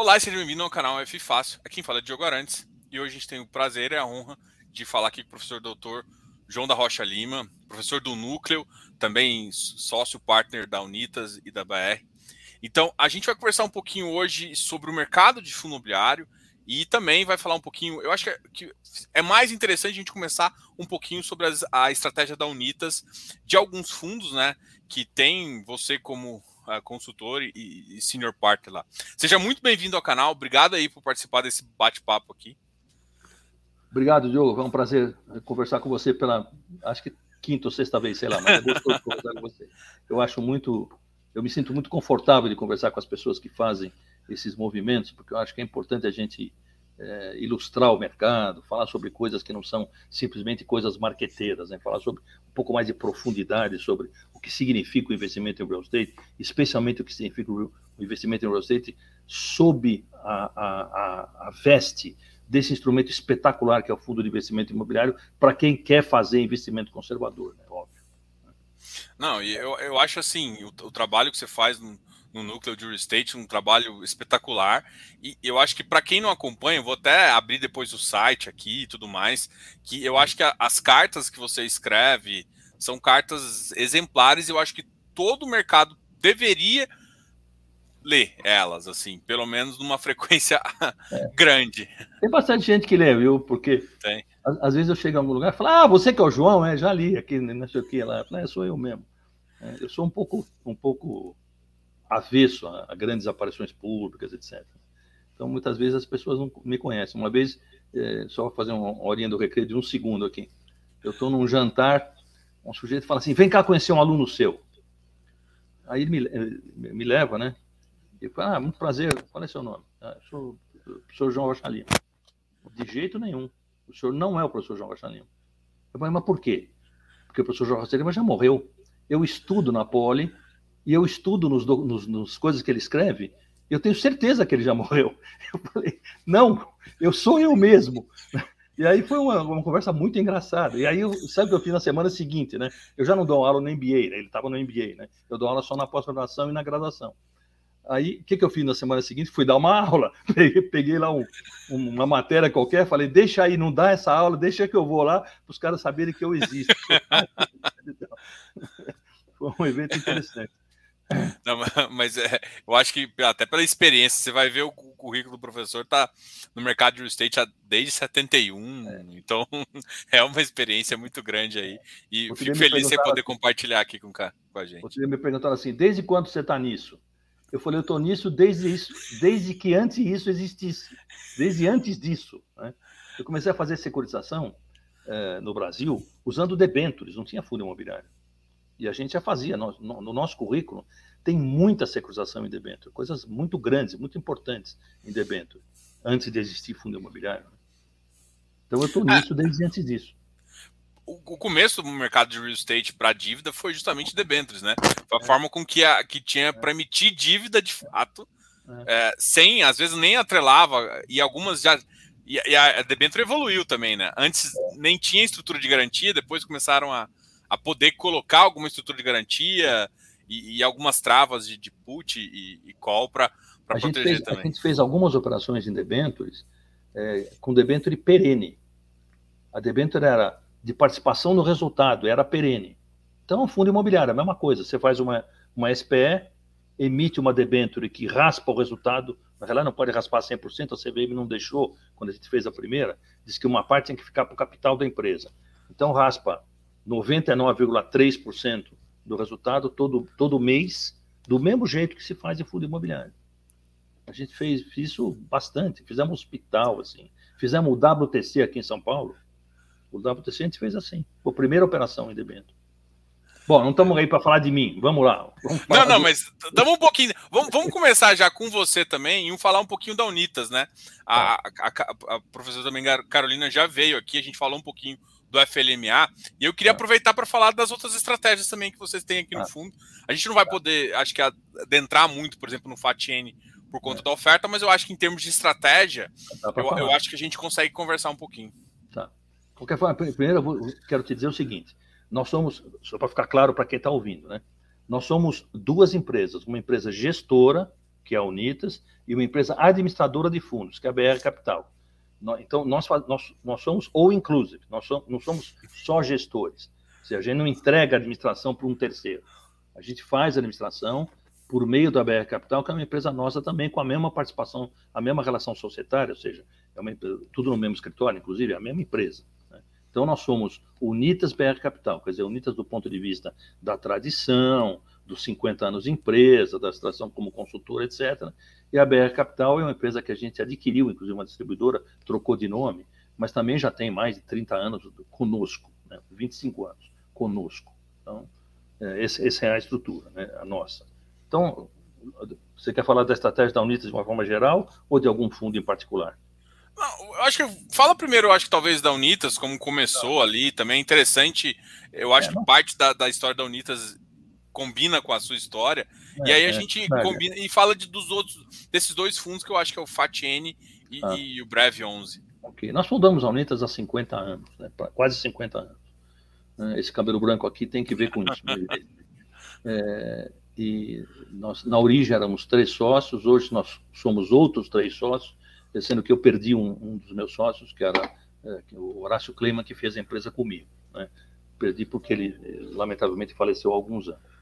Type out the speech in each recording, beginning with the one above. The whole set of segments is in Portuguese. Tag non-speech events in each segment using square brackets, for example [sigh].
Olá e seja bem-vindo ao canal F Fácil. Aqui quem fala é Diogo Arantes e hoje a gente tem o prazer e a honra de falar aqui com o professor doutor João da Rocha Lima, professor do Núcleo, também sócio partner da Unitas e da BR. Então, a gente vai conversar um pouquinho hoje sobre o mercado de fundo imobiliário e também vai falar um pouquinho. Eu acho que é, que é mais interessante a gente começar um pouquinho sobre as, a estratégia da Unitas de alguns fundos, né? Que tem você como consultor e, e senior partner lá. Seja muito bem-vindo ao canal. Obrigado aí por participar desse bate-papo aqui. Obrigado, Diogo. É um prazer conversar com você pela, acho que quinta ou sexta vez, sei lá, mas é gostoso [laughs] conversar com você. Eu acho muito, eu me sinto muito confortável de conversar com as pessoas que fazem esses movimentos, porque eu acho que é importante a gente é, ilustrar o mercado, falar sobre coisas que não são simplesmente coisas marqueteiras, né? falar sobre um pouco mais de profundidade sobre o que significa o investimento em real estate, especialmente o que significa o investimento em real estate sob a, a, a, a veste desse instrumento espetacular que é o fundo de investimento imobiliário para quem quer fazer investimento conservador, né? óbvio. Não, e eu, eu acho assim, o, o trabalho que você faz no, no núcleo de real estate, um trabalho espetacular. E eu acho que para quem não acompanha, vou até abrir depois o site aqui e tudo mais, que eu acho que a, as cartas que você escreve são cartas exemplares. Eu acho que todo o mercado deveria ler elas, assim, pelo menos numa [laughs] frequência é. grande. Tem bastante gente que lê, viu? Porque Tem. Às, às, vezes eu chego em algum lugar e falo, ah, você que é o João, é, já li aqui, não sei o que lá. Eu falo, é, sou eu mesmo. É, eu sou um pouco, um pouco avesso a, grandes aparições públicas, etc. Então, muitas vezes as pessoas não me conhecem. Uma vez, é, só fazer uma horinha do recreio de um segundo aqui. Eu estou num jantar, um sujeito fala assim: vem cá conhecer um aluno seu. Aí ele me, me leva, né? E fala: ah, muito prazer, qual é seu nome? Ah, sou o professor João Rocha Lima. De jeito nenhum. O senhor não é o professor João Rocha Lima. Eu falei, mas por quê? Porque o professor João Rocha Lima já morreu. Eu estudo na Poli e eu estudo nos, nos, nos coisas que ele escreve, eu tenho certeza que ele já [laughs] morreu. Eu falei, não, eu sou eu mesmo. E aí foi uma, uma conversa muito engraçada. E aí, eu, sabe o que eu fiz na semana seguinte, né? Eu já não dou aula no MBA, né? ele estava no MBA, né? Eu dou aula só na pós-graduação e na graduação. Aí, o que, que eu fiz na semana seguinte? Fui dar uma aula. [laughs] Peguei, peguei lá um, uma matéria qualquer, falei, deixa aí, não dá essa aula, deixa que eu vou lá, para os caras saberem que eu existo. [laughs] Foi um evento interessante. [laughs] Não, mas é, eu acho que até pela experiência, você vai ver o currículo do professor tá no mercado de real estate desde 71, é. então [laughs] é uma experiência muito grande aí. E fico feliz de você poder assim, compartilhar aqui com, com a gente. Você me perguntaram assim: desde quando você está nisso? Eu falei, eu estou nisso desde isso, desde que antes isso existisse, desde antes disso. Né? Eu comecei a fazer securitização é, no Brasil usando debentures, não tinha fundo imobiliário. E a gente já fazia, no, no nosso currículo, tem muita securização em debênture, coisas muito grandes, muito importantes em debênture, antes de existir fundo imobiliário. Né? Então eu estou ah. nisso desde antes disso. O começo do mercado de real estate para dívida foi justamente debêntures, né? Foi a é. forma com que, a, que tinha é. para emitir dívida de fato, é. é. sem, às vezes nem atrelava, e algumas já. E, e a debênture evoluiu também, né? Antes nem tinha estrutura de garantia, depois começaram a, a poder colocar alguma estrutura de garantia e, e algumas travas de, de put e, e call para proteger fez, também. A gente fez algumas operações em debentures é, com debenture perene. A debenture era de participação no resultado, era perene. Então, fundo imobiliário, a mesma coisa. Você faz uma, uma SPE, emite uma debenture que raspa o resultado, na realidade não pode raspar 100%, a CVM não deixou, quando a gente fez a primeira, disse que uma parte tem que ficar para o capital da empresa. Então, raspa 99,3% do resultado todo, todo mês, do mesmo jeito que se faz em fundo imobiliário. A gente fez isso bastante, fizemos hospital, assim, fizemos o WTC aqui em São Paulo. O WTC a gente fez assim, foi a primeira operação em debento. Bom, não estamos aí para falar de mim. Vamos lá. Vamos não, não, de... mas estamos um pouquinho. Vamos, vamos começar já com você também e falar um pouquinho da Unitas, né? A, a, a, a professora também Carolina já veio aqui, a gente falou um pouquinho do FLMA. E eu queria ah. aproveitar para falar das outras estratégias também que vocês têm aqui no ah. fundo. A gente não vai poder, acho que, adentrar muito, por exemplo, no FATN por conta é. da oferta, mas eu acho que em termos de estratégia, eu, eu, acho que a gente consegue conversar um pouquinho. Tá. Qualquer forma, primeiro eu, vou, eu quero te dizer o seguinte: nós somos, só para ficar claro para quem está ouvindo, né? Nós somos duas empresas, uma empresa gestora, que é a Unitas, e uma empresa administradora de fundos, que é a BR Capital. Então, nós, nós, nós somos ou inclusive, nós somos, não somos só gestores. Ou seja, a gente não entrega a administração para um terceiro. A gente faz a administração por meio da BR Capital, que é uma empresa nossa também, com a mesma participação, a mesma relação societária, ou seja, é uma, tudo no mesmo escritório, inclusive, é a mesma empresa. Né? Então, nós somos Unitas BR Capital, quer dizer, Unitas do ponto de vista da tradição, dos 50 anos de empresa, da situação como consultora, etc. E a BR Capital é uma empresa que a gente adquiriu, inclusive uma distribuidora, trocou de nome, mas também já tem mais de 30 anos conosco, né? 25 anos conosco. Então, é, esse, essa é a estrutura, né? a nossa. Então, você quer falar da estratégia da Unitas de uma forma geral ou de algum fundo em particular? Não, eu acho que fala primeiro, eu acho que talvez da Unitas, como começou ali, também é interessante. Eu acho é, que parte da, da história da Unitas combina com a sua história. É, e aí a é, gente é, combina e fala de, dos outros, desses dois fundos que eu acho que é o FATN e, ah. e o Brev 11. Ok, nós fundamos a Unitas há 50 anos, né? quase 50 anos. Né? Esse cabelo branco aqui tem que ver com isso. [laughs] é, e nós, na origem éramos três sócios, hoje nós somos outros três sócios, sendo que eu perdi um, um dos meus sócios, que era é, o Horácio Kleiman, que fez a empresa comigo. Né? Perdi porque ele, lamentavelmente, faleceu há alguns anos.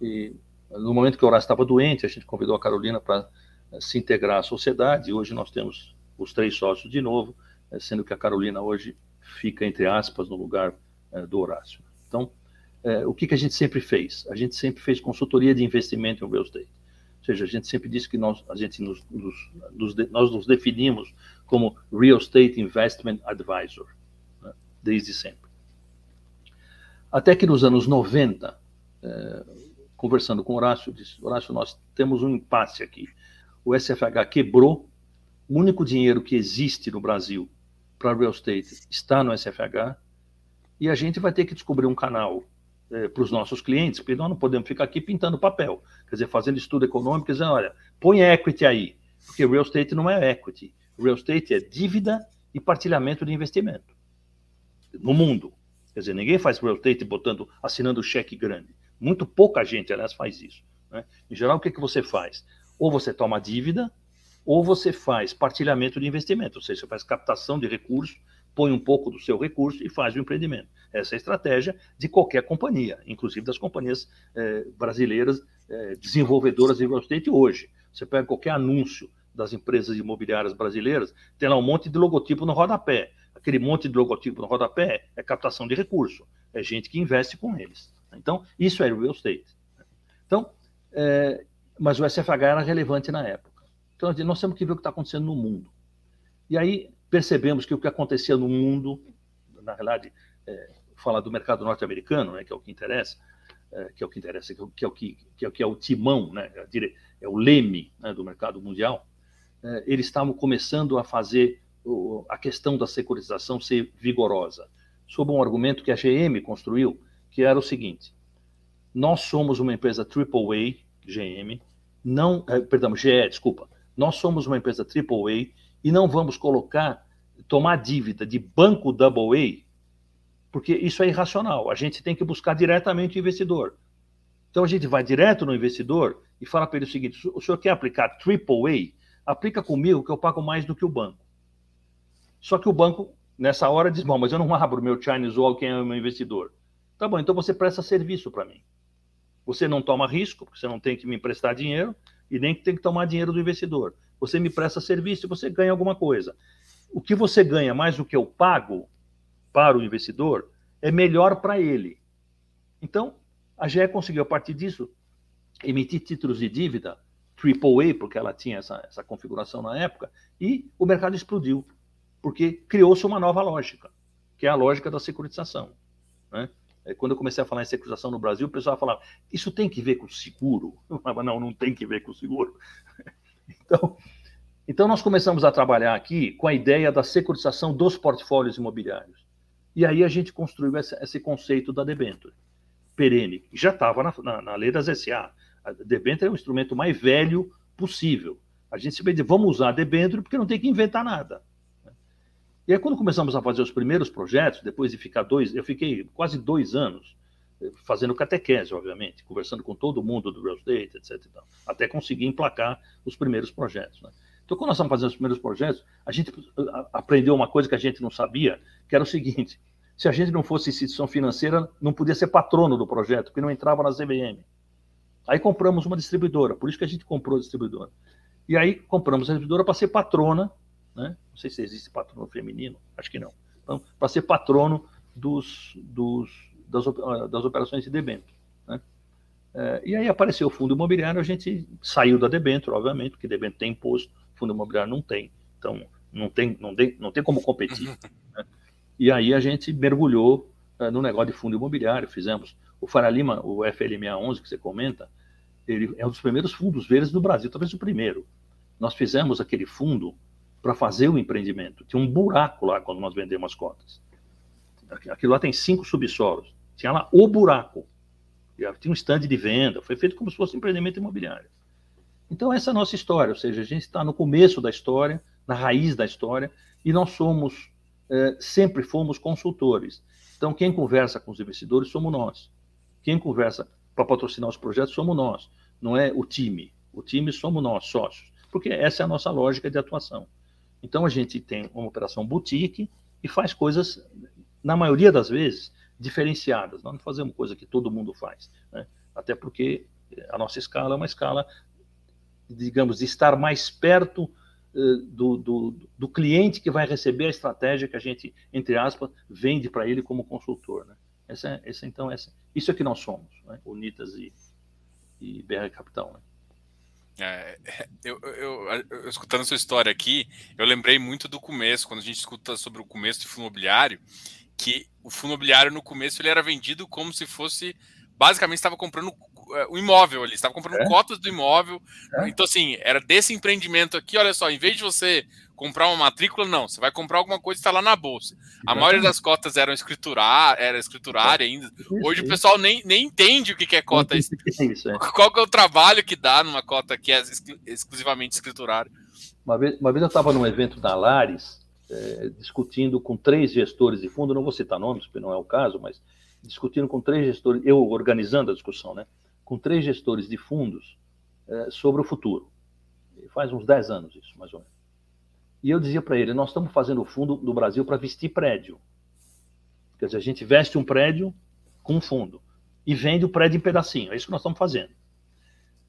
E no momento que o Horácio estava doente, a gente convidou a Carolina para eh, se integrar à sociedade, e hoje nós temos os três sócios de novo, eh, sendo que a Carolina hoje fica, entre aspas, no lugar eh, do Horácio. Então, o que, que a gente sempre fez? A gente sempre fez consultoria de investimento em real estate. Ou seja, a gente sempre disse que nós, a gente nos, nos, nos nós nos definimos como Real Estate Investment Advisor, né? desde sempre. Até que nos anos 90, conversando com o Horácio, disse: Horácio, nós temos um impasse aqui. O SFH quebrou, o único dinheiro que existe no Brasil para real estate está no SFH, e a gente vai ter que descobrir um canal é, para os nossos clientes, porque nós não podemos ficar aqui pintando papel, quer dizer, fazendo estudo econômico, dizendo: olha, põe equity aí, porque real estate não é equity, real estate é dívida e partilhamento de investimento no mundo. Quer dizer, ninguém faz real estate botando, assinando cheque grande. Muito pouca gente, aliás, faz isso. Né? Em geral, o que, que você faz? Ou você toma dívida, ou você faz partilhamento de investimento, ou seja, você faz captação de recursos, põe um pouco do seu recurso e faz o empreendimento. Essa é a estratégia de qualquer companhia, inclusive das companhias eh, brasileiras eh, desenvolvedoras de real estate hoje. Você pega qualquer anúncio das empresas imobiliárias brasileiras, tem lá um monte de logotipo no rodapé. Aquele monte de logotipo no rodapé é captação de recurso, é gente que investe com eles. Então, isso é real estate. Então, é, mas o SFH era relevante na época. Então, nós temos que ver o que está acontecendo no mundo. E aí percebemos que o que acontecia no mundo, na realidade, é, falar do mercado norte-americano, né, que é o que interessa, é, que é o que interessa, que é o que, que, é, o, que é o timão, né, é o leme né, do mercado mundial, é, eles estavam começando a fazer o, a questão da securitização ser vigorosa, sob um argumento que a GM construiu, que era o seguinte: nós somos uma empresa AAA, GM, não, eh, perdão, GE, desculpa. Nós somos uma empresa AAA e não vamos colocar, tomar dívida de banco AA, porque isso é irracional. A gente tem que buscar diretamente o investidor. Então a gente vai direto no investidor e fala para ele o seguinte: o senhor quer aplicar AAA? Aplica comigo que eu pago mais do que o banco. Só que o banco, nessa hora, diz: bom, mas eu não abro meu Chinese Wall, quem é o meu investidor? Tá bom, então você presta serviço para mim. Você não toma risco, porque você não tem que me emprestar dinheiro e nem tem que tomar dinheiro do investidor. Você me presta serviço e você ganha alguma coisa. O que você ganha mais do que eu pago para o investidor é melhor para ele. Então, a GE conseguiu, a partir disso, emitir títulos de dívida, AAA, porque ela tinha essa, essa configuração na época, e o mercado explodiu, porque criou-se uma nova lógica, que é a lógica da securitização. Né? É, quando eu comecei a falar em securitização no Brasil, o pessoal falava, isso tem que ver com seguro? [laughs] Eu falava, não, não tem que ver com seguro. [laughs] Então, então nós começamos a trabalhar aqui com a ideia da securitização dos portfólios imobiliários. E aí a gente construiu esse, esse conceito da debênture perene, que já estava na, na, na, lei das SA. A debênture é o instrumento mais velho possível. A gente se dizer, vamos usar a porque não tem que inventar nada. E aí, quando começamos a fazer os primeiros projetos, depois de ficar dois, eu fiquei quase dois anos fazendo catequese, obviamente, conversando com todo mundo do real estate, etc. até conseguir emplacar os primeiros projetos. Né? Então, quando nós estamos fazendo os primeiros projetos, a gente aprendeu uma coisa que a gente não sabia, que era o seguinte: se a gente não fosse instituição financeira, não podia ser patrono do projeto, porque não entrava na ZBM. Aí compramos uma distribuidora, por isso que a gente comprou a distribuidora. E aí compramos a distribuidora para ser patrona, né? não sei se existe patrono feminino, acho que não. Então, para ser patrono dos, dos, das, das operações de debênture. Né? É, e aí apareceu o fundo imobiliário, a gente saiu da debênture, obviamente, porque debênture tem imposto, fundo imobiliário não tem. Então, não tem, não tem, não tem como competir. [laughs] Né? E aí a gente mergulhou uh, no negócio de fundo imobiliário, fizemos o Faria Lima, o FLMA11 que você comenta, ele é um dos primeiros fundos verdes do Brasil, talvez o primeiro. Nós fizemos aquele fundo para fazer o empreendimento. Tinha um buraco lá quando nós vendemos as cotas. Aquilo lá tem cinco subsolos. Tinha lá o buraco. Tinha um stand de venda. Foi feito como se fosse um empreendimento imobiliário. Então, essa é a nossa história. Ou seja, a gente está no começo da história, na raiz da história, e nós somos, é, sempre fomos consultores. Então, quem conversa com os investidores somos nós. Quem conversa para patrocinar os projetos somos nós. Não é o time. O time somos nós, sócios. Porque essa é a nossa lógica de atuação. Então, a gente tem uma operação boutique e faz coisas, na maioria das vezes, diferenciadas. Nós não fazemos coisa que todo mundo faz. Né? Até porque a nossa escala é uma escala digamos, de estar mais perto uh, do, do, do, cliente que vai receber a estratégia que a gente, entre aspas, vende para ele como consultor. Né? Essa, essa, então, essa, isso é que nós somos, né? Unitas e, e BR Capital. Né? É, [laughs] eu, eu, eu, escutando sua história aqui, eu lembrei muito do começo, quando a gente escuta sobre o começo de fundo imobiliário, que o fundo imobiliário no começo ele era vendido como se fosse basicamente estava comprando o imóvel ali, estava comprando é? cotas do imóvel. É? Então, assim, era desse empreendimento aqui, olha só, em vez de você comprar uma matrícula, não, você vai comprar alguma coisa que está lá na bolsa. A maioria das cotas eram escriturar, era escriturária ainda. Hoje o pessoal nem, nem entende o que, é cota. Isso, é. Qual que é o trabalho que dá numa cota que é exclusivamente escriturária? Uma vez, uma vez eu estava num evento da Lares, é, discutindo com três gestores de fundo, não vou citar nomes, porque não é o caso, mas discutindo com três gestores, eu organizando a discussão, né? Com três gestores de fundos é, sobre o futuro. Faz uns 10 anos isso, mais ou menos. E eu dizia para ele: nós estamos fazendo o fundo no Brasil para vestir prédio. Quer dizer, a gente veste um prédio com um fundo e vende o prédio em pedacinho. É isso que nós estamos fazendo.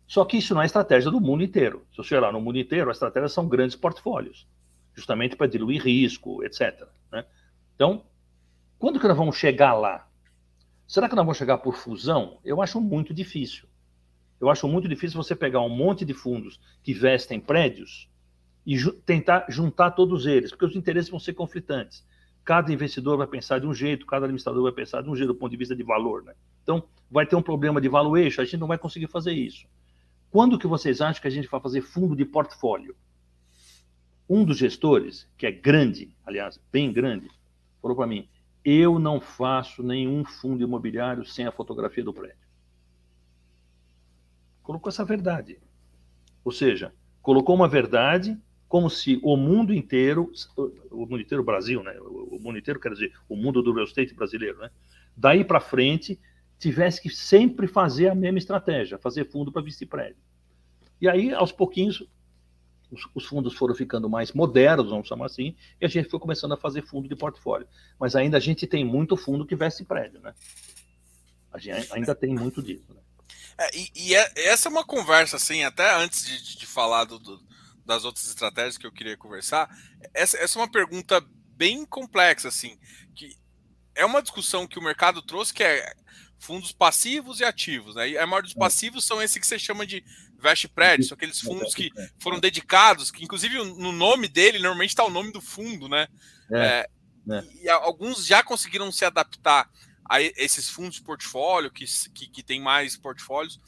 Só que isso não é estratégia do mundo inteiro. Se você olhar no mundo inteiro, a estratégia são grandes portfólios, justamente para diluir risco, etc. Né? Então, quando que nós vamos chegar lá? Será que nós vamos chegar por fusão? Eu acho muito difícil. Eu acho muito difícil você pegar um monte de fundos que vestem prédios e ju tentar juntar todos eles, porque os interesses vão ser conflitantes. Cada investidor vai pensar de um jeito, cada administrador vai pensar de um jeito do ponto de vista de valor. Né? Então, vai ter um problema de valuation, a gente não vai conseguir fazer isso. Quando que vocês acham que a gente vai fazer fundo de portfólio? Um dos gestores, que é grande, aliás, bem grande, falou para mim: eu não faço nenhum fundo imobiliário sem a fotografia do prédio. Colocou essa verdade. Ou seja, colocou uma verdade como se o mundo inteiro, o mundo inteiro Brasil, né? O mundo inteiro quer dizer o mundo do real estate brasileiro, né? Daí para frente tivesse que sempre fazer a mesma estratégia, fazer fundo para vestir prédio. E aí, aos pouquinhos, os, os, fundos foram ficando mais modernos, vamos chamar assim, e a gente foi começando a fazer fundo de portfólio. Mas ainda a gente tem muito fundo que veste prédio, né? A gente ainda tem muito disso, né? É, e, e é, essa é uma conversa, assim, até antes de, de falar do, do, das outras estratégias que eu queria conversar, essa, essa é uma pergunta bem complexa, assim, que é uma discussão que o mercado trouxe, que é fundos passivos e ativos. Né? E a maioria dos passivos são esses que você chama de veste prédio, são aqueles fundos que foram dedicados, que inclusive no nome dele normalmente está o nome do fundo, né? É, é, e alguns já conseguiram se adaptar a esses fundos de portfólio, que, que, que tem mais portfólios.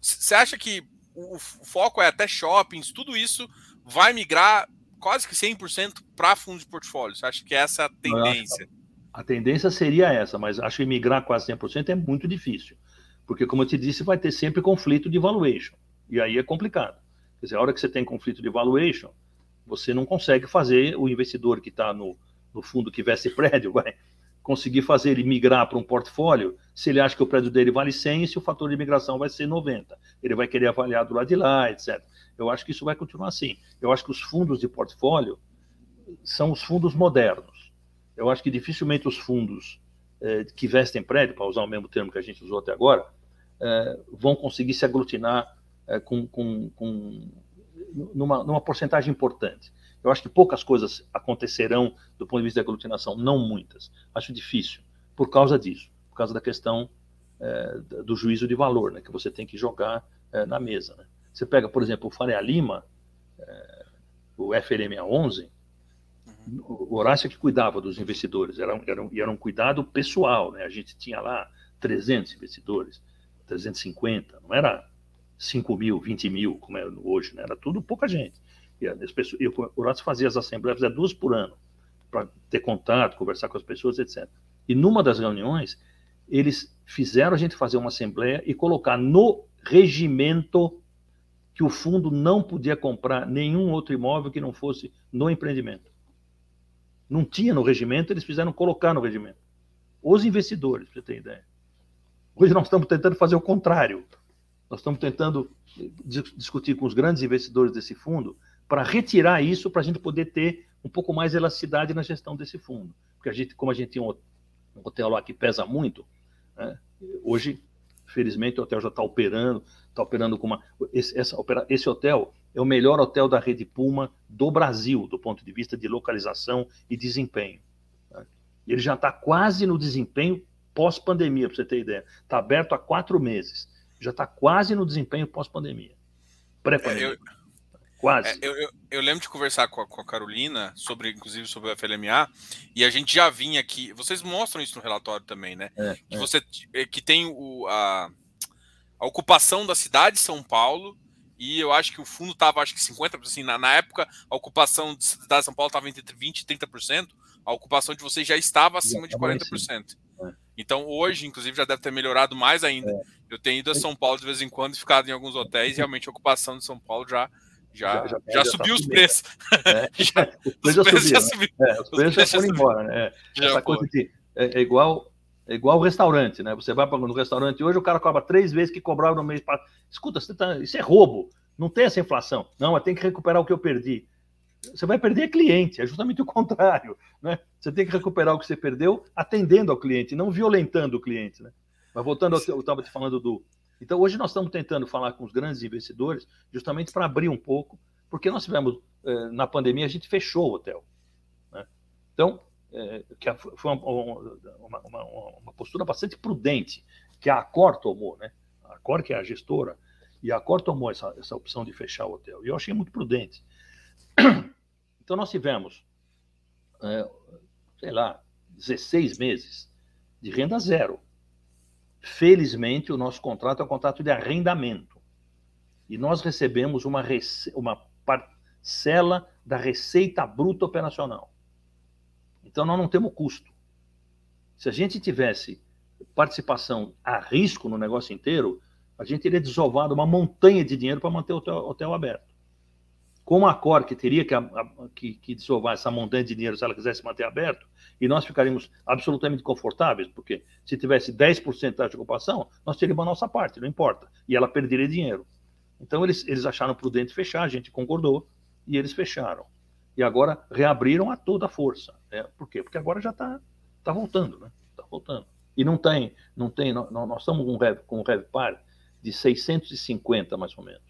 Você acha que o, o foco é até shoppings, tudo isso vai migrar quase que 100% para fundos de portfólio? Você acha que essa é a tendência? A tendência seria essa, mas acho que migrar quase 100% é muito difícil. Porque, como eu te disse, vai ter sempre conflito de valuation. E aí é complicado. Quer dizer, a hora que você tem conflito de valuation, você não consegue fazer o investidor que está no, no fundo que veste prédio, [laughs] vai, conseguir fazer ele migrar para um portfólio se ele acha que o prédio dele vale 100 e se o fator de imigração vai ser 90. Ele vai querer avaliar do lado de lá, etc. Eu acho que isso vai continuar assim. Eu acho que os fundos de portfólio são os fundos modernos. Eu acho que dificilmente os fundos eh, que vestem prédio, para usar o mesmo termo que a gente usou até agora, eh, vão conseguir se aglutinar eh, com, com, com numa, numa porcentagem importante. Eu acho que poucas coisas acontecerão do ponto de vista da aglutinação, não muitas. Acho difícil, por causa disso, por causa da questão é, do juízo de valor, né, que você tem que jogar é, na mesa. Né. Você pega, por exemplo, o Faria Lima, é, o FLMA11, o Horácio é que cuidava dos investidores, era, era, era um cuidado pessoal, né? a gente tinha lá 300 investidores, 350, não era 5 mil, 20 mil, como é hoje, né? era tudo pouca gente. E, as pessoas, e o Horácio fazia as assembleias, duas por ano, para ter contato, conversar com as pessoas, etc. E numa das reuniões, eles fizeram a gente fazer uma assembleia e colocar no regimento que o fundo não podia comprar nenhum outro imóvel que não fosse no empreendimento. Não tinha no regimento, eles fizeram colocar no regimento. Os investidores, para você ter ideia. Hoje nós estamos tentando fazer o contrário. Nós estamos tentando discutir com os grandes investidores desse fundo para retirar isso, para a gente poder ter um pouco mais de elasticidade na gestão desse fundo. Porque a gente, como a gente tem um hotel lá que pesa muito, né? hoje, felizmente, o hotel já está operando, está operando com uma. Esse, essa, esse hotel é o melhor hotel da rede Puma do Brasil, do ponto de vista de localização e desempenho. Né? Ele já está quase no desempenho pós-pandemia, para você ter ideia. Está aberto há quatro meses. Já está quase no desempenho pós-pandemia. Pré-pandemia. É, eu Quase. É, eu, eu, eu, lembro de conversar com a, com a, Carolina, sobre, inclusive sobre o FLMA, e a gente já vinha aqui. Vocês mostram isso no relatório também, né? É, que é. você é, que tem o, a, a, ocupação da cidade de São Paulo, e eu acho que o fundo estava, acho que 50%, assim, na, na época, a ocupação da cidade de São Paulo estava entre 20% e 30%, a ocupação de vocês já estava acima de 40%. Então hoje, inclusive, já deve ter melhorado mais ainda. É. Eu tenho ido a São Paulo de vez em quando e ficado em alguns hotéis, e realmente a ocupação de São Paulo já já, já, já, já subiu os preços. É. [laughs] [laughs] os preços já subiram. Né? É, os, preços já foram embora. Né? É, essa coisa de. É, é, igual. É igual o restaurante, né? Você vai para no restaurante hoje, o cara cobra três vezes que cobrava no mês passado. Escuta, tá, isso é roubo. Não tem essa inflação. Não, mas tem que recuperar o que eu perdi. Você vai perder cliente, é justamente o contrário. Né? Você tem que recuperar o que você perdeu atendendo ao cliente, não violentando o cliente. Né? Mas voltando ao eu estava te falando do, então, hoje nós estamos tentando falar com os grandes investidores justamente para abrir um pouco, porque nós tivemos, eh, na pandemia, a gente fechou o hotel. Né? Então, é, que foi uma, uma, uma, postura bastante prudente que a Accor tomou, né? A Accor, que é a gestora, e a Accor tomou essa, essa opção de fechar o hotel. E eu achei muito prudente. [clears throat] Então, nós tivemos, é, sei lá, 16 meses de renda zero. Felizmente, o nosso contrato é um contrato de arrendamento. E nós recebemos uma, rece... uma parcela da receita bruta operacional. Então, nós não temos custo. Se a gente tivesse participação a risco no negócio inteiro, a gente teria desovado uma montanha de dinheiro para manter o hotel, hotel aberto com a Cor, que teria que, que, que essa montanha de dinheiro se ela quisesse manter aberto, e nós ficaríamos absolutamente confortáveis, porque se tivesse 10% de ocupação, nós teríamos a nossa parte, não importa, e ela perderia dinheiro. Então eles, eles acharam prudente fechar, a gente concordou, e eles fecharam. E agora reabriram a toda força. Né? Por quê? Porque agora já está tá voltando, né? Está voltando. E não tem, não tem, nós, nós estamos com um, rev, com um RevPar de 650, mais ou menos,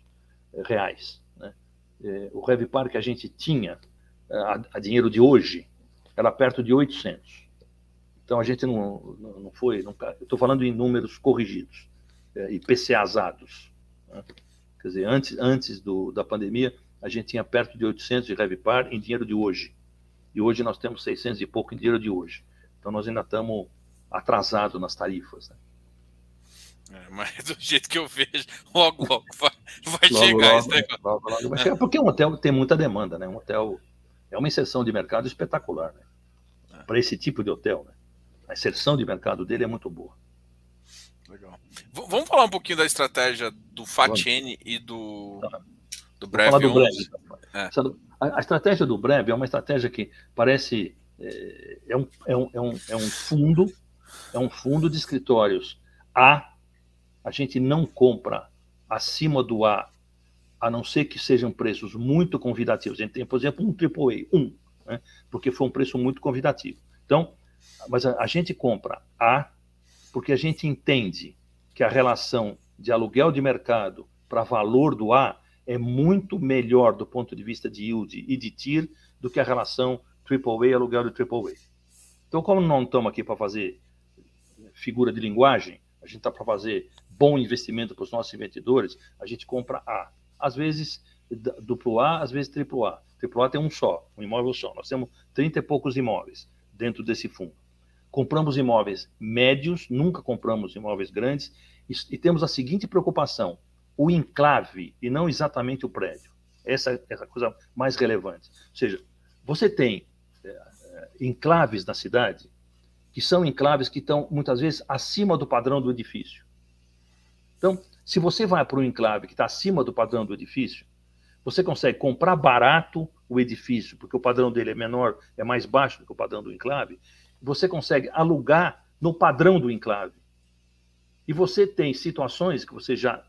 reais é, o Revipar que a gente tinha é, a, a, dinheiro de hoje era perto de 800. Então a gente não, não, não foi, não, eu estou falando em números corrigidos, é, IPCAzados. Né? Quer dizer, antes, antes do, da pandemia, a gente tinha perto de 800 de Revipar em dinheiro de hoje. E hoje nós temos 600 e pouco em dinheiro de hoje. Então nós ainda estamos atrasados nas tarifas. Né? É, mas [laughs] do jeito que eu vejo, logo, logo vai, vai logo, chegar logo, esse Logo, logo vai chegar, porque um hotel tem muita demanda, né? Um hotel é uma inserção de mercado espetacular, né? É. Para esse tipo de hotel, né? A inserção de mercado dele é muito boa. Legal. V vamos falar um pouquinho da estratégia do Fatene e do, tá. do Breve. Do Breve é. a, a, estratégia do Breve é uma estratégia que parece é, é, um, é, um, é, um, é um fundo, é um fundo de escritórios A, a gente não compra acima do A, a não ser que sejam preços muito convidativos. A gente tem, por exemplo, um AAA, um, né? porque foi um preço muito convidativo. Então, mas a, a gente compra A porque a gente entende que a relação de aluguel de mercado para valor do A é muito melhor do ponto de vista de yield e de TIR do que a relação AAA aluguel de AAA. Então, como não estamos aqui para fazer figura de linguagem, a gente está para fazer bom investimento para os nossos investidores, a gente compra A. Às vezes duplo A, às vezes triplo A. Triplo A tem um só, um imóvel só. Nós temos 30 e poucos imóveis dentro desse fundo. Compramos imóveis médios, nunca compramos imóveis grandes, e, e temos a seguinte preocupação: o enclave e não exatamente o prédio. Essa é a coisa mais relevante. Ou seja, você tem é, enclaves na cidade que são enclaves que estão muitas vezes acima do padrão do edifício. Então, se você vai para um enclave que está acima do padrão do edifício, você consegue comprar barato o edifício, porque o padrão dele é menor, é mais baixo do que o padrão do enclave. Você consegue alugar no padrão do enclave. E você tem situações que você já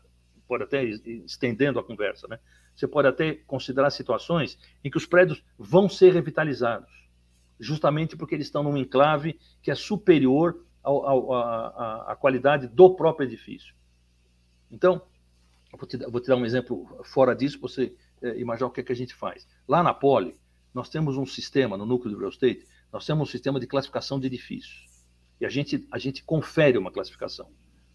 pode até estendendo a conversa, né? Você pode até considerar situações em que os prédios vão ser revitalizados, justamente porque eles estão num enclave que é superior à qualidade do próprio edifício. Então, vou te, vou te, dar um exemplo fora disso, para você é, imaginar o que, é que a gente faz. Lá na Poli, nós temos um sistema, no núcleo do real estate, nós temos um sistema de classificação de edifícios. E a gente, a gente confere uma classificação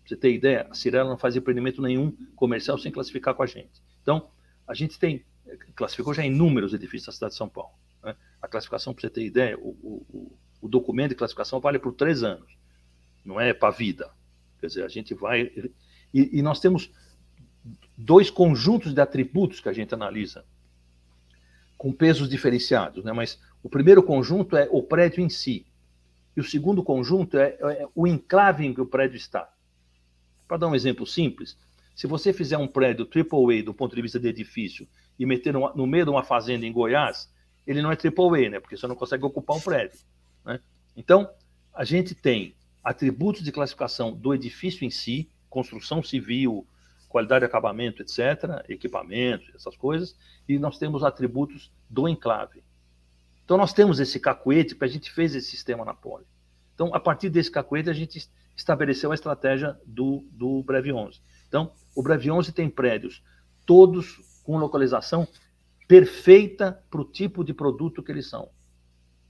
você ter ideia, a Cirela não faz empreendimento nenhum comercial sem classificar com a gente. Então, a gente tem, classificou já inúmeros edifícios da cidade de São Paulo. Né? A classificação, para você ter ideia, o, o, o, documento de classificação vale por três anos, não é para a vida. Quer dizer, a gente vai. E, e nós temos dois conjuntos de atributos que a gente analisa, com pesos diferenciados, né? mas o primeiro conjunto é o prédio em si, e o segundo conjunto é, é o enclave em que o prédio está. Para dar um exemplo simples, se você fizer um prédio AAA do ponto de vista de edifício e meter no, no meio de uma fazenda em Goiás, ele não é AAA, né? Porque você não consegue ocupar um prédio. Né? Então, a gente tem atributos de classificação do edifício em si, construção civil, qualidade de acabamento, etc., equipamentos, essas coisas, e nós temos atributos do enclave. Então, nós temos esse cacuete, porque a gente fez esse sistema na Poli. Então, a partir desse cacuete, a gente estabeleceu a estratégia do, do Breve 11. Então, o Breve 11 tem prédios todos com localização perfeita para o tipo de produto que eles são,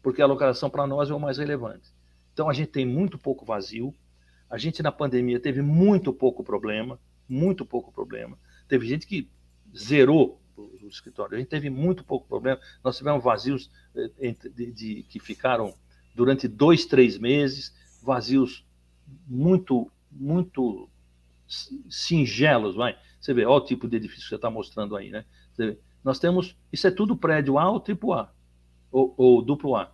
porque a localização para nós é o mais relevante. Então, a gente tem muito pouco vazio, a gente na pandemia teve muito pouco problema, muito pouco problema. Teve gente que zerou o escritório, a gente teve muito pouco problema. Nós tivemos vazios eh, de, de, de, que ficaram durante dois, três meses, vazios muito, muito singelos, vai. Você vê, olha o tipo de edifício que você está mostrando aí, né? Nós temos, isso é tudo prédio A ou triplo A, ou, ou duplo A?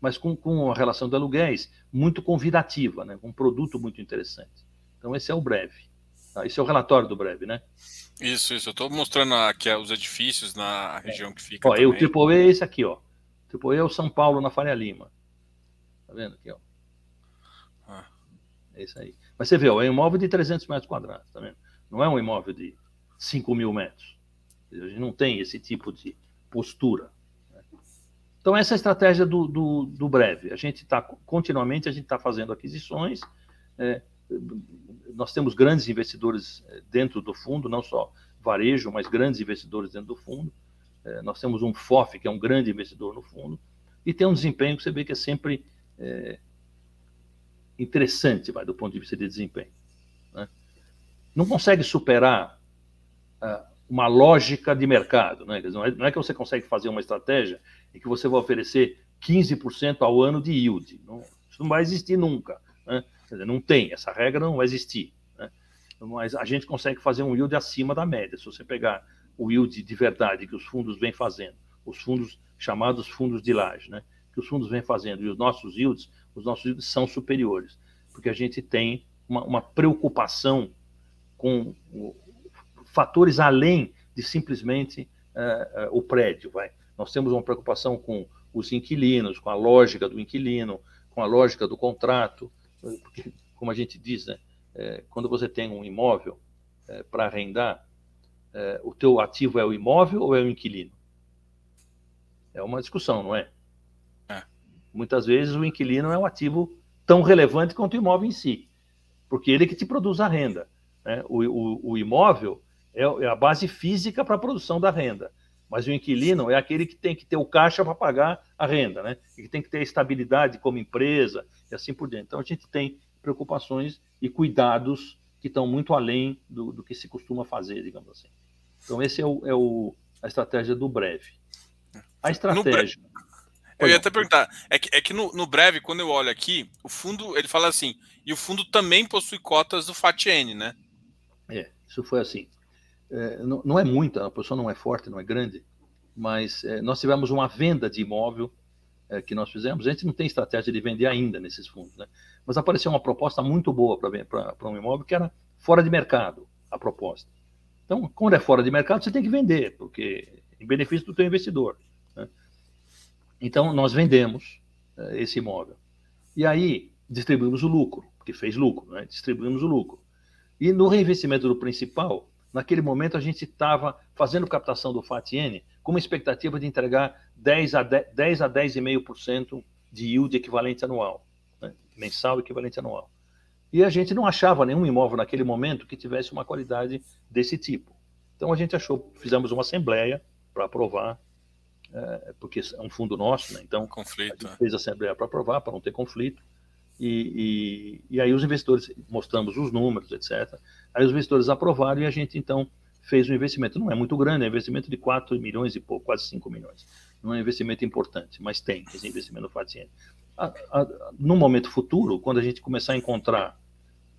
Mas com, com uma relação de aluguéis muito convidativa, né? Com um produto muito interessante. Então esse é o breve. Tá? Esse é o relatório do breve, né? Isso, isso. Eu estou mostrando aqui os edifícios na região que fica. Ó, o triplo é esse aqui, ó. O triplo é o São Paulo na Faria Lima. Tá vendo aqui, ó? É isso aí. Mas você vê, é um imóvel de 300 metros quadrados, tá vendo? Não é um imóvel de 5 mil metros. A gente não tem esse tipo de postura. Então, essa é a estratégia do, do, do breve. A gente está, continuamente, a gente está fazendo aquisições. É, nós temos grandes investidores é, dentro do fundo, não só varejo, mas grandes investidores dentro do fundo. É, nós temos um FOF, que é um grande investidor no fundo, e tem um desempenho que você vê que é sempre é, interessante, vai, do ponto de vista de desempenho. Né? Não consegue superar uh, uma lógica de mercado. Né? Não, é, não é que você consegue fazer uma estratégia em que você vai oferecer 15% ao ano de yield. Não, isso não vai existir nunca. Né? Dizer, não tem, essa regra não vai existir. Né? Mas a gente consegue fazer um yield acima da média. Se você pegar o yield de verdade que os fundos vêm fazendo, os fundos chamados fundos de laje, né? que os fundos vêm fazendo, e os nossos yields, os nossos yields são superiores, porque a gente tem uma, uma preocupação com fatores além de simplesmente uh, uh, o prédio. Vai. Nós temos uma preocupação com os inquilinos, com a lógica do inquilino, com a lógica do contrato, porque, como a gente diz, né, é, quando você tem um imóvel é, para arrendar, é, o teu ativo é o imóvel ou é o inquilino? É uma discussão, não é? é? Muitas vezes o inquilino é um ativo tão relevante quanto o imóvel em si, porque ele é que te produz a renda. Né? O, o, o, imóvel é, é a base física para a produção da renda, mas o inquilino é aquele que tem que ter o caixa para pagar a renda, né? E que tem que ter estabilidade como empresa e assim por diante. Então a gente tem preocupações e cuidados que estão muito além do, do que se costuma fazer, digamos assim. Então, esse é, o, é o, a estratégia do breve. A estratégia. Eu ia até perguntar, é que, é que no, no, breve, quando eu olho aqui, o fundo, ele fala assim, e o fundo também possui cotas do FATN, né? É, isso foi assim. É, não, não, é muita, a posição não é forte, não é grande, mas é, nós tivemos uma venda de imóvel é, que nós fizemos. A gente não tem estratégia de vender ainda nesses fundos, né? mas apareceu uma proposta muito boa para um imóvel que era fora de mercado, a proposta. Então, quando é fora de mercado, você tem que vender, porque em benefício do teu investidor. Né? Então, nós vendemos uh, esse imóvel. E aí, distribuímos o lucro, porque fez lucro, né? distribuímos o lucro. E no reinvestimento do principal, naquele momento a gente estava fazendo captação do FATN com uma expectativa de entregar 10 a 10, 10 a 10,5% de yield equivalente anual mensal equivalente anual. E a gente não achava nenhum imóvel naquele momento que tivesse uma qualidade desse tipo. Então a gente achou, fizemos uma assembleia para aprovar, é, porque é um fundo nosso, né? Então conflito, a gente fez a assembleia para aprovar, para não ter conflito. E, e, e, aí os investidores, mostramos os números, etc. Aí os investidores aprovaram e a gente então fez um investimento. Não é muito grande, é um investimento de 4 milhões e pouco, quase 5 milhões. Não é um investimento importante, mas tem esse investimento no Fatiene no momento futuro, quando a gente começar a encontrar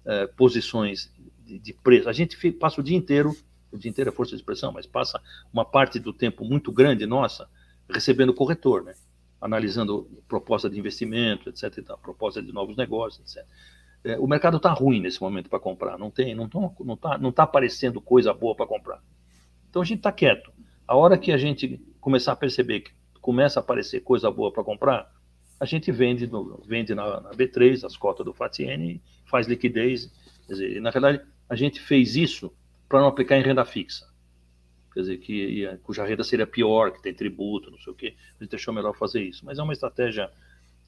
é, posições de, de, preço, a gente passa o dia inteiro, o dia inteiro é força de expressão, mas passa uma parte do tempo muito grande nossa recebendo corretor, né? analisando proposta de investimento, etc. E tal, proposta de novos negócios, etc. É, o mercado está ruim nesse momento para comprar, não tem, não está não tá, não tá aparecendo coisa boa para comprar. Então a gente está quieto. A hora que a gente começar a perceber que começa a aparecer coisa boa para comprar, a gente vende, no, vende na, na, B3 as cotas do FATN, faz liquidez. Quer dizer, na verdade, a gente fez isso para não aplicar em renda fixa. Quer dizer, que cuja renda seria pior, que tem tributo, não sei o quê. A gente achou melhor fazer isso. Mas é uma estratégia,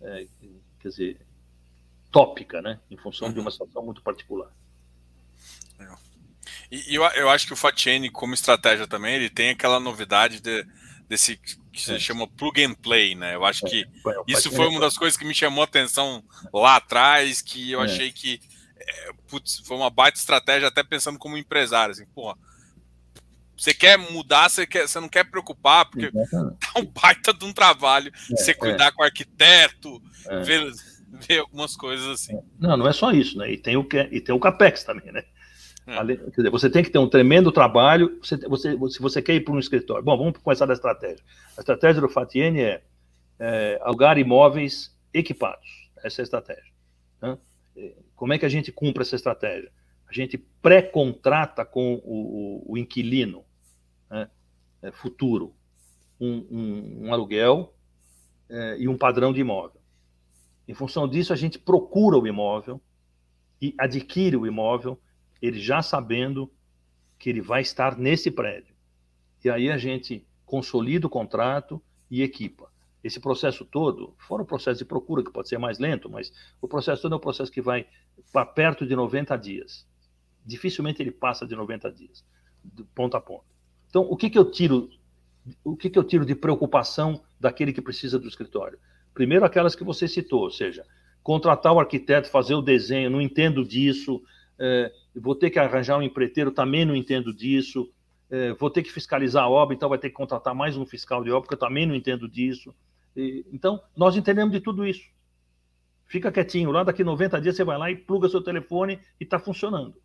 é, quer dizer, tópica, né? Em função de uma situação muito particular. E eu, eu acho que o FATN, como estratégia também, ele tem aquela novidade de, desse que se é. chama plug and play, né? Eu acho é. que isso foi uma das coisas que me chamou a atenção lá atrás, que eu é. achei que é, putz, foi uma baita estratégia, até pensando como empresário, assim, porra, você quer mudar, você, quer, você não quer preocupar, porque Exatamente. [laughs] tá um baita de um trabalho é, você cuidar com o arquiteto, ver, [laughs] ver algumas coisas assim. Não, não é só isso, né? E tem o, e tem o CAPEX também, né? É. Quer dizer, você tem que ter um tremendo trabalho. Você, você, se você quer ir para um escritório. Bom, vamos começar da estratégia. A estratégia do Fatiene é, é alugar imóveis equipados. Essa é a estratégia. Né? Como é que a gente cumpre essa estratégia? A gente pré-contrata com o, o, o inquilino né? é, futuro um, um, um aluguel é, e um padrão de imóvel. Em função disso, a gente procura o imóvel e adquire o imóvel ele já sabendo que ele vai estar nesse prédio. E aí a gente consolida o contrato e equipa. Esse processo todo, fora o processo de procura, que pode ser mais lento, mas o processo todo é um processo que vai para perto de 90 dias. Dificilmente ele passa de 90 dias, de ponta a ponta. Então, o que, que eu tiro? O que, que eu tiro de preocupação daquele que precisa do escritório? Primeiro, aquelas que você citou, ou seja, contratar o arquiteto, fazer o desenho, não entendo disso, é, vou ter que arranjar um empreiteiro, também não entendo disso, é, vou ter que fiscalizar a obra, então vai ter que contratar mais um fiscal de obra, porque eu também não entendo disso. E, então, nós entendemos de tudo isso. Fica quietinho, lá daqui 90 dias você vai lá e pluga seu telefone e está funcionando.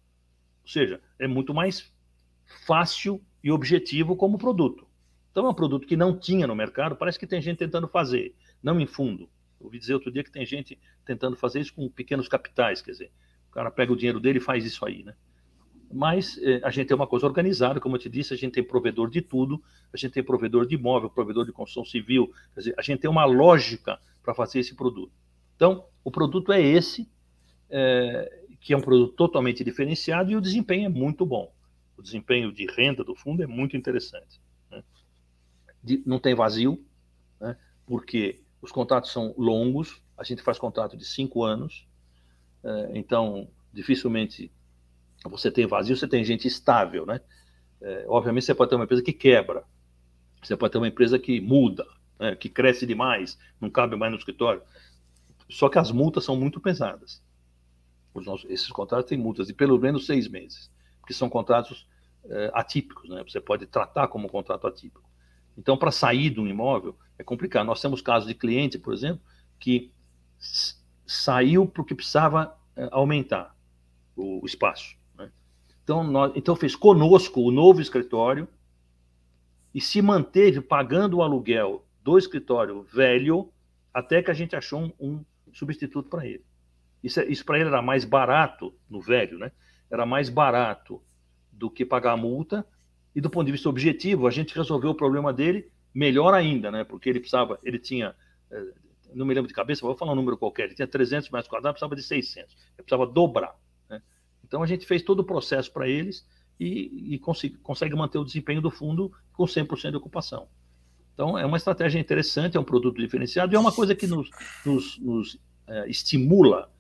Ou seja, é muito mais fácil e objetivo como produto. Então é um produto que não tinha no mercado, parece que tem gente tentando fazer, não em fundo. ouvi dizer outro dia que tem gente tentando fazer isso com pequenos capitais, quer dizer, o cara pega o dinheiro dele e faz isso aí, né? mas eh, a gente tem uma coisa organizada, como eu te disse, a gente tem provedor de tudo, a gente tem provedor de imóvel, provedor de construção civil, quer dizer, a gente tem uma lógica para fazer esse produto. Então, o produto é esse, é, que é um produto totalmente diferenciado e o desempenho é muito bom. O desempenho de renda do fundo é muito interessante. Né? De, não tem vazio, né? porque os contratos são longos, a gente faz contrato de cinco anos, é, então dificilmente você tem vazio, você tem gente estável, né? É, obviamente você pode ter uma empresa que quebra, você pode ter uma empresa que muda, né? que cresce demais, não cabe mais no escritório. Só que as multas são muito pesadas. Nossos, esses contratos têm multas de pelo menos seis meses, porque são contratos é, atípicos, né? Você pode tratar como um contrato atípico. Então, para sair de um imóvel é complicado. Nós temos casos de cliente, por exemplo, que saiu porque precisava é, aumentar o, o espaço. Né? Então, nós, então, fez conosco o novo escritório e se manteve pagando o aluguel do escritório velho até que a gente achou um, um substituto para ele. Isso, é, isso para ele era mais barato no velho, né? Era mais barato do que pagar a multa. E do ponto de vista objetivo, a gente resolveu o problema dele melhor ainda, né? Porque ele precisava, ele tinha é, não me lembro de cabeça, vou falar um número qualquer, ele tinha 300 metros quadrados, precisava de 600, ele precisava dobrar. Né? Então a gente fez todo o processo para eles e, e consegue, consegue, manter o desempenho do fundo com 100% de ocupação. Então é uma estratégia interessante, é um produto diferenciado e é uma coisa que nos, nos, nos é, estimula,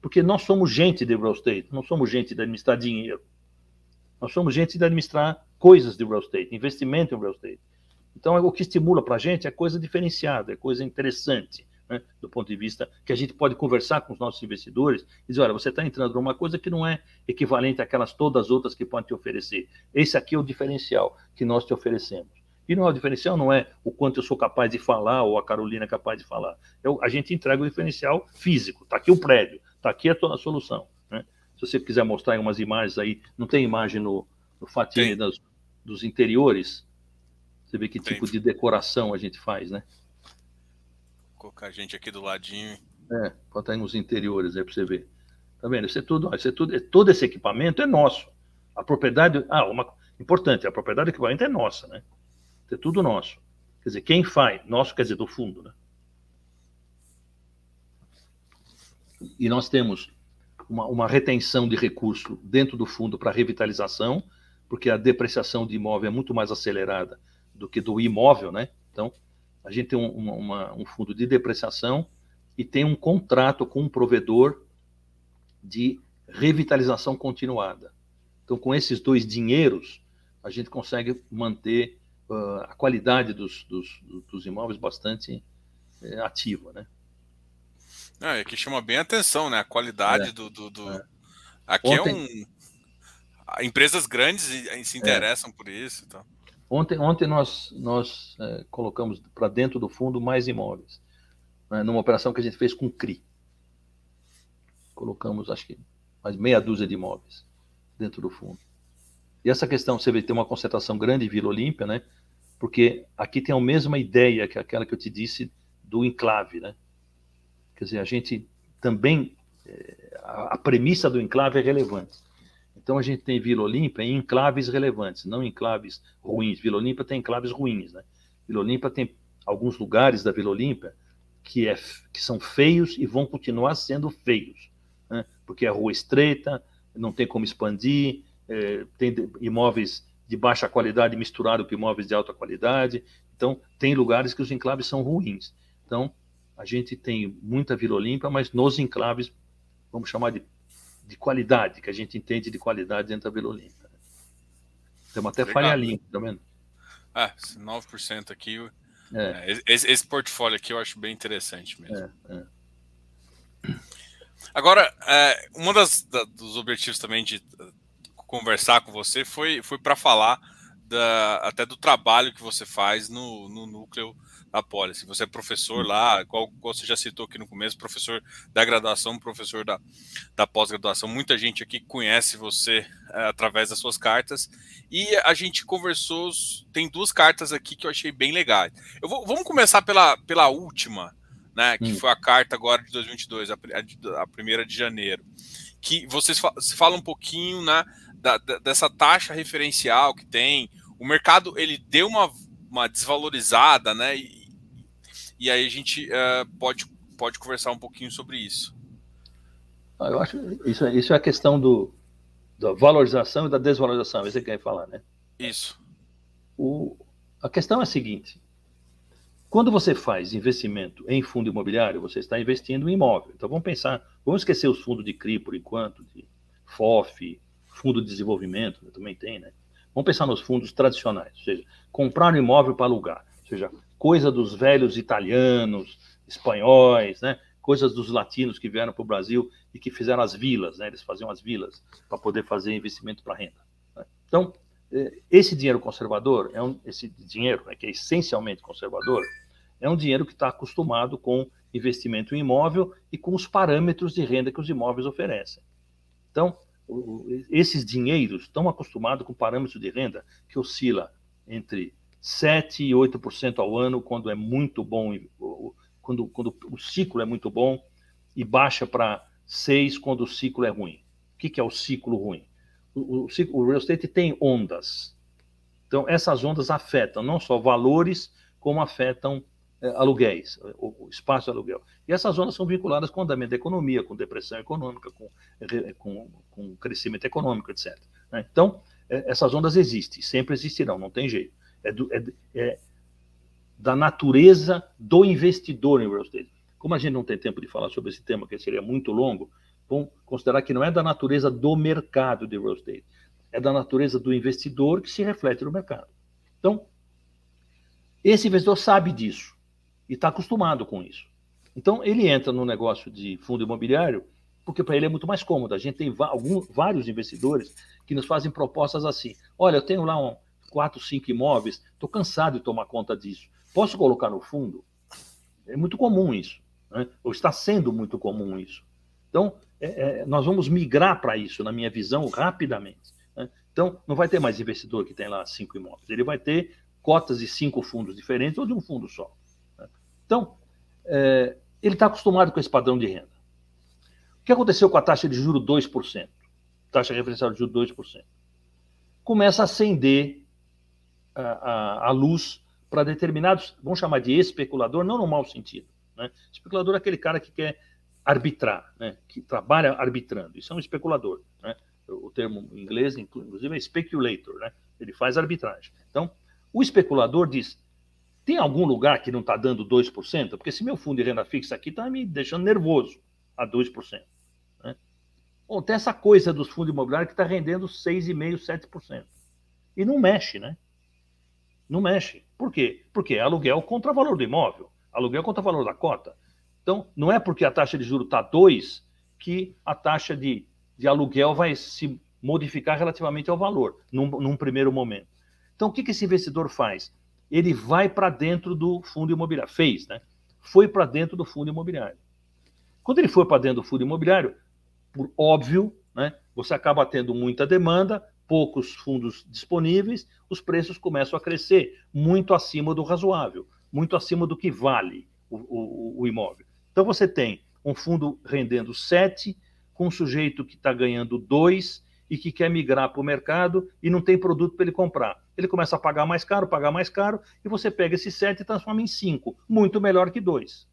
porque nós somos gente de real estate, não somos gente de administrar dinheiro. Nós somos gente de administrar coisas de real estate, investimento em real estate. Então, o que estimula para a gente é coisa diferenciada, é coisa interessante né, do ponto de vista que a gente pode conversar com os nossos investidores e dizer, olha, você está entrando numa coisa que não é equivalente àquelas todas as outras que podem te oferecer. Esse aqui é o diferencial que nós te oferecemos. E não é o diferencial, não é o quanto eu sou capaz de falar ou a Carolina é capaz de falar. Eu, a gente entrega o diferencial físico. Está aqui o prédio, está aqui a, a solução. Né? Se você quiser mostrar umas imagens aí, não tem imagem no, no das, dos interiores? Você vê que tem. tipo de decoração a gente faz, né? colocar a gente aqui do ladinho. É, pode estar nos interiores aí para você ver. Tá vendo? Isso é tudo, isso é tudo, todo esse equipamento é nosso. A propriedade, ah, uma importante, a propriedade do equipamento é nossa, né? Isso é tudo nosso. Quer dizer, quem faz? Nosso quer dizer do fundo, né? E nós temos uma, uma retenção de recurso dentro do fundo para revitalização, porque a depreciação de imóvel é muito mais acelerada do que do imóvel, né? Então, a gente tem um, uma, um fundo de depreciação e tem um contrato com um provedor de revitalização continuada. Então, com esses dois dinheiros, a gente consegue manter uh, a qualidade dos, dos, dos imóveis bastante é, ativa, né? é que chama bem a atenção, né? A qualidade é, do... do, do... É. Aqui é Ontem... é um... Empresas grandes se interessam por isso. Então. Ontem, ontem nós, nós é, colocamos para dentro do fundo mais imóveis, né, numa operação que a gente fez com o CRI. Colocamos, acho que, mais meia dúzia de imóveis dentro do fundo. E essa questão, você vê, tem uma concentração grande em Vila Olímpia, né? Porque aqui tem a mesma ideia que aquela que eu te disse do enclave, né? Quer dizer, a gente também, é, a, a premissa do enclave é relevante. Então a gente tem Vila Olímpia em enclaves relevantes, não enclaves ruins. Vila Olímpia tem enclaves ruins, né? Vila Olímpia tem alguns lugares da Vila Olímpia que, é, que são feios e vão continuar sendo feios, né? porque é rua estreita, não tem como expandir, é, tem imóveis de baixa qualidade misturado com imóveis de alta qualidade. Então, tem lugares que os enclaves são ruins. Então, a gente tem muita Vila Olímpia, mas nos enclaves, vamos chamar de de qualidade, que a gente entende de qualidade dentro da Vila Olímpia. Temos até Legal. falha limpa, tá vendo? Ah, 9% aqui. É. É, esse, esse, portfólio aqui eu acho bem interessante mesmo. É, é. Agora, é, um dos objetivos também de conversar com você foi, foi para falar da, até do trabalho que você faz no, no núcleo da Policy. Você é professor lá, qual, qual, você já citou aqui no começo, professor da graduação, professor da, da pós-graduação. Muita gente aqui conhece você é, através das suas cartas. E a gente conversou, tem duas cartas aqui que eu achei bem legais. Eu vou, vamos começar pela, pela última, né, que hum. foi a carta agora de 2022, a, a, a primeira de janeiro. Que vocês falam um pouquinho né, da, da, dessa taxa referencial que tem. O mercado ele deu uma, uma desvalorizada, né? E, e aí a gente uh, pode, pode conversar um pouquinho sobre isso. Ah, eu acho isso, isso é a questão do, da valorização e da desvalorização, é isso que quer falar, né? Isso. O, a questão é a seguinte: quando você faz investimento em fundo imobiliário, você está investindo em imóvel. Então vamos pensar, vamos esquecer os fundos de CRI por enquanto, de FOF, fundo de desenvolvimento, também tem, né? Vamos pensar nos fundos tradicionais, ou seja, comprar um imóvel para alugar, ou seja, coisa dos velhos italianos, espanhóis, né? Coisas dos latinos que vieram para o Brasil e que fizeram as vilas, né? Eles faziam as vilas para poder fazer investimento para renda. Né? Então, é, esse dinheiro conservador, é um, esse dinheiro né, que é essencialmente conservador, é um dinheiro que está acostumado com investimento em imóvel e com os parâmetros de renda que os imóveis oferecem. Então, esses dinheiros estão acostumados com parâmetros de renda que oscila entre 7% e 8% ao ano quando é muito bom, quando, quando o ciclo é muito bom, e baixa para 6% quando o ciclo é ruim. O que, que é o ciclo ruim? O, o, o real estate tem ondas. Então, essas ondas afetam não só valores, como afetam é, aluguéis, o, o, espaço de aluguel. E essas zonas são vinculadas com andamento da economia, com depressão econômica, com, com, com crescimento econômico, etc. Né? Então, é, essas ondas existem, sempre existirão, não tem jeito. É, do, é, é, da natureza do investidor em real estate. Como a gente não tem tempo de falar sobre esse tema, que seria muito longo, vamos considerar que não é da natureza do mercado de real estate, é da natureza do investidor que se reflete no mercado. Então, esse investidor sabe disso e está acostumado com isso. Então, ele entra no negócio de fundo imobiliário porque para ele é muito mais cômodo. A gente tem alguns, vários investidores que nos fazem propostas assim: olha, eu tenho lá um, quatro, cinco imóveis, estou cansado de tomar conta disso. Posso colocar no fundo? É muito comum isso, né? ou está sendo muito comum isso. Então, é, é, nós vamos migrar para isso, na minha visão, rapidamente. Né? Então, não vai ter mais investidor que tem lá cinco imóveis, ele vai ter cotas de cinco fundos diferentes ou de um fundo só. Então, é, ele está acostumado com esse padrão de renda. O que aconteceu com a taxa de juro 2%? Taxa referencial de juro 2%. Começa a acender a, luz para determinados, vamos chamar de especulador, não no mau sentido. Né? Especulador é aquele cara que quer arbitrar, né? que trabalha arbitrando. Isso é um especulador. Né? O termo em inglês, inclusive, é speculator. Né? Ele faz arbitragem. Então, o especulador diz: tem algum lugar que não está dando 2%? Porque se meu fundo de renda fixa aqui está me deixando nervoso a 2%. Né? Bom, tem essa coisa dos fundos imobiliários que está rendendo 6,5%, 7%. E não mexe, né? Não mexe. Por quê? Porque é aluguel contra valor do imóvel, aluguel contra valor da cota. Então, não é porque a taxa de juros está 2 que a taxa de, de aluguel vai se modificar relativamente ao valor, num, num primeiro momento. Então, o que, que esse investidor faz? ele vai para dentro do fundo imobiliário. Fez, né? Foi para dentro do fundo imobiliário. Quando ele foi para dentro do fundo imobiliário, por óbvio, né, você acaba tendo muita demanda, poucos fundos disponíveis, os preços começam a crescer muito acima do razoável, muito acima do que vale o, o, o imóvel. Então você tem um fundo rendendo 7, com um sujeito que está ganhando 2 e que quer migrar para o mercado e não tem produto para ele comprar. Ele começa a pagar mais caro, pagar mais caro, e você pega esse 7 e transforma em 5, muito melhor que 2.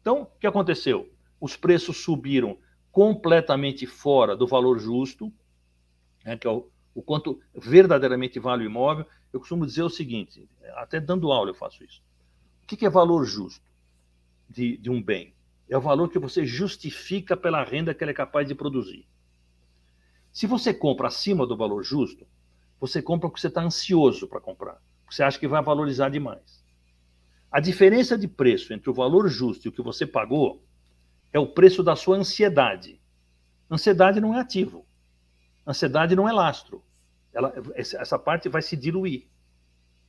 Então, o que aconteceu? Os preços subiram completamente fora do valor justo, né, que é o, o quanto verdadeiramente vale o imóvel. Eu costumo dizer o seguinte, até dando aula eu faço isso. O que é valor justo de, de um bem? É o valor que você justifica pela renda que ele é capaz de produzir. Se você compra acima do valor justo, você compra porque você está ansioso para comprar, porque você acha que vai valorizar demais. A diferença de preço entre o valor justo e o que você pagou é o preço da sua ansiedade. Ansiedade não é ativo. Ansiedade não é lastro. Ela, essa parte vai se diluir.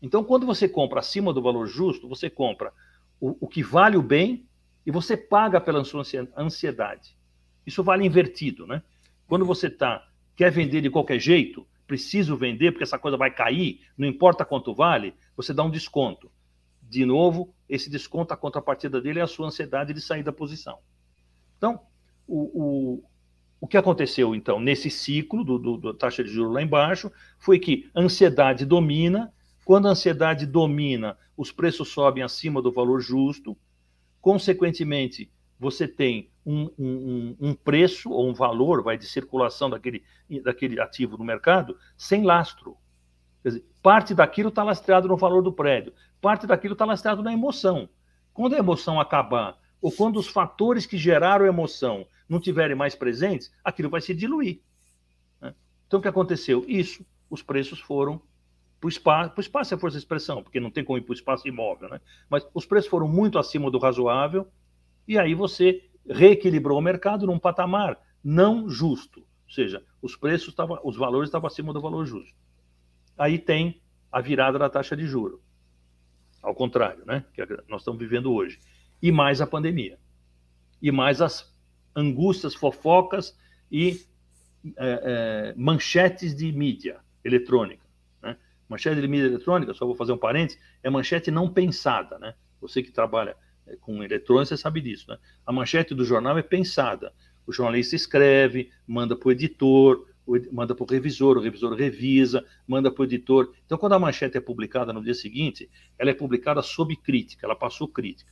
Então, quando você compra acima do valor justo, você compra o, o que vale o bem e você paga pela sua ansiedade. Isso vale invertido, né? Quando você está quer vender de qualquer jeito, preciso vender porque essa coisa vai cair, não importa quanto vale, você dá um desconto. De novo, esse desconto, a contrapartida dele é a sua ansiedade de sair da posição. Então, o, o, O que aconteceu, então, nesse ciclo do, do, taxa de juros lá embaixo, foi que ansiedade domina. Quando a ansiedade domina, os preços sobem acima do valor justo. Consequentemente, você tem um, um, um, preço ou um valor vai de circulação daquele, daquele ativo no mercado sem lastro. Dizer, parte daquilo está lastreado no valor do prédio, parte daquilo está lastreado na emoção. Quando a emoção acabar, ou quando os fatores que geraram emoção não tiverem mais presentes, aquilo vai se diluir. Né? Então, o que aconteceu? Isso, os preços foram para o espaço, para o espaço é força de expressão, porque não tem como ir para o espaço imóvel, né? mas os preços foram muito acima do razoável, e aí você reequilibrou o mercado num patamar não justo, ou seja, os preços estavam, os valores estavam acima do valor justo. Aí tem a virada da taxa de juro, ao contrário, né, que nós estamos vivendo hoje, e mais a pandemia, e mais as angústias, fofocas e é, é, manchetes de mídia eletrônica. Né? Manchete de mídia eletrônica, só vou fazer um parênteses, é manchete não pensada, né? Você que trabalha é, com eletrônicos, você sabe disso, né? A manchete do jornal é pensada. O jornalista escreve, manda para o editor, manda para o revisor, o revisor revisa, manda para o editor. Então, quando a manchete é publicada no dia seguinte, ela é publicada sob crítica, ela passou crítica.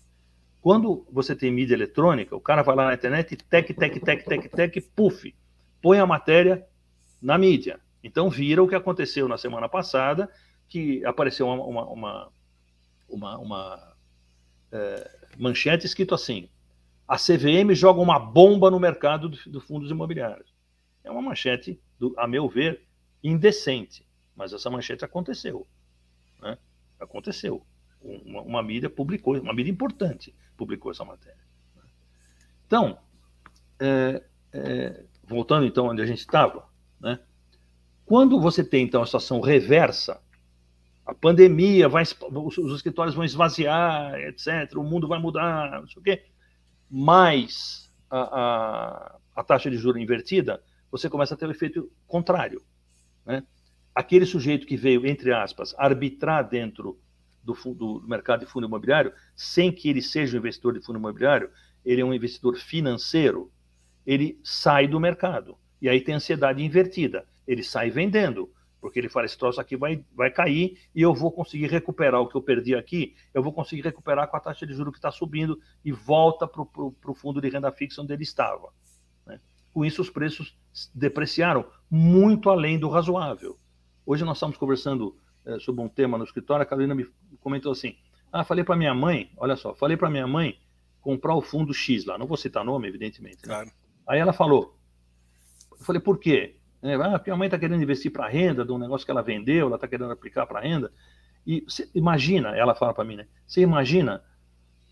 Quando você tem mídia eletrônica, o cara vai lá na internet tec, tec, tec, tec, tec, puf, põe a matéria na mídia. Então, vira o que aconteceu na semana passada, que apareceu uma, uma, uma, uma, uma é, manchete escrito assim: a CVM joga uma bomba no mercado dos do fundos imobiliários. É uma manchete, do, a meu ver, indecente, mas essa manchete aconteceu. Né? Aconteceu. Uma, uma, mídia publicou, uma mídia importante publicou essa matéria. Então, é, é, voltando então onde a gente estava, né? quando você tem então a situação reversa, a pandemia vai, os, os escritórios vão esvaziar, etc. O mundo vai mudar, não sei o quê. Mais a, a, a taxa de juros invertida, você começa a ter o efeito contrário. Né? Aquele sujeito que veio, entre aspas, arbitrar dentro do, do, mercado de fundo imobiliário, sem que ele seja um investidor de fundo imobiliário, ele é um investidor financeiro, ele sai do mercado. E aí tem ansiedade invertida. Ele sai vendendo porque ele fala: esse troço aqui vai, vai cair e eu vou conseguir recuperar o que eu perdi aqui, eu vou conseguir recuperar com a taxa de juros que está subindo e volta para o fundo de renda fixa onde ele estava. Né? Com isso, os preços depreciaram muito além do razoável. Hoje nós estamos conversando sobre um tema no escritório, a Carolina me comentou assim: Ah, falei para minha mãe, olha só, falei para minha mãe comprar o fundo X lá, não vou citar nome, evidentemente. Né? Claro. Aí ela falou: Eu falei, por quê? É, ah, porque a mãe está querendo investir para renda de um negócio que ela vendeu, ela está querendo aplicar para renda. E você imagina, ela fala para mim, né? Você imagina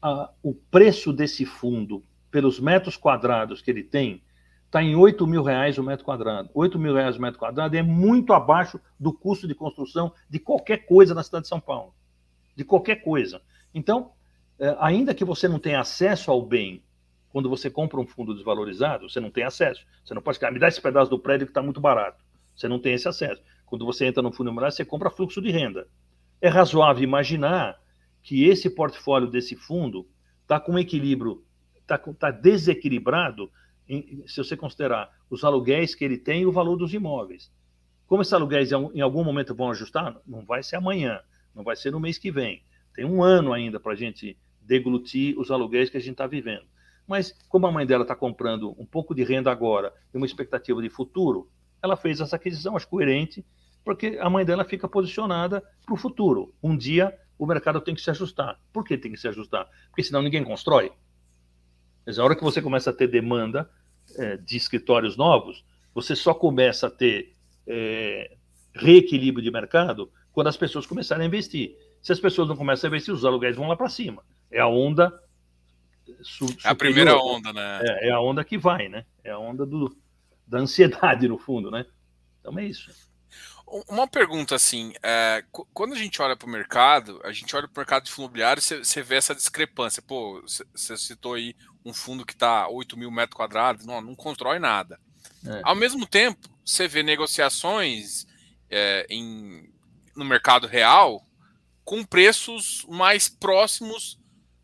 a, o preço desse fundo pelos metros quadrados que ele tem, está em 8 mil reais o metro quadrado. 8 mil reais o metro quadrado é muito abaixo do custo de construção de qualquer coisa na cidade de São Paulo. De qualquer coisa. Então, é, ainda que você não tenha acesso ao bem quando você compra um fundo desvalorizado, você não tem acesso. Você não pode ficar, me dá esse pedaço do prédio que está muito barato. Você não tem esse acesso. Quando você entra no fundo imobiliário, você compra fluxo de renda. É razoável imaginar que esse portfólio desse fundo está com equilíbrio, está tá desequilibrado em, se você considerar os aluguéis que ele tem e o valor dos imóveis. Como esses aluguéis em algum momento vão ajustar, não vai ser amanhã, não vai ser no mês que vem. Tem um ano ainda para a gente deglutir os aluguéis que a gente está vivendo. Mas, como a mãe dela está comprando um pouco de renda agora e uma expectativa de futuro, ela fez essa aquisição, acho coerente, porque a mãe dela fica posicionada para o futuro. Um dia o mercado tem que se ajustar. Por que tem que se ajustar? Porque senão ninguém constrói. Mas a hora que você começa a ter demanda é, de escritórios novos, você só começa a ter é, reequilíbrio de mercado quando as pessoas começarem a investir. Se as pessoas não começam a investir, os aluguéis vão lá para cima. É a onda é a primeira onda, né? É, é, a onda que vai, né? É a onda do, da ansiedade, no fundo, né? Então é isso. Uma pergunta assim, é, quando a gente olha para o mercado, a gente olha para o mercado de fundo imobiliário, você vê essa discrepância. Pô, você citou aí um fundo que está 8 mil metros quadrados, não, não constrói nada. É. Ao mesmo tempo, você vê negociações é, em, no mercado real com preços mais próximos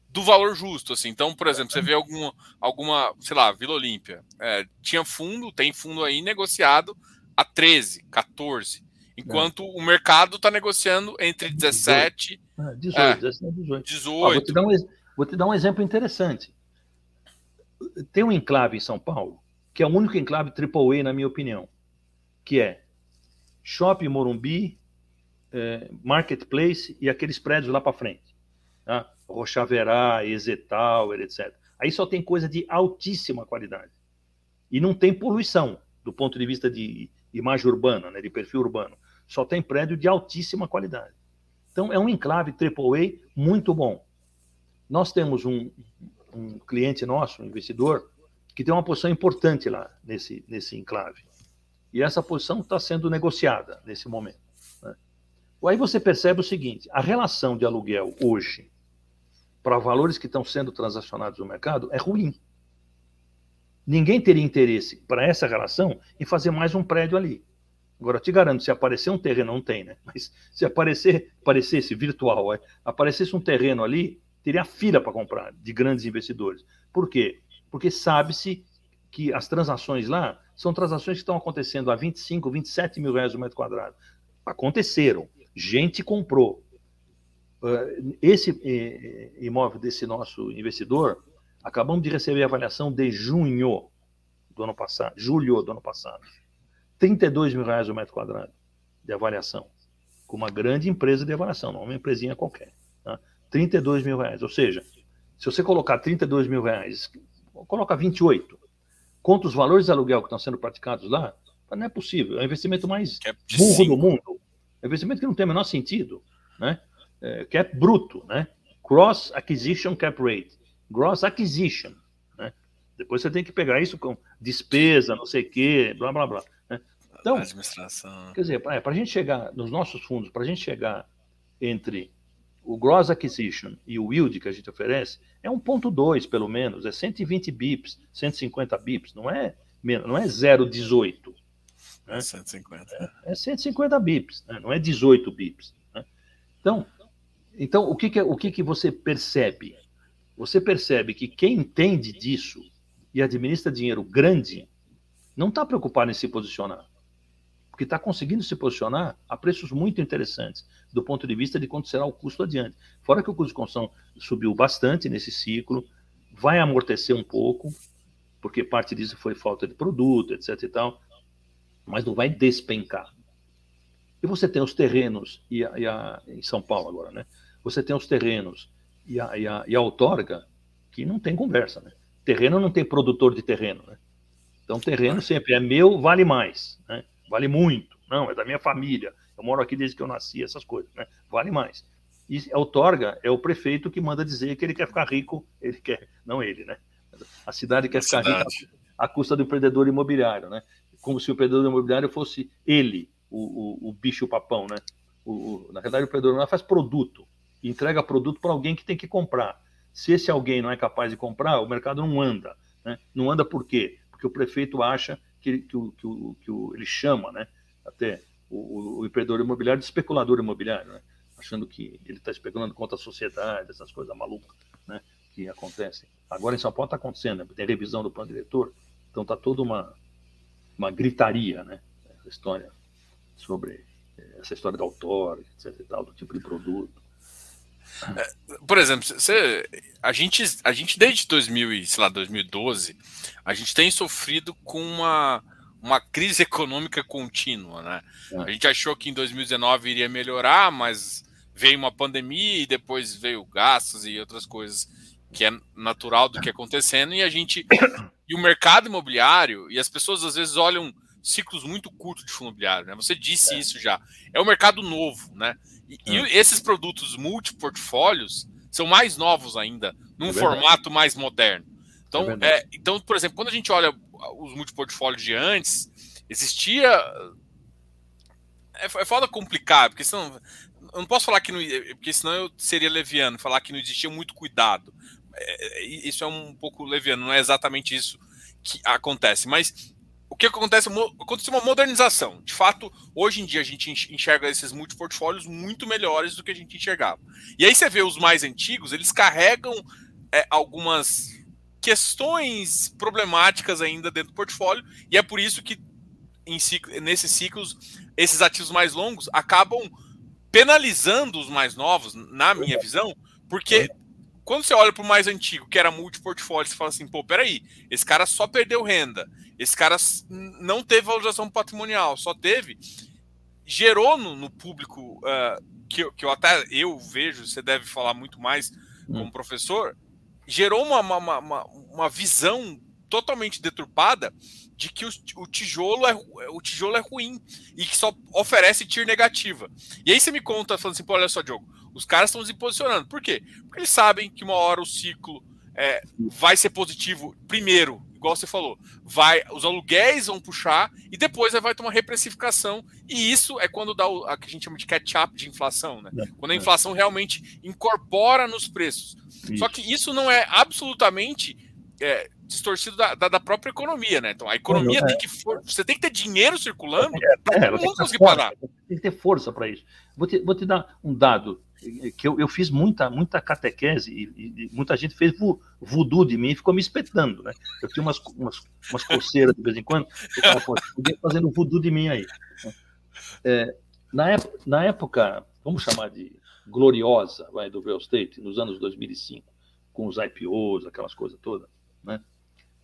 do valor justo, assim. Então, por exemplo, você vê alguma, alguma sei lá, Vila Olímpia, é, tinha fundo, tem fundo aí negociado a 13, 14, enquanto é. o mercado está negociando entre 17 18, 18, é, 18. 18. vou, te um, vou te dar um exemplo interessante. Tem um enclave em São Paulo, que é o único enclave AAA, na minha opinião, que é Shopping Morumbi, é, Marketplace e aqueles prédios lá para frente. Tá? Rochaverá, Exetal, etc. Aí só tem coisa de altíssima qualidade. E não tem poluição, do ponto de vista de imagem urbana, né, de perfil urbano. Só tem prédio de altíssima qualidade. Então, é um enclave AAA muito bom. Nós temos um, um cliente nosso, um investidor, que tem uma posição importante lá nesse, nesse enclave. E essa posição está sendo negociada nesse momento. Né? Aí você percebe o seguinte: a relação de aluguel hoje para valores que estão sendo transacionados no mercado é ruim. Ninguém teria interesse para essa relação em fazer mais um prédio ali. Agora, te garanto, se aparecer um terreno, não tem, né? Mas se aparecer, aparecesse virtual, é, aparecesse um terreno ali, teria fila para comprar de grandes investidores. Por quê? Porque sabe-se que as transações lá são transações que estão acontecendo a 25, 27 mil reais o metro quadrado. Aconteceram. Gente comprou. Eh, esse eh, imóvel desse nosso investidor, acabamos de receber a avaliação de junho do ano passado, julho do ano passado. 32 mil reais o metro quadrado de avaliação, com uma grande empresa de avaliação, não uma empresinha qualquer. Tá? 32 mil reais. Ou seja, se você colocar 32 mil reais, coloca 28, conta os valores de aluguel que estão sendo praticados lá, não é possível. É o investimento mais é burro cinco. do mundo. É um investimento que não tem o menor sentido. Né? é, cap bruto, né? Cross Acquisition Cap Rate. Gross Acquisition. Né? Depois você tem que pegar isso com despesa, não sei o quê, blá, blá, blá. Né? Então, quer dizer, para a gente chegar nos nossos fundos, para a gente chegar entre o Gross Acquisition e o Yield que a gente oferece, é 1.2 pelo menos, é 120 bips, 150 bips, não é, não é 0,18. Né? 150. É, é 150 bips, né? não é 18 bips. Né? Então, então, o que, que, o que, que você percebe? Você percebe que quem entende disso e administra dinheiro grande não está preocupado em se posicionar. Porque está conseguindo se posicionar a preços muito interessantes, do ponto de vista de quanto será o custo adiante. Fora que o custo de construção subiu bastante nesse ciclo, vai amortecer um pouco, porque parte disso foi falta de produto, etc. e tal, mas não vai despencar. E você tem os terrenos, e a, e a, em São Paulo agora, né? Você tem os terrenos e a, e a, e a outorga, que não tem conversa, né? Terreno não tem produtor de terreno, né? Então, terreno sempre é meu, vale mais, né? Vale muito. Não, é da minha família. Eu moro aqui desde que eu nasci, essas coisas, né? Vale mais. E a outorga é o prefeito que manda dizer que ele quer ficar rico, ele quer, não ele, né? A cidade quer a ficar cidade. rica à custa do empreendedor imobiliário, né? Como se o empreendedor imobiliário fosse ele, o, o, o bicho papão, né? O, o, na verdade, o empreendedor não faz produto entrega produto para alguém que tem que comprar. Se esse alguém não é capaz de comprar, o mercado não anda. Né? Não anda por quê? Porque o prefeito acha que, que, o, que, o, que ele chama né? até o, o empreendedor imobiliário de especulador imobiliário, né? achando que ele está especulando contra a sociedade, essas coisas malucas né? que acontecem. Agora em São Paulo está acontecendo, né? tem revisão do plano diretor, então está toda uma, uma gritaria, né? Essa história sobre essa história da autor, etc. E tal, do tipo de produto. É, por exemplo, você, a, gente, a gente desde 2000, sei lá, 2012, a gente tem sofrido com uma, uma crise [laughs] econômica contínua, né? É. A gente achou que em 2019 iria melhorar, mas veio uma pandemia e depois veio gastos e outras coisas que é natural do que é acontecendo e a gente [coughs] e o mercado imobiliário e as pessoas às vezes olham ciclos muito curtos de fundo imobiliário, né? Você disse é. isso já. É um mercado novo, né? E, é. e esses produtos multiportfólios são mais novos ainda, num é formato mais moderno. Então, é, é então, por exemplo, quando a gente olha os multiportfólios de antes, existia. É, é foda complicar, porque senão. Eu não posso falar que não. Porque senão eu seria leviano, falar que não existia muito cuidado. É, isso é um pouco leviano, não é exatamente isso que acontece. Mas o que acontece? Aconteceu uma modernização. De fato, hoje em dia a gente enxerga esses multiportfólios muito melhores do que a gente enxergava. E aí você vê os mais antigos, eles carregam é, algumas questões problemáticas ainda dentro do portfólio, e é por isso que em ciclo, nesses ciclos, esses ativos mais longos acabam penalizando os mais novos, na minha visão, porque quando você olha para o mais antigo, que era multiportfólio, você fala assim, pô, peraí, esse cara só perdeu renda, esse cara não teve valorização patrimonial, só teve, gerou no, no público, uh, que, que eu até eu vejo, você deve falar muito mais como hum. professor, gerou uma, uma, uma, uma visão totalmente deturpada de que o, o, tijolo é, o tijolo é ruim e que só oferece TIR negativa. E aí você me conta, falando assim, pô, olha só, Diogo, os caras estão se posicionando. Por quê? Porque eles sabem que uma hora o ciclo é, vai ser positivo primeiro, igual você falou, vai os aluguéis vão puxar e depois vai ter uma reprecificação e isso é quando dá o a que a gente chama de catch-up de inflação, né? É, quando a é. inflação realmente incorpora nos preços. Isso. Só que isso não é absolutamente é, distorcido da, da, da, própria economia, né? Então a economia é. tem que for... você tem que ter dinheiro circulando é, para todo mundo conseguir pagar. Tem que ter força para isso. Vou te, vou te dar um dado que eu, eu fiz muita, muita catequese e, e muita gente fez voodoo de mim e ficou me espetando, né? Eu tinha umas, umas, umas coceiras de vez em quando, eu tava, fazendo voodoo de mim aí. É, na, época, na época, vamos chamar de gloriosa vai, do real estate, nos anos 2005, com os IPOs, aquelas coisas todas, né?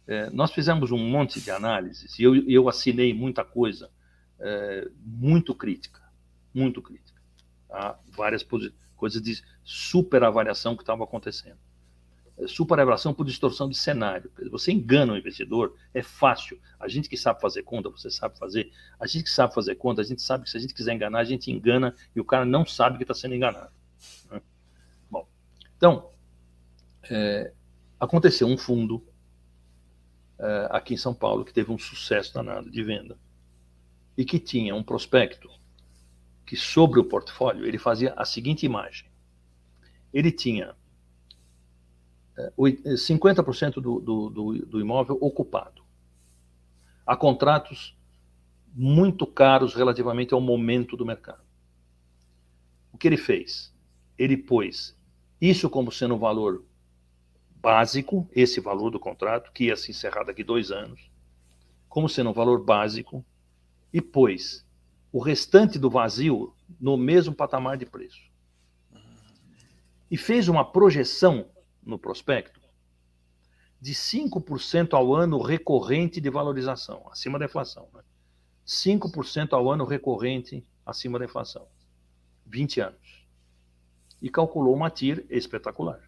É, nós fizemos um monte de análises e eu, eu assinei muita coisa é, muito crítica, muito crítica. Tá? Várias coisas de superavaliação que estavam acontecendo. É, superavaliação por distorção de cenário. Você engana o investidor, é fácil. A gente que sabe fazer conta, você sabe fazer. A gente que sabe fazer conta, a gente sabe que se a gente quiser enganar, a gente engana e o cara não sabe que está sendo enganado. Né? Bom, então, é, aconteceu um fundo uh, aqui em São Paulo, que teve um sucesso danado de venda, e que tinha um prospecto que, sobre o portfólio, ele fazia a seguinte imagem. Ele tinha uh, eh, 50% do, do, do, do imóvel ocupado. Há contratos muito caros relativamente ao momento do mercado. O que ele fez? Ele pôs isso como sendo um valor básico, esse valor do contrato, que ia se encerrar daqui dois anos, como sendo um valor básico, e pôs o restante do vazio no mesmo patamar de preço. E fez uma projeção no prospecto de 5% ao ano recorrente de valorização, acima da inflação. Né? 5% ao ano recorrente acima da inflação. 20 anos. E calculou uma TIR espetacular.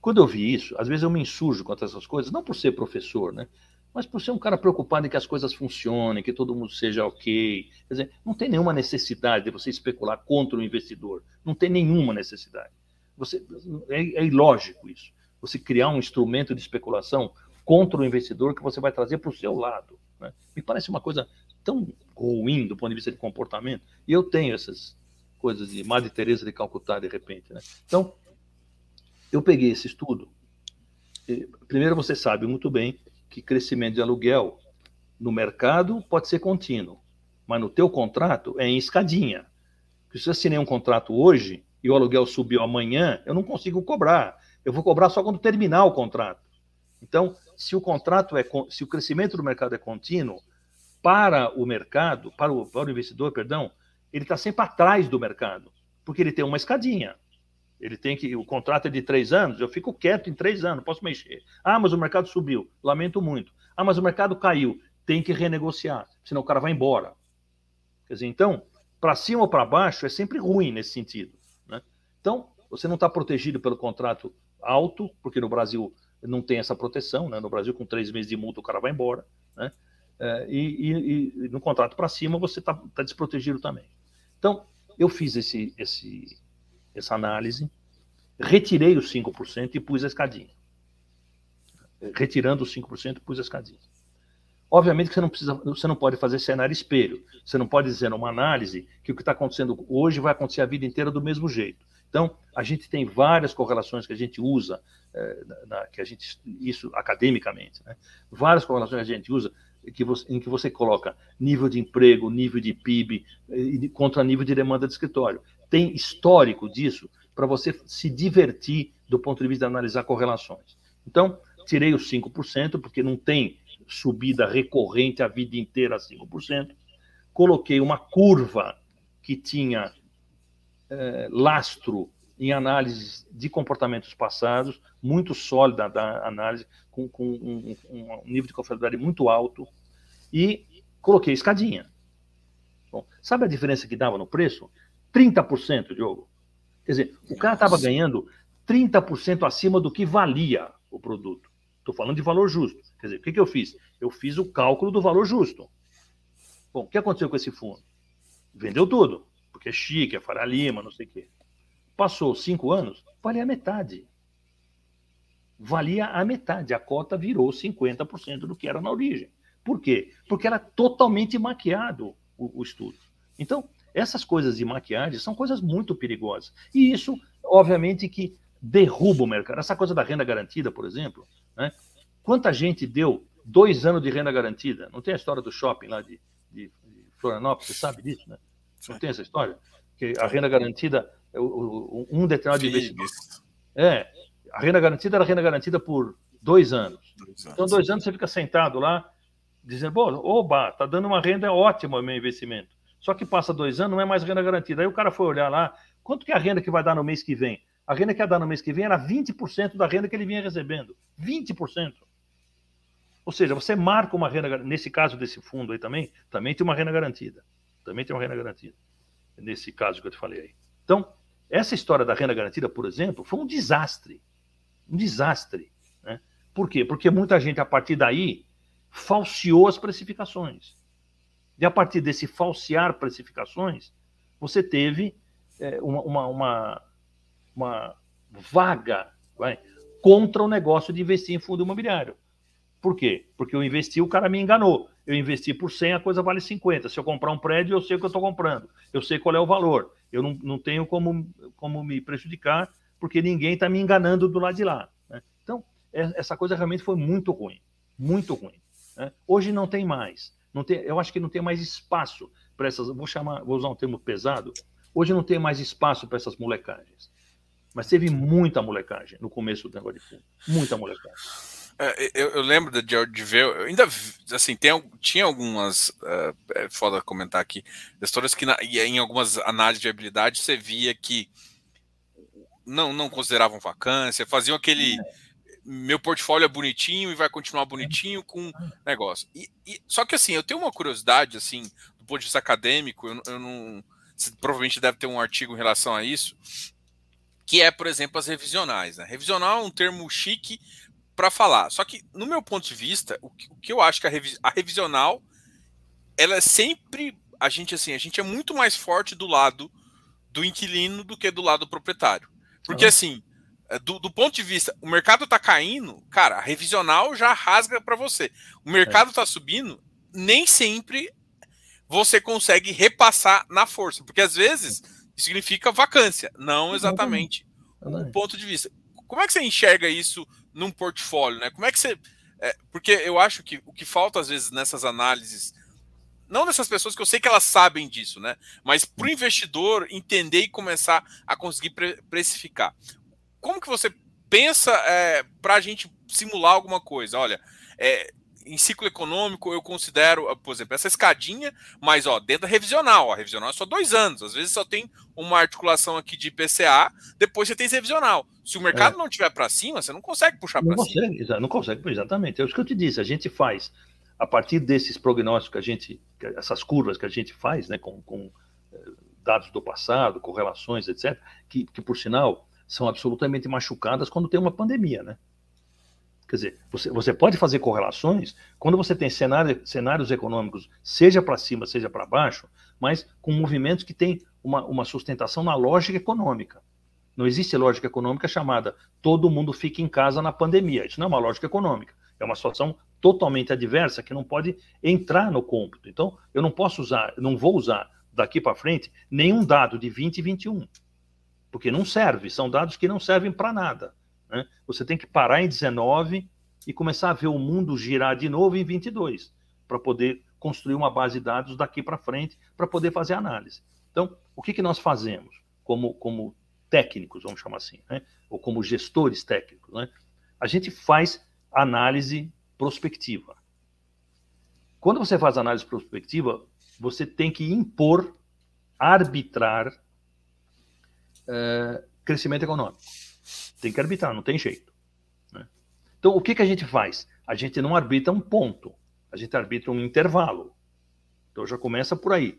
Quando eu vi isso, às vezes eu me insurjo contra essas coisas, não por ser professor, né? Mas por ser um cara preocupado em que as coisas funcionem, que todo mundo seja ok. Quer dizer, não tem nenhuma necessidade de você especular contra o investidor. Não tem nenhuma necessidade. Você, é, é ilógico isso. Você criar um instrumento de especulação contra o investidor que você vai trazer para o seu lado. Né? Me parece uma coisa tão ruim do ponto de vista de comportamento. E eu tenho essas coisas de Madre Teresa de Calcutá, de repente. Né? Então, eu peguei esse estudo. Primeiro, você sabe muito bem que crescimento de aluguel no mercado pode ser contínuo, mas no teu contrato é em escadinha. Se eu assinei um contrato hoje e o aluguel subiu amanhã, eu não consigo cobrar. Eu vou cobrar só quando terminar o contrato. Então, se o contrato é se o crescimento do mercado é contínuo, para o mercado, para o, para o investidor, perdão, ele está sempre atrás do mercado, porque ele tem uma escadinha. Ele tem que. O contrato é de três anos, eu fico quieto em três anos, posso mexer. Ah, mas o mercado subiu, lamento muito. Ah, mas o mercado caiu, tem que renegociar, senão o cara vai embora. Quer dizer, então, para cima ou para baixo é sempre ruim nesse sentido. Né? Então, você não está protegido pelo contrato alto, porque no Brasil não tem essa proteção, né? No Brasil, com três meses de multa, o cara vai embora, né? É, e, e, e, no contrato para cima você está tá desprotegido também. Então, eu fiz esse, esse, essa análise, retirei os 5% e pus a escadinha. Retirando os 5%, pus a escadinha. Obviamente que você não, precisa, você não pode fazer cenário espelho. Você não pode dizer numa análise que o que está acontecendo hoje vai acontecer a vida inteira do mesmo jeito. Então, a gente tem várias correlações que a gente usa, é, na, que a gente, isso academicamente, né? várias correlações que a gente usa que você, em que você coloca nível de emprego, nível de PIB, e, contra nível de demanda de escritório tem histórico disso, para você se divertir do ponto de vista de analisar correlações. Então, tirei os 5%, porque não tem subida recorrente a vida inteira a 5%. Coloquei uma curva que tinha é, lastro em análises de comportamentos passados, muito sólida da análise, com, com um, um, nível de confiabilidade muito alto, e coloquei escadinha. Bom, sabe a diferença que dava no preço? 30%, Diogo. Quer dizer, o cara estava ganhando 30% acima do que valia o produto. Estou falando de valor justo. Quer dizer, o que, que eu fiz? Eu fiz o cálculo do valor justo. Bom, o que aconteceu com esse fundo? Vendeu tudo, porque é chique, é Faria Lima, não sei o quê. Passou cinco anos, valia a metade. Valia a metade. A cota virou 50% do que era na origem. Por quê? Porque era totalmente maquiado o, o estudo. Então, essas coisas de maquiagem são coisas muito perigosas. E isso, obviamente, que derruba o mercado. Essa coisa da renda garantida, por exemplo, né? quanta gente deu dois anos de renda garantida? Não tem a história do shopping lá de, de, de Florianópolis, você sabe disso, né? Não tem essa história? Que a renda garantida, um determinado de investimento. É, a renda garantida era renda garantida por dois anos. dois anos. Então, dois anos você fica sentado lá, dizendo, pô, oba, tá dando uma renda ótima o meu investimento. Só que passa dois anos, não é mais renda garantida. Aí o cara foi olhar lá, quanto que é a renda que vai dar no mês que vem? A renda que ia dar no mês que vem era 20% da renda que ele vinha recebendo. 20%. Ou seja, você marca uma renda, nesse caso desse fundo aí também, também tem uma renda garantida. Também tem uma renda garantida. Nesse caso que eu te falei aí. Então, essa história da renda garantida, por exemplo, foi um desastre. Um desastre. Né? Por quê? Porque muita gente, a partir daí, falseou as precificações. E a partir desse falsear precificações, você teve é, uma, uma, uma, uma, vaga contra o negócio de investir em fundo imobiliário. Por quê? Porque eu investi, o cara me enganou. Eu investi por 100, a coisa vale 50. Se eu comprar um prédio, eu sei o que eu estou comprando. Eu sei qual é o valor. Eu não, não tenho como, como me prejudicar, porque ninguém está me enganando do lado de lá. Né? Então, é, essa coisa realmente foi muito ruim. Muito ruim. Né? Hoje não tem mais. Não tem, eu acho que não tem mais espaço para essas. Vou chamar, vou usar um termo pesado. Hoje não tem mais espaço para essas molecagens. Mas teve muita molecagem no começo do negócio de fundo. Muita molecagem. É, eu, eu, lembro de, de ver, eu ainda assim, tem, tinha algumas, uh, é foda comentar aqui, histórias que na, em algumas análises de habilidade você via que não, não consideravam vacância, faziam aquele. É meu portfólio é bonitinho e vai continuar bonitinho com negócio. E, e, só que assim, eu tenho uma curiosidade, assim, do ponto de vista acadêmico, eu, eu não. Você provavelmente deve ter um artigo em relação a isso, que é, por exemplo, as revisionais. Né? Revisional é um termo chique para falar. Só que, no meu ponto de vista, o que, o que eu acho que a, revi a revisional ela é sempre. A gente, assim, a gente é muito mais forte do lado do inquilino do que do lado do proprietário. Porque, uhum. assim, do, do, ponto de vista, o mercado tá caindo, cara, a revisional já rasga para você. O mercado é. tá subindo, nem sempre você consegue repassar na força, porque às vezes significa vacância, não exatamente o ponto de vista. Como é que você enxerga isso num portfólio, né? Como é que você. É, porque eu acho que o que falta às vezes nessas análises, não dessas pessoas que eu sei que elas sabem disso, né? Mas para o investidor entender e começar a conseguir pre precificar como que você pensa é, para a gente simular alguma coisa? Olha, é, em ciclo econômico eu considero, por exemplo, essa escadinha, mas ó, dentro da revisional, a revisional é só dois anos, às vezes só tem uma articulação aqui de IPCA, depois você tem revisional. Se o mercado é. não tiver para cima, você não consegue puxar para cima. Não consegue, exatamente. É isso que eu te disse. A gente faz, a partir desses prognósticos que a gente, essas curvas que a gente faz, né, com, com eh, dados do passado, correlações, etc., que, que por sinal são absolutamente machucadas quando tem uma pandemia, né? Quer dizer, você, você pode fazer correlações quando você tem cenário, cenários econômicos, seja para cima, seja para baixo, mas com movimentos que têm uma, uma sustentação na lógica econômica. Não existe lógica econômica chamada todo mundo fica em casa na pandemia. Isso não é uma lógica econômica. É uma situação totalmente adversa que não pode entrar no cômputo. Então, eu não posso usar, não vou usar daqui para frente nenhum dado de 20 e 21 porque não serve, são dados que não servem para nada. Né? Você tem que parar em 19 e começar a ver o mundo girar de novo em 22, para poder construir uma base de dados daqui para frente, para poder fazer análise. Então, o que, que nós fazemos como, como técnicos, vamos chamar assim, né? ou como gestores técnicos, né? a gente faz análise prospectiva. Quando você faz análise prospectiva, você tem que impor, arbitrar é, crescimento econômico. Tem que arbitrar, não tem jeito. Né? Então, o que, que a gente faz? A gente não arbitra um ponto, a gente arbitra um intervalo. Então, já começa por aí.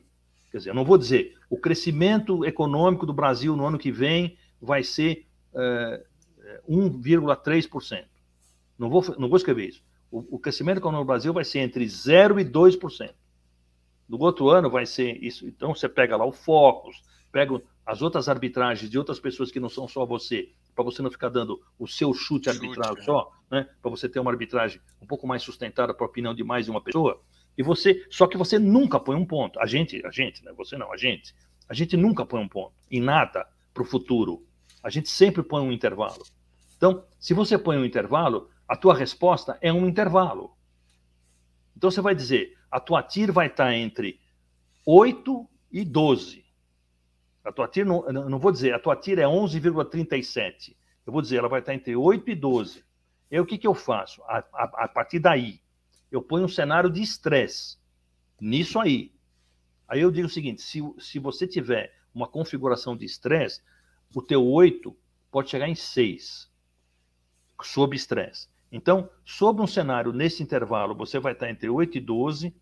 Quer dizer, eu não vou dizer o crescimento econômico do Brasil no ano que vem vai ser é, 1,3%. Não vou, não vou escrever isso. O, o, crescimento econômico do Brasil vai ser entre 0% e 2%. No outro ano vai ser isso. Então você pega lá o Focus, pega as outras arbitragens de outras pessoas que não são só você, para você não ficar dando o seu chute arbitrário é. só, né? para você ter uma arbitragem um pouco mais sustentada para a opinião de mais de uma pessoa. E você, só que você nunca põe um ponto. A gente, a gente, né? Você não, a gente. A gente nunca põe um ponto em nada para o futuro. A gente sempre põe um intervalo. Então, se você põe um intervalo, a tua resposta é um intervalo. Então você vai dizer, a tua TIR vai estar entre 8 e 12. A tua TIR, não, não vou dizer, a tua TIR é 11,37. Eu vou dizer, ela vai estar entre 8 e 12. E aí o que, que eu faço? A, a, a partir daí, eu ponho um cenário de estresse nisso aí. Aí eu digo o seguinte, se, se você tiver uma configuração de estresse, o teu 8 pode chegar em 6 sob estresse. Então, sob um cenário nesse intervalo, você vai estar entre 8 e 12,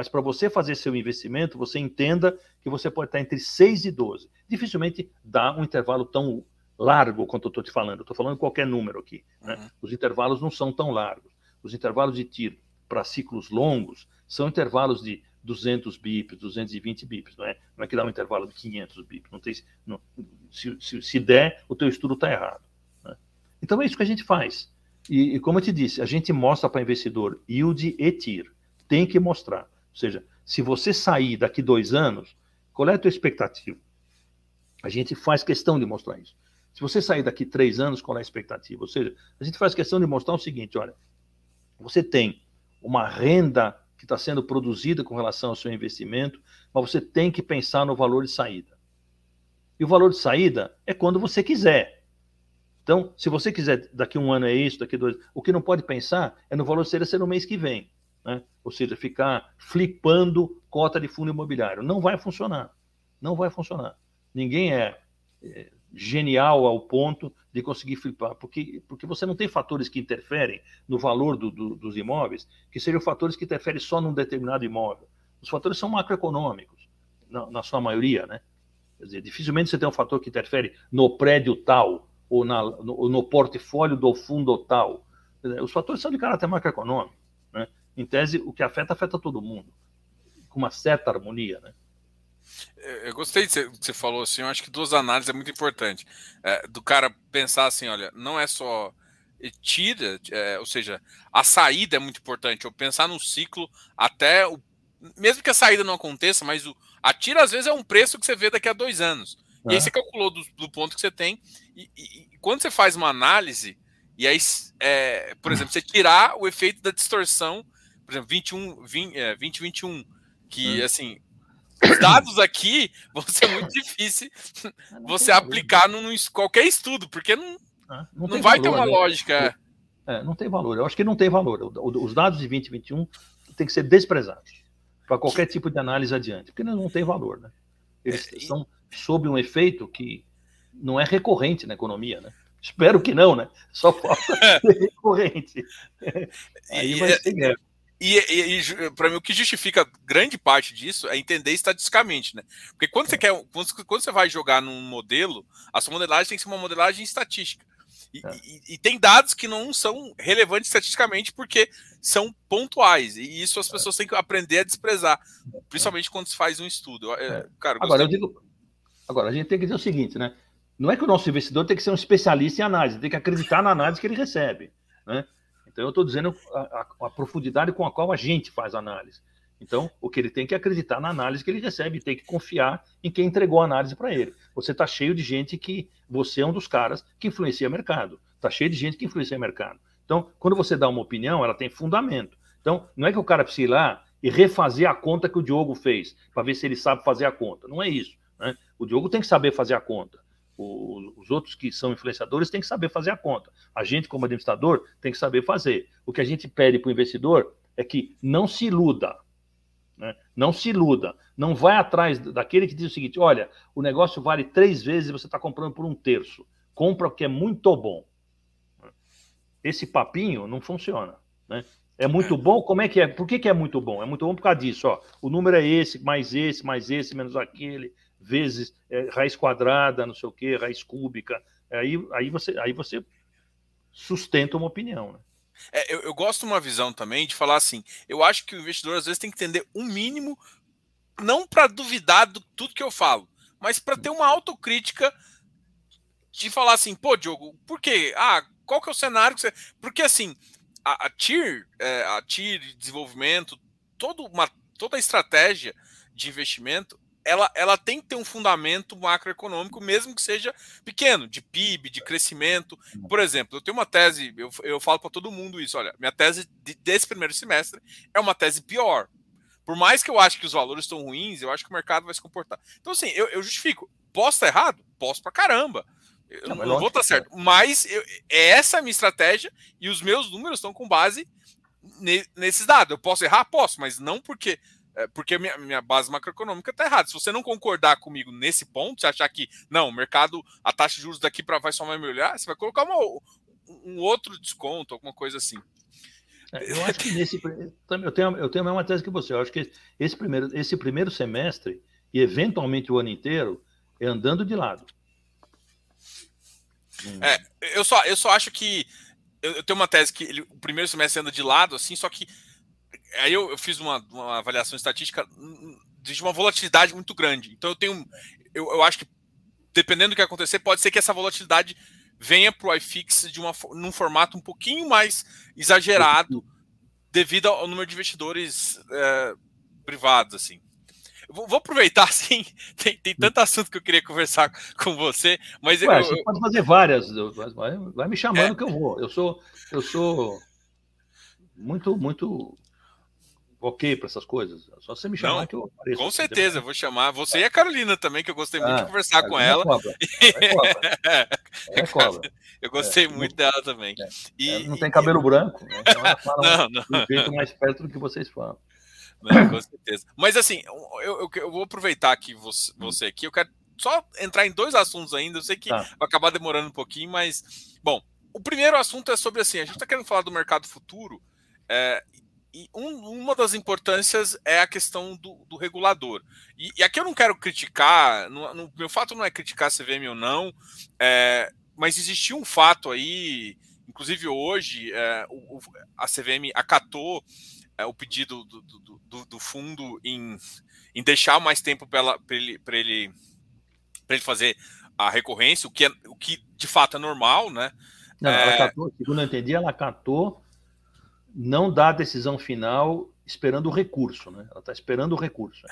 mas para você fazer seu investimento, você entenda que você pode estar entre 6 e 12. Dificilmente dá um intervalo tão largo quanto eu estou te falando. Eu estou falando qualquer número aqui. Né? Uhum. Os intervalos não são tão largos. Os intervalos de tiro para ciclos longos são intervalos de 200 bips, 220 bips, não é? Não é que dá um intervalo de 500 bips. Não tem, não, se, se, se der, o teu estudo está errado. Né? Então é isso que a gente faz. E, e como eu te disse, a gente mostra para investidor yield e TIR. Tem que mostrar. Ou seja, se você sair daqui dois anos, qual é a tua expectativa? A gente faz questão de mostrar isso. Se você sair daqui três anos, qual é a expectativa? Ou seja, a gente faz questão de mostrar o seguinte: olha, você tem uma renda que está sendo produzida com relação ao seu investimento, mas você tem que pensar no valor de saída. E o valor de saída é quando você quiser. Então, se você quiser, daqui um ano é isso, daqui dois. O que não pode pensar é no valor ser no mês que vem. Né? Ou seja, ficar flipando cota de fundo imobiliário. Não vai funcionar. Não vai funcionar. Ninguém é, é genial ao ponto de conseguir flipar, porque, porque você não tem fatores que interferem no valor do, do, dos imóveis, que sejam fatores que interferem só num determinado imóvel. Os fatores são macroeconômicos, na, na sua maioria, né? Quer dizer, dificilmente você tem um fator que interfere no prédio tal, ou na, no, no portfólio do fundo tal. Os fatores são de caráter macroeconômico. Né? Em tese, o que afeta, afeta todo mundo, com uma certa harmonia. Né? Eu gostei de que você falou assim, eu acho que duas análises é muito importante. É, do cara pensar assim, olha, não é só tira, é, ou seja, a saída é muito importante. Eu pensar no ciclo até o. Mesmo que a saída não aconteça, mas o, a tira às vezes é um preço que você vê daqui a dois anos. E aí você calculou do, do, ponto que você tem. E, e, e, quando você faz uma análise, e aí, é, por exemplo, você tirar o efeito da distorção, por exemplo, 21, 20, é, 2021, que hum. assim, os dados aqui [laughs] vão ser muito difícil você aplicar num, qualquer estudo, porque não, ah, não, não vai valor, ter uma né? lógica. É, não tem valor. Eu acho que não tem valor. Os dados de 2021 têm que ser desprezados para qualquer tipo de análise adiante, porque não tem valor, né? Eles é, são sob um efeito que não é recorrente na economia, né? Espero que não, né? Só falta [laughs] ser recorrente. Aí vai ser guerra. E, e, e para mim, o que justifica grande parte disso é entender estatisticamente, né? Porque quando você quer, quando, quando, você vai jogar num modelo, a sua modelagem tem que ser uma modelagem estatística. E, é. e, tem dados que não são relevantes estatisticamente porque são pontuais. E isso as é. pessoas têm que aprender a desprezar, principalmente quando se faz um estudo. É, é. Cara, Agora, eu digo, Agora, a gente tem que dizer o seguinte, né? Não é que o nosso investidor tem que ser um especialista em análise, tem que acreditar na análise que ele recebe. Né? Então, eu estou dizendo a, a, a, profundidade com a qual a gente faz análise. Então, o que ele tem que acreditar na análise que ele recebe, tem que confiar em quem entregou a análise para ele. Você está cheio de gente que. Você é um dos caras que influencia o mercado. Está cheio de gente que influencia o mercado. Então, quando você dá uma opinião, ela tem fundamento. Então, não é que o cara precisa ir lá e refazer a conta que o Diogo fez, para ver se ele sabe fazer a conta. Não é isso. Né? O Diogo tem que saber fazer a conta. Os outros que são influenciadores têm que saber fazer a conta. A gente, como administrador, tem que saber fazer. O que a gente pede para o investidor é que não se iluda. Né? Não se iluda. Não vai atrás daquele que diz o seguinte: olha, o negócio vale três vezes e você está comprando por um terço. Compra o que é muito bom. Esse papinho não funciona. Né? É muito bom? Como é que é? Por que, que é muito bom? É muito bom por causa disso. Ó. O número é esse, mais esse, mais esse, menos aquele, vezes é, raiz quadrada, não sei o quê, raiz cúbica. Aí, aí, você, aí você sustenta uma opinião. Né? É, eu, eu gosto de uma visão também de falar assim: eu acho que o investidor às vezes tem que entender um mínimo, não para duvidar de tudo que eu falo, mas para ter uma autocrítica de falar assim, pô, Diogo, por quê? Ah, qual que é o cenário que você. Porque assim, a, a TIR, é, a TIR de desenvolvimento, toda, uma, toda a estratégia de investimento, ela, ela tem que ter um fundamento macroeconômico, mesmo que seja pequeno, de PIB, de crescimento. Uhum. Por exemplo, eu tenho uma tese, eu, eu falo para todo mundo isso: olha, minha tese de, desse primeiro semestre é uma tese pior. Por mais que eu acho que os valores estão ruins, eu acho que o mercado vai se comportar. Então, assim, eu, eu justifico. Posso estar errado? Posso pra caramba. Eu não, não vou estar certo. É. Mas eu, é essa a minha estratégia e os meus números estão com base ne, nesses dados. Eu posso errar? Posso, mas não porque é, porque minha, minha base macroeconômica está errada. Se você não concordar comigo nesse ponto, você achar que não, o mercado, a taxa de juros daqui para vai só vai melhorar, você vai colocar uma, um outro desconto, alguma coisa assim. É, eu acho que nesse eu tenho eu tenho a mesma tese que você. Eu acho que esse primeiro esse primeiro semestre e eventualmente o ano inteiro é andando de lado. É, eu só, eu só acho que. Eu, eu tenho uma tese que ele, o primeiro semestre anda de lado, assim, só que. Aí eu, eu fiz uma, uma avaliação estatística de uma volatilidade muito grande. Então eu tenho. Eu, eu acho que, dependendo do que acontecer, pode ser que essa volatilidade venha para o iFix de uma, num formato um pouquinho mais exagerado devido ao número de investidores é, privados, assim. Vou, vou aproveitar, [laughs] assim, tem, tem tanto assunto que eu queria conversar com você, mas Ué, eu, você pode fazer várias, vai, vai me chamando é, que eu vou. Eu sou, eu sou muito, muito ok para essas coisas. Só você me chamar Não, que eu apareço. Com certeza, eu vou chamar você e a Carolina também, que eu gostei muito ah, de conversar com ela. É cobra. [laughs] É cobra. É cobra. Eu gostei é, muito não, dela também. É, e, não tem cabelo e... branco, né? então ela fala [laughs] não, não. jeito mais perto do que vocês falam. Não, com certeza. Mas assim, eu, eu, eu, vou aproveitar que você, você aqui, eu quero só entrar em dois assuntos ainda. Eu sei que tá. vai acabar demorando um pouquinho, mas bom, o primeiro assunto é sobre assim, a gente está querendo falar do mercado futuro. É, e um, uma das importâncias é a questão do, do regulador. E, e, aqui eu não quero criticar, no, no, meu fato não é criticar a CVM ou não, é, mas existiu um fato aí, inclusive hoje, é, o, a CVM acatou é, o pedido do, do, do, do, fundo em, em deixar mais tempo para ele, ele, ele fazer a recorrência, o que, é, o que de fato é normal, né? Não, é... ela catou, segundo eu entendi, ela catou não dá a decisão final esperando o recurso, né? Ela está esperando o recurso.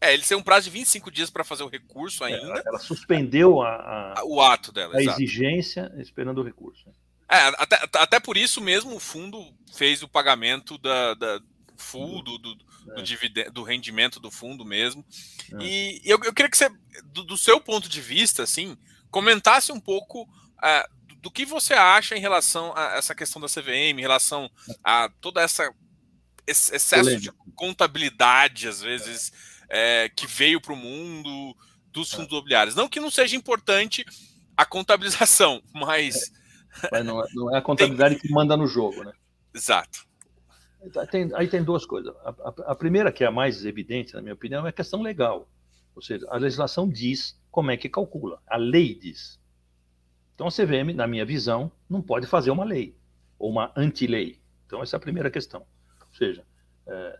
É, ele tem um prazo de 25 dias para fazer o recurso ainda. É, ela, ela suspendeu a, a, o ato dela, a exato. exigência esperando o recurso. É, até, até por isso mesmo o fundo fez o pagamento da, da full do, do, é. do, dividendo, do rendimento do fundo mesmo. É. E, e eu, eu, queria que você, do, do, seu ponto de vista, assim, comentasse um pouco uh, do que você acha em relação a essa questão da CVM, em relação a toda essa esse excesso de contabilidade, às vezes, é, que veio para o mundo dos fundos é. imobiliários. Não que não seja importante a contabilização, [laughs] mas. É. Mas não, é, não é a [laughs] contabilidade tem... que manda no jogo, né? Exato. Tem, aí tem duas coisas. A, a, a, primeira, que é a mais evidente, na minha opinião, é a questão legal. Ou seja, a legislação diz como é que calcula. A lei diz. Então a CVM, na minha visão, não pode fazer uma lei ou uma anti-lei. Então essa é a primeira questão. Ou seja, é,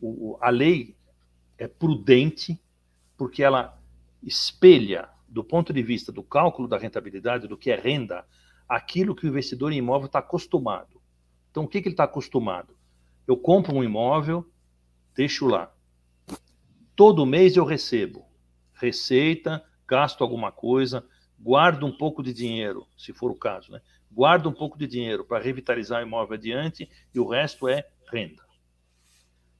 o, a lei é prudente porque ela espelha, do ponto de vista do cálculo da rentabilidade, do que é renda, aquilo que o investidor em imóvel está acostumado. Então o que, que ele está acostumado? Eu compro um imóvel, deixo lá. Todo mês eu recebo receita, gasto alguma coisa, guardo um pouco de dinheiro, se for o caso, né? guardo um pouco de dinheiro para revitalizar o imóvel adiante e o resto é renda.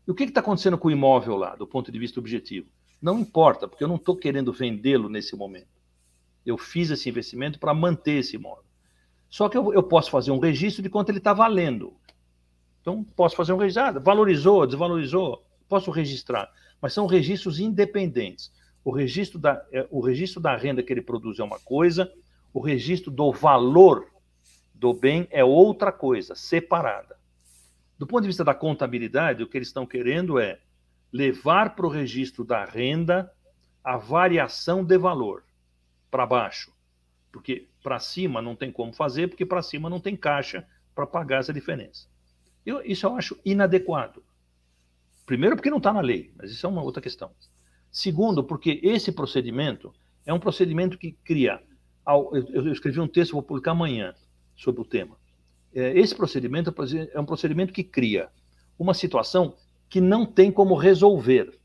E o que está acontecendo com o imóvel lá, do ponto de vista objetivo? Não importa, porque eu não estou querendo vendê-lo nesse momento. Eu fiz esse investimento para manter esse imóvel. Só que eu, eu, posso fazer um registro de quanto ele está valendo. Então, posso fazer um registro. Ah, valorizou, desvalorizou, posso registrar. Mas são registros independentes. O registro, da, é, o registro da renda que ele produz é uma coisa, o registro do valor do bem é outra coisa, separada. Do ponto de vista da contabilidade, o que eles estão querendo é levar para o registro da renda a variação de valor para baixo. Porque para cima não tem como fazer, porque para cima não tem caixa para pagar essa diferença. Eu, isso eu acho inadequado. Primeiro, porque não está na lei, mas isso é uma outra questão. Segundo, porque esse procedimento é um procedimento que cria. Eu escrevi um texto, vou publicar amanhã sobre o tema. É, esse procedimento é um procedimento que cria uma situação que não tem como resolver,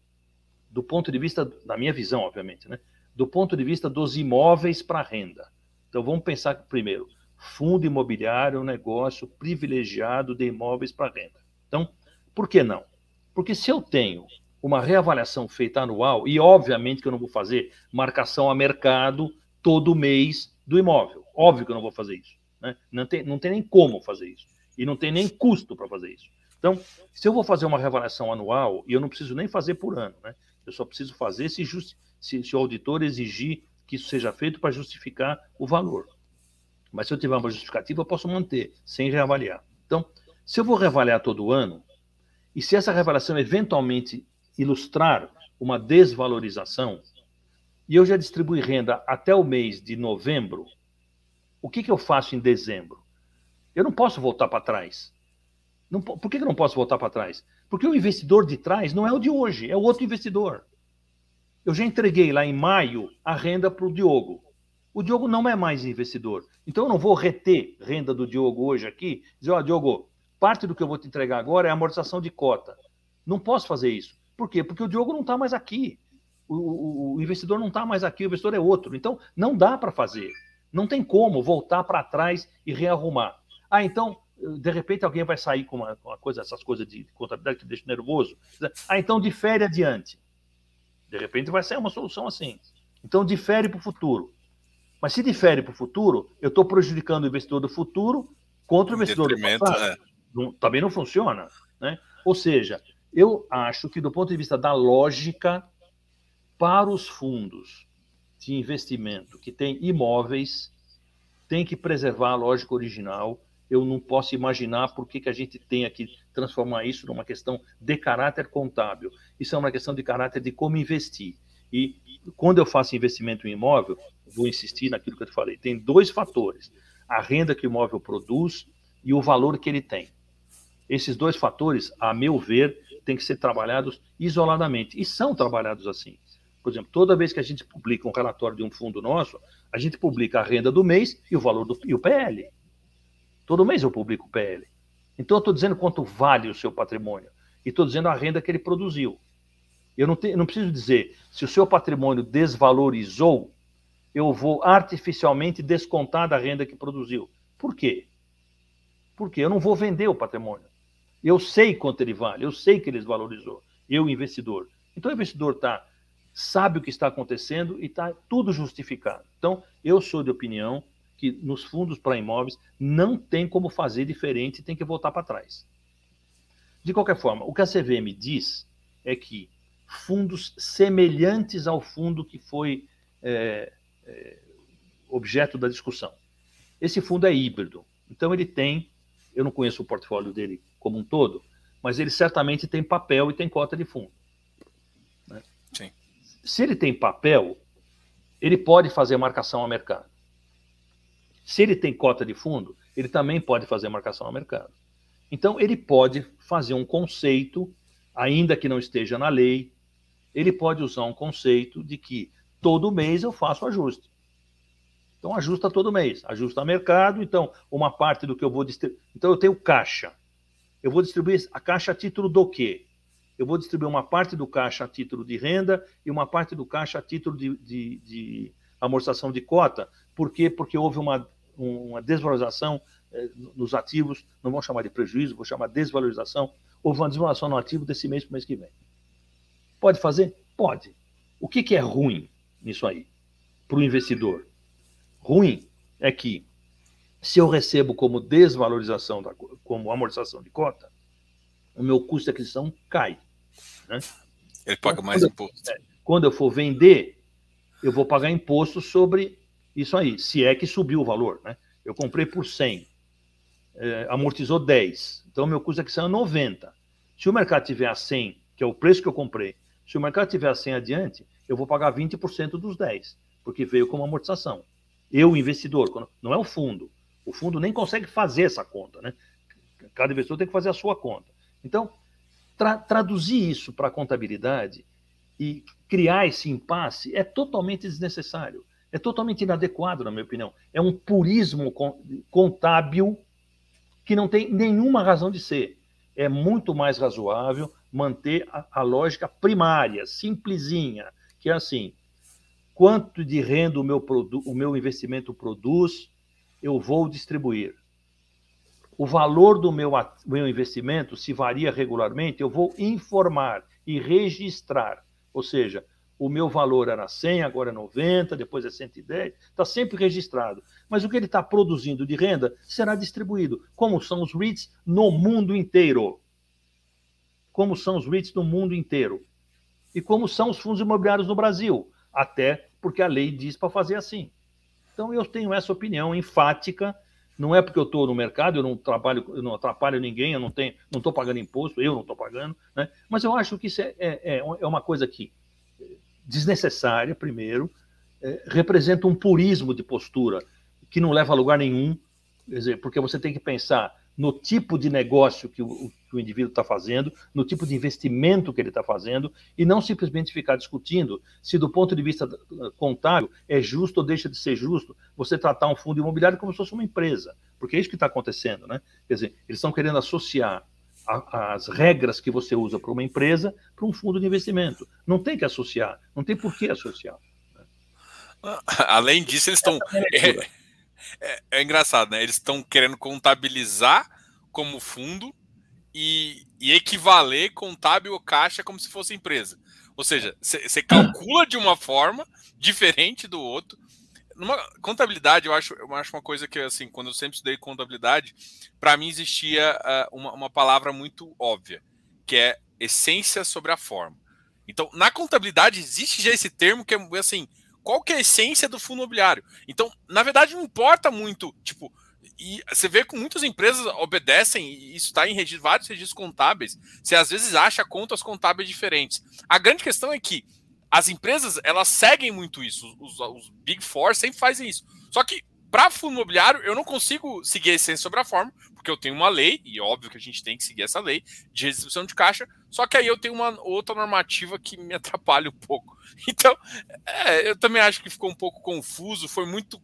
do ponto de vista, da minha visão, obviamente, né? do ponto de vista dos imóveis para renda. Então vamos pensar primeiro, fundo imobiliário é um negócio privilegiado de imóveis para renda. Então, por que não? Porque se eu tenho uma reavaliação feita anual, e obviamente que eu não vou fazer marcação a mercado todo mês do imóvel, óbvio que eu não vou fazer isso. Né? Não, tem, não tem nem como fazer isso. E não tem nem custo para fazer isso. Então, se eu vou fazer uma reavaliação anual, e eu não preciso nem fazer por ano, né? eu só preciso fazer se, just, se, se o auditor exigir que isso seja feito para justificar o valor. Mas se eu tiver uma justificativa, eu posso manter, sem reavaliar. Então, se eu vou reavaliar todo ano, e se essa reavaliação eventualmente ilustrar uma desvalorização, e eu já distribuí renda até o mês de novembro, o que, que eu faço em dezembro? Eu não posso voltar para trás. Não, por que, que eu não posso voltar para trás? Porque o investidor de trás não é o de hoje, é o outro investidor. Eu já entreguei lá em maio a renda para o Diogo. O Diogo não é mais investidor. Então eu não vou reter renda do Diogo hoje aqui, dizer, ó, oh, Diogo, parte do que eu vou te entregar agora é amortização de cota. Não posso fazer isso. Por quê? Porque o Diogo não está mais aqui. O, o, o, investidor não está mais aqui, o investidor é outro. Então, não dá para fazer. Não tem como voltar para trás e rearrumar. Ah, então, de repente alguém vai sair com uma, uma coisa, essas coisas de contabilidade que deixa nervoso. Ah, então difere adiante. De repente vai ser uma solução assim. Então difere para o futuro. Mas se difere para o futuro, eu estou prejudicando o investidor do futuro contra o investidor do passado. É. Não, também não funciona. Né? Ou seja, eu acho que do ponto de vista da lógica, para os fundos de investimento que têm imóveis, tem que preservar a lógica original. Eu não posso imaginar por que, que a gente tem que transformar isso numa questão de caráter contábil. Isso é uma questão de caráter de como investir. E quando eu faço investimento em imóvel, vou insistir naquilo que eu te falei, tem dois fatores: a renda que o imóvel produz e o valor que ele tem. Esses dois fatores, a meu ver, têm que ser trabalhados isoladamente. E são trabalhados assim. Por exemplo, toda vez que a gente publica um relatório de um fundo nosso, a gente publica a renda do mês e o valor do e o PL. Todo mês eu publico o PL. Então eu estou dizendo quanto vale o seu patrimônio. E estou dizendo a renda que ele produziu. Eu não, te, não preciso dizer se o seu patrimônio desvalorizou, eu vou artificialmente descontar da renda que produziu. Por quê? Porque eu não vou vender o patrimônio. Eu sei quanto ele vale, eu sei que ele desvalorizou. Eu, investidor. Então, o investidor tá, sabe o que está acontecendo e está tudo justificado. Então, eu sou de opinião que nos fundos para imóveis não tem como fazer diferente, tem que voltar para trás. De qualquer forma, o que a CVM diz é que fundos semelhantes ao fundo que foi é, é, objeto da discussão. Esse fundo é híbrido, então ele tem, eu não conheço o portfólio dele como um todo, mas ele certamente tem papel e tem cota de fundo. Né? Sim. Se ele tem papel, ele pode fazer marcação ao mercado. Se ele tem cota de fundo, ele também pode fazer marcação ao mercado. Então, ele pode fazer um conceito, ainda que não esteja na lei, ele pode usar um conceito de que todo mês eu faço ajuste. Então, ajusta todo mês, ajusta mercado. Então, uma parte do que eu vou distribuir. Então, eu tenho caixa. Eu vou distribuir a caixa a título do quê? Eu vou distribuir uma parte do caixa a título de renda e uma parte do caixa a título de, de, de amortização de cota. Por quê? Porque houve uma, uma desvalorização eh, nos ativos, não vou chamar de prejuízo, vou chamar de desvalorização. Houve uma desvalorização no ativo desse mês para o mês que vem. Pode fazer? Pode. O que, que é ruim nisso aí para o investidor? ruim é que se eu recebo como desvalorização, da, como amortização de cota, o meu custo de aquisição cai. Né? Ele paga então, mais quando imposto. Eu, é, quando eu for vender, eu vou pagar imposto sobre isso aí, se é que subiu o valor. Né? Eu comprei por 100, é, amortizou 10, então meu custo de aquisição é 90. Se o mercado tiver a 100, que é o preço que eu comprei, se o mercado tiver a 100 adiante, eu vou pagar 20% dos 10, porque veio como amortização. Eu, investidor, não é o fundo. O fundo nem consegue fazer essa conta, né? Cada investidor tem que fazer a sua conta. Então, tra traduzir isso para a contabilidade e criar esse impasse é totalmente desnecessário. É totalmente inadequado, na minha opinião. É um purismo contábil que não tem nenhuma razão de ser. É muito mais razoável manter a, a lógica primária, simplesinha, que é assim: quanto de renda o meu, o meu investimento produz, eu vou distribuir o valor do meu, meu investimento, se varia regularmente, eu vou informar e registrar. Ou seja, o meu valor era 100, agora é 90, depois é 110, está sempre registrado. Mas o que ele está produzindo de renda será distribuído, como são os REITs no mundo inteiro. Como são os REITs no mundo inteiro. E como são os fundos imobiliários no Brasil, até porque a lei diz para fazer assim. Então eu tenho essa opinião enfática não é porque eu estou no mercado, eu não trabalho, eu não atrapalho ninguém, eu não tenho, não estou pagando imposto, eu não estou pagando, né? Mas eu acho que isso é, é, é uma coisa que desnecessária, primeiro, é, representa um purismo de postura que não leva a lugar nenhum, quer dizer, porque você tem que pensar no tipo de negócio que o, que o indivíduo está fazendo, no tipo de investimento que ele está fazendo, e não simplesmente ficar discutindo se, do ponto de vista contábil, é justo ou deixa de ser justo você tratar um fundo imobiliário como se fosse uma empresa, porque é isso que está acontecendo, né? Quer dizer, eles estão querendo associar a, as regras que você usa para uma empresa para um fundo de investimento. Não tem que associar, não tem por que associar. [laughs] Além disso, eles estão. É, [laughs] é, é, engraçado, né? Eles estão querendo contabilizar como fundo e, e equivaler contábil ou caixa como se fosse empresa. Ou seja, você calcula de uma forma diferente do outro. Numa contabilidade, eu acho, eu acho uma coisa que, assim, quando eu sempre estudei contabilidade, para mim existia uh, uma, uma palavra muito óbvia, que é essência sobre a forma. Então, na contabilidade existe já esse termo que é assim, qual que é a essência do fundo imobiliário? Então, na verdade, não importa muito, tipo, e você vê que muitas empresas obedecem, e isso está em vários registros contábeis, você às vezes acha contas contábeis diferentes. A grande questão é que as empresas, elas seguem muito isso, os, os Big Four sempre fazem isso. Só que, para fundo imobiliário, eu não consigo seguir a essência sobre a forma, porque eu tenho uma lei, e óbvio que a gente tem que seguir essa lei, de redistribuição de caixa, só que aí eu tenho uma outra normativa que me [laughs] atrapalha um pouco. Então, é, eu também acho que ficou um pouco confuso, foi muito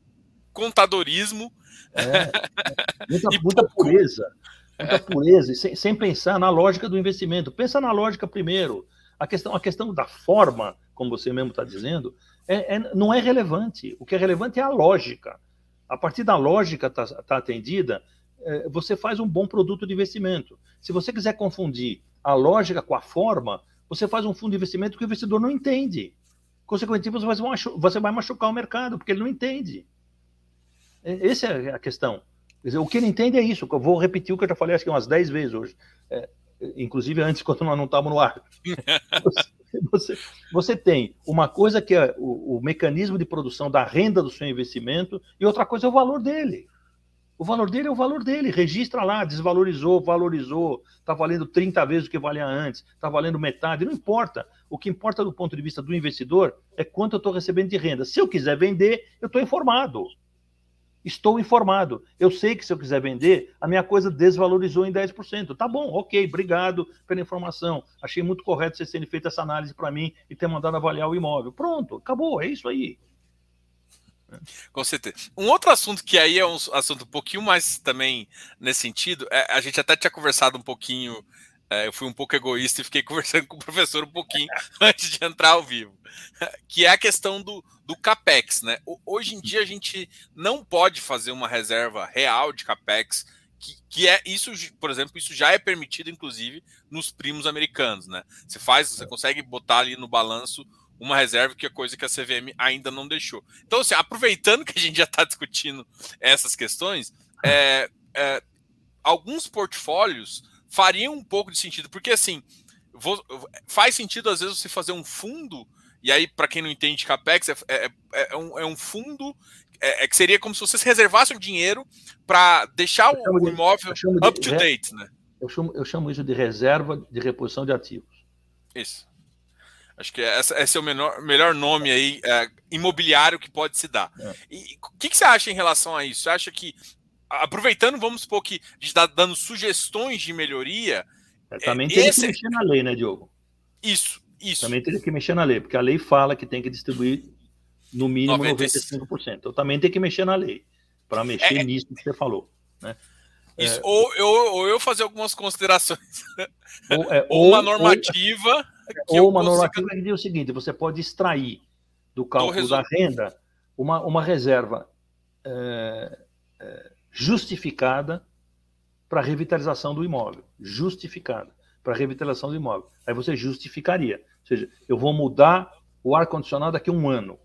contadorismo, é, [laughs] muita, muita pureza. Muita pureza, sem, sem pensar na lógica do investimento. Pensa na lógica primeiro. A questão, a questão da forma, como você mesmo está dizendo, é, é, não é relevante. O que é relevante é a lógica. A partir da lógica está tá atendida, é, você faz um bom produto de investimento. Se você quiser confundir a lógica com a forma, você faz um fundo de investimento que o investidor não entende. Consequentemente, você vai, machucar, o mercado, porque ele não entende. Essa é a questão. Dizer, o que ele entende é isso. Eu vou repetir o que eu já falei acho que umas 10 vezes hoje. É, inclusive antes, [laughs] quando nós não estávamos no ar. Você, [laughs] você, você, tem uma coisa que é o, o, mecanismo de produção da renda do seu investimento e outra coisa é o valor dele. O valor dele é o valor dele. Registra lá, desvalorizou, valorizou, está valendo 30 vezes o que valia antes, está valendo metade, não importa. O que importa do ponto de vista do investidor é quanto eu estou recebendo de renda. Se eu quiser vender, eu estou informado. Estou informado. Eu sei que se eu quiser vender, a minha coisa desvalorizou em 10%. Tá bom, ok, obrigado pela informação. Achei muito correto você ter feito essa análise para mim e ter mandado avaliar o imóvel. Pronto, acabou, é isso aí. Com certeza. Um outro assunto que aí é um assunto um pouquinho mais também nesse sentido, é, a gente até tinha conversado um pouquinho é, eu fui um pouco egoísta e fiquei [laughs] conversando com o professor um pouquinho [laughs] antes de entrar ao vivo, que é a questão do, do capex, né? Hoje em dia a gente não pode fazer uma reserva real de capex, que, que é isso, por exemplo, isso já é permitido inclusive nos primos americanos, né? Você faz, você consegue botar ali no balanço uma reserva, que é coisa que a CVM ainda não deixou. Então, assim, aproveitando que a gente já está discutindo essas questões, é, é, alguns portfólios fariam um pouco de sentido, porque assim, vou, faz sentido às vezes você fazer um fundo, e aí, para quem não entende CAPEX, é, é, é, é um, é um fundo é, que seria como se vocês reservassem o dinheiro para deixar o, de, imóvel up to date, né? Eu chamo, eu chamo isso de reserva de reposição de ativos. Isso. Acho que esse é o menor, melhor nome aí é, imobiliário que pode se dar. É. E o que, que, você acha em relação a isso? Você acha que, aproveitando, vamos supor que a gente está dando sugestões de melhoria. É, também tem esse... que mexer na lei, né, Diogo? Isso, isso. Também tem que mexer na lei, porque a lei fala que tem que distribuir no mínimo 95%. 95%. Então também tem que mexer na lei, para mexer é, nisso que você falou. Né? Isso, é, ou, eu, ou eu fazer algumas considerações. Ou, é, [laughs] ou uma normativa. Ou, ou uma consiga... normativa que diz o seguinte: você pode extrair do cálculo da renda uma, uma reserva é, é, justificada para revitalização do imóvel. Justificada para revitalização do imóvel. Aí você justificaria. Ou seja, eu vou mudar o ar-condicionado daqui a um ano.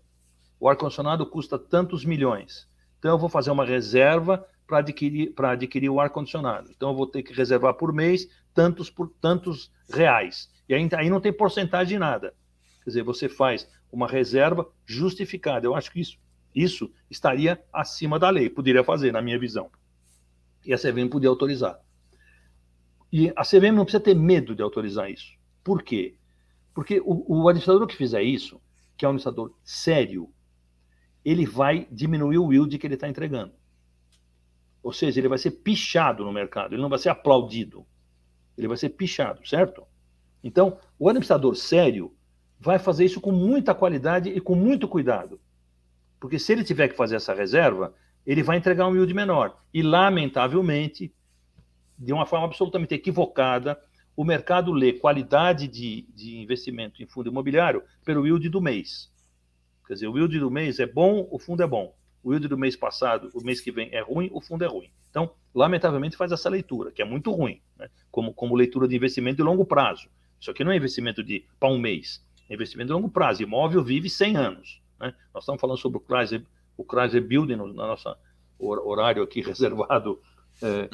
O ar-condicionado custa tantos milhões. Então eu vou fazer uma reserva para adquirir, adquirir o ar-condicionado. Então eu vou ter que reservar por mês tantos por tantos reais. E aí, aí não tem porcentagem de nada. Quer dizer, você faz uma reserva justificada. Eu acho que isso, isso estaria acima da lei. Poderia fazer, na minha visão. E a CVM podia autorizar. E a CVM não precisa ter medo de autorizar isso. Por quê? Porque o, o administrador que fizer isso, que é um administrador sério, ele vai diminuir o yield que ele está entregando. Ou seja, ele vai ser pichado no mercado, ele não vai ser aplaudido. Ele vai ser pichado, certo? Então, o administrador sério vai fazer isso com muita qualidade e com muito cuidado. Porque se ele tiver que fazer essa reserva, ele vai entregar um yield menor. E, lamentavelmente, de uma forma absolutamente equivocada, o mercado lê qualidade de, de investimento em fundo imobiliário pelo yield do mês. Quer dizer, o yield do mês é bom, o fundo é bom o yield do mês passado, o mês que vem é ruim, o fundo é ruim. Então, lamentavelmente, faz essa leitura, que é muito ruim, né? como, como leitura de investimento de longo prazo. Isso aqui não é investimento de para um mês, é investimento de longo prazo. Imóvel vive 100 anos. Né? Nós estamos falando sobre o Chrysler, o Chrysler Building, no nosso horário aqui [laughs] reservado é,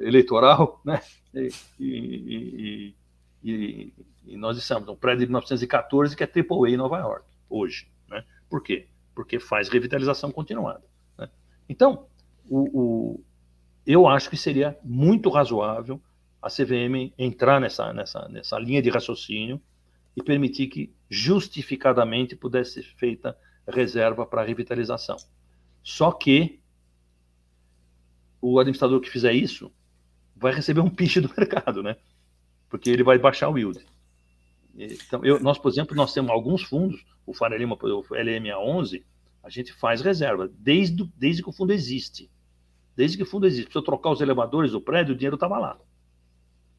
eleitoral, né? E, e, e, e, nós estamos um prédio de 1914 que é AAA em Nova York, hoje. Né? Por quê? porque faz revitalização continuada. Né? Então, o, o, eu acho que seria muito razoável a CVM entrar nessa, nessa, nessa linha de raciocínio e permitir que justificadamente pudesse ser feita reserva para revitalização. Só que o administrador que fizer isso vai receber um pitch do [laughs] mercado, né? Porque ele vai baixar o yield. Então, eu, nós, por exemplo, nós temos alguns fundos, o Faria Lima, o LMA11, a gente faz reserva, desde, desde que o fundo existe. Desde que o fundo existe. Precisou trocar os elevadores do prédio, o dinheiro estava lá.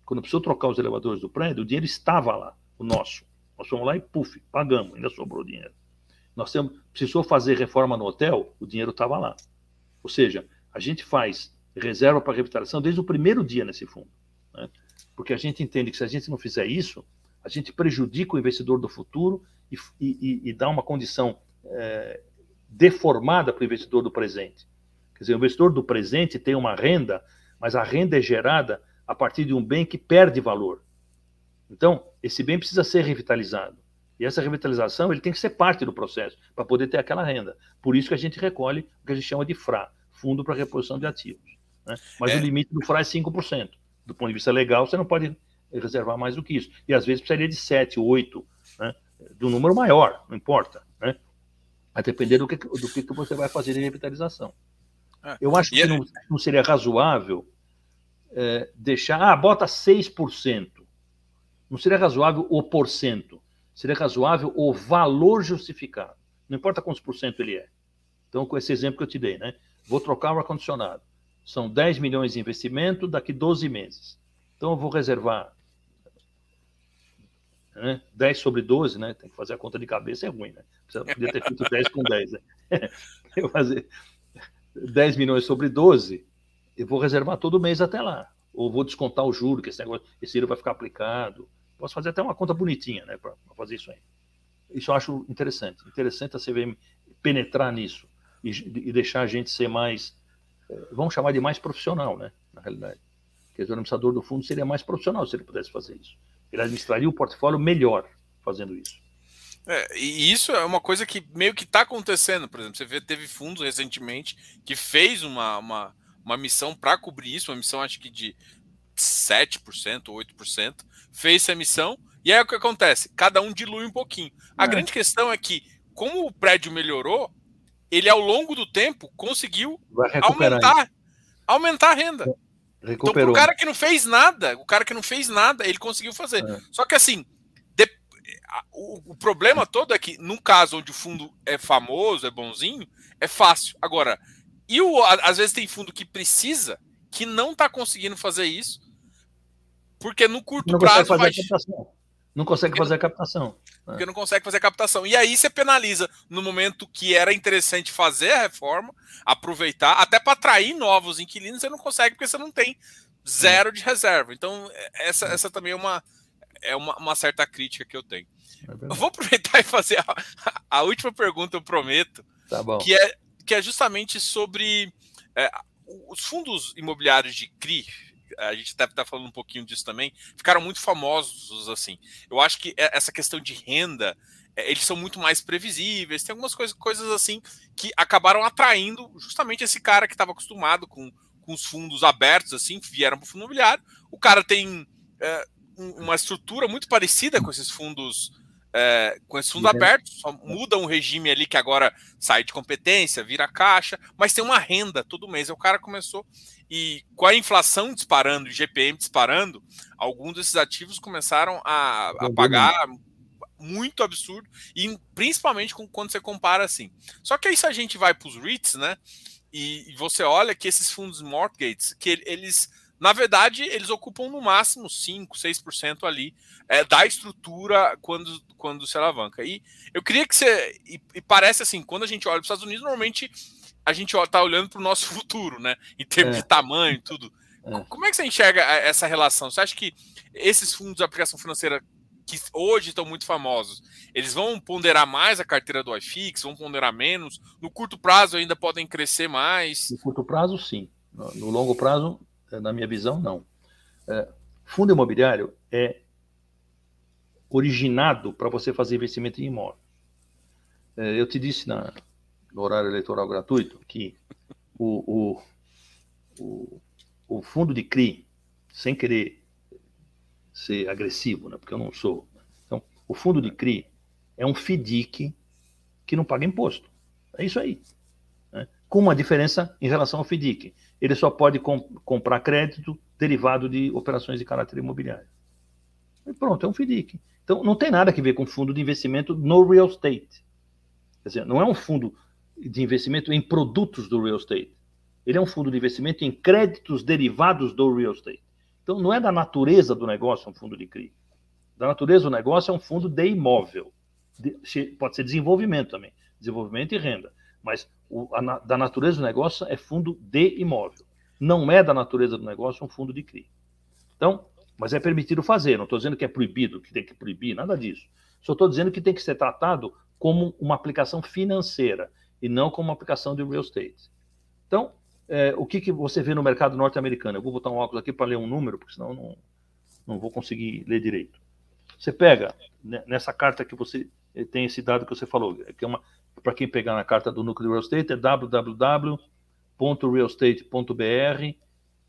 Quando precisou trocar os elevadores do prédio, o dinheiro estava lá, o nosso. Nós fomos lá e, puf, pagamos, ainda sobrou dinheiro. Nós temos, precisou fazer reforma no hotel, o dinheiro estava lá. Ou seja, a gente faz reserva para revitalização desde o primeiro dia nesse fundo. Né? Porque a gente entende que se a gente não fizer isso, a gente prejudica o investidor do futuro e, e, e dá uma condição é, deformada para o investidor do presente. Quer dizer, o investidor do presente tem uma renda, mas a renda é gerada a partir de um bem que perde valor. Então, esse bem precisa ser revitalizado. E essa revitalização ele tem que ser parte do processo para poder ter aquela renda. Por isso que a gente recolhe o que a gente chama de FRA, Fundo para Reposição de Ativos. Né? Mas é. o limite do FRA é 5%. Do ponto de vista legal, você não pode reservar mais do que isso. E às vezes precisaria de 7, 8, né? do número maior, não importa. Né? A depender do que, do que você vai fazer de revitalização. É. Eu acho que não, não, seria razoável é, deixar. Ah, bota 6%. Não seria razoável o porcento. Seria razoável o valor justificado. Não importa quantos por cento ele é. Então, com esse exemplo que eu te dei, né? Vou trocar o ar-condicionado. São 10 milhões de investimento daqui 12 meses. Então, eu vou reservar né? 10 sobre 12, né? Tem que fazer a conta de cabeça, é ruim, né? Podia ter feito 10 com 10, né? [laughs] Fazer 10 milhões sobre 12, eu vou reservar todo mês até lá. Ou vou descontar o juro, que esse negócio, esse dinheiro vai ficar aplicado. Posso fazer até uma conta bonitinha, né? Para fazer isso aí. isso eu acho interessante. Interessante a CVM penetrar nisso e, e deixar a gente ser mais, é, vamos chamar de mais profissional, né? Na realidade. Dizer, o administrador do fundo seria mais profissional se ele pudesse fazer isso. Ele administraria o portfólio melhor fazendo isso. É, e isso é uma coisa que meio que está acontecendo, por exemplo, você vê, teve fundos recentemente que fez uma, uma, uma missão para cobrir isso, uma missão acho que de 7%, 8%, fez essa missão, e aí o que acontece? Cada um dilui um pouquinho. A é. grande questão é que, como o prédio melhorou, ele ao longo do tempo conseguiu aumentar, aumentar a renda. Recuperou. Então, pro cara que não fez nada, o cara que não fez nada, ele conseguiu fazer. É. Só que assim, de, o, o, problema todo é que, num caso onde o fundo é famoso, é bonzinho, é fácil. Agora, e o, às vezes tem fundo que precisa, que não está conseguindo fazer isso, porque no curto não prazo vai. Não consegue porque fazer a captação. Né? Porque não consegue fazer a captação. E aí você penaliza no momento que era interessante fazer a reforma, aproveitar, até para atrair novos inquilinos, você não consegue porque você não tem zero de reserva. Então, é, essa, essa também é uma, é uma, uma certa crítica que eu tenho. É eu vou aproveitar e fazer a, a, última pergunta, eu prometo. Tá bom. Que é, que é justamente sobre é, os fundos imobiliários de CRI, a gente deve estar falando um pouquinho disso também, ficaram muito famosos assim. Eu acho que essa questão de renda, é, eles são muito mais previsíveis, tem algumas coisas, coisas assim que acabaram atraindo justamente esse cara que estava acostumado com, com os fundos abertos, assim, vieram para o fundo imobiliário. O cara tem é, uma estrutura muito parecida com esses fundos é, com esse fundo aberto, só muda um regime ali que agora sai de competência, vira caixa, mas tem uma renda todo mês. O cara começou e com a inflação disparando, o GPM disparando, alguns desses ativos começaram a, a pagar muito absurdo, e principalmente com, quando você compara assim. Só que aí se a gente vai para os REITs, né? E, e, você olha que esses fundos mortgages, que eles, na verdade, eles ocupam no máximo 5, 6% ali é, da estrutura quando, quando se alavanca. E eu queria que você. E, e parece assim, quando a gente olha para os Estados Unidos, normalmente a gente está olhando para o nosso [laughs] futuro, né? Em termos é. de tamanho e tudo. É. Como é que você enxerga essa relação? Você acha que esses fundos de aplicação financeira que hoje estão muito famosos, eles vão ponderar mais a carteira do iFix, vão ponderar menos? No curto prazo ainda podem crescer mais? No curto prazo, sim. No, longo prazo, na minha visão, não. É, fundo imobiliário é originado para você fazer investimento em imóvel. É, eu te disse na, no horário eleitoral gratuito, que o, o, o, o fundo de CRI, sem querer ser agressivo, né, porque eu não sou. Então, o fundo de CRI é um FDIC que não paga imposto. É isso aí. Né? Com uma diferença em relação ao FDIC. Ele só pode comp comprar crédito derivado de operações de caráter imobiliário. E pronto, é um FDIC. Então, não tem nada a ver com fundo de investimento no real estate. Quer dizer, não é um fundo de investimento em produtos do real estate. Ele é um fundo de investimento em créditos derivados do real estate. Então, não é da natureza do negócio um fundo de CRI. Da natureza do negócio é um fundo de imóvel. De, pode ser desenvolvimento também. Desenvolvimento e renda. Mas o, a, da natureza do negócio é fundo de imóvel. Não é da natureza do negócio um fundo de CRI. Então, mas é permitido fazer. Não estou dizendo que é proibido, que tem que proibir, nada disso. Só estou dizendo que tem que ser tratado como uma aplicação financeira e não como uma aplicação de real estate. Então, é, o que, que você vê no mercado norte-americano? Eu vou botar um óculos aqui para ler um número, porque senão não, não vou conseguir ler direito. Você pega né, nessa carta que você eh, tem esse dado que você falou, que é uma para quem pegar na carta do núcleo real estate é www.realestate.br,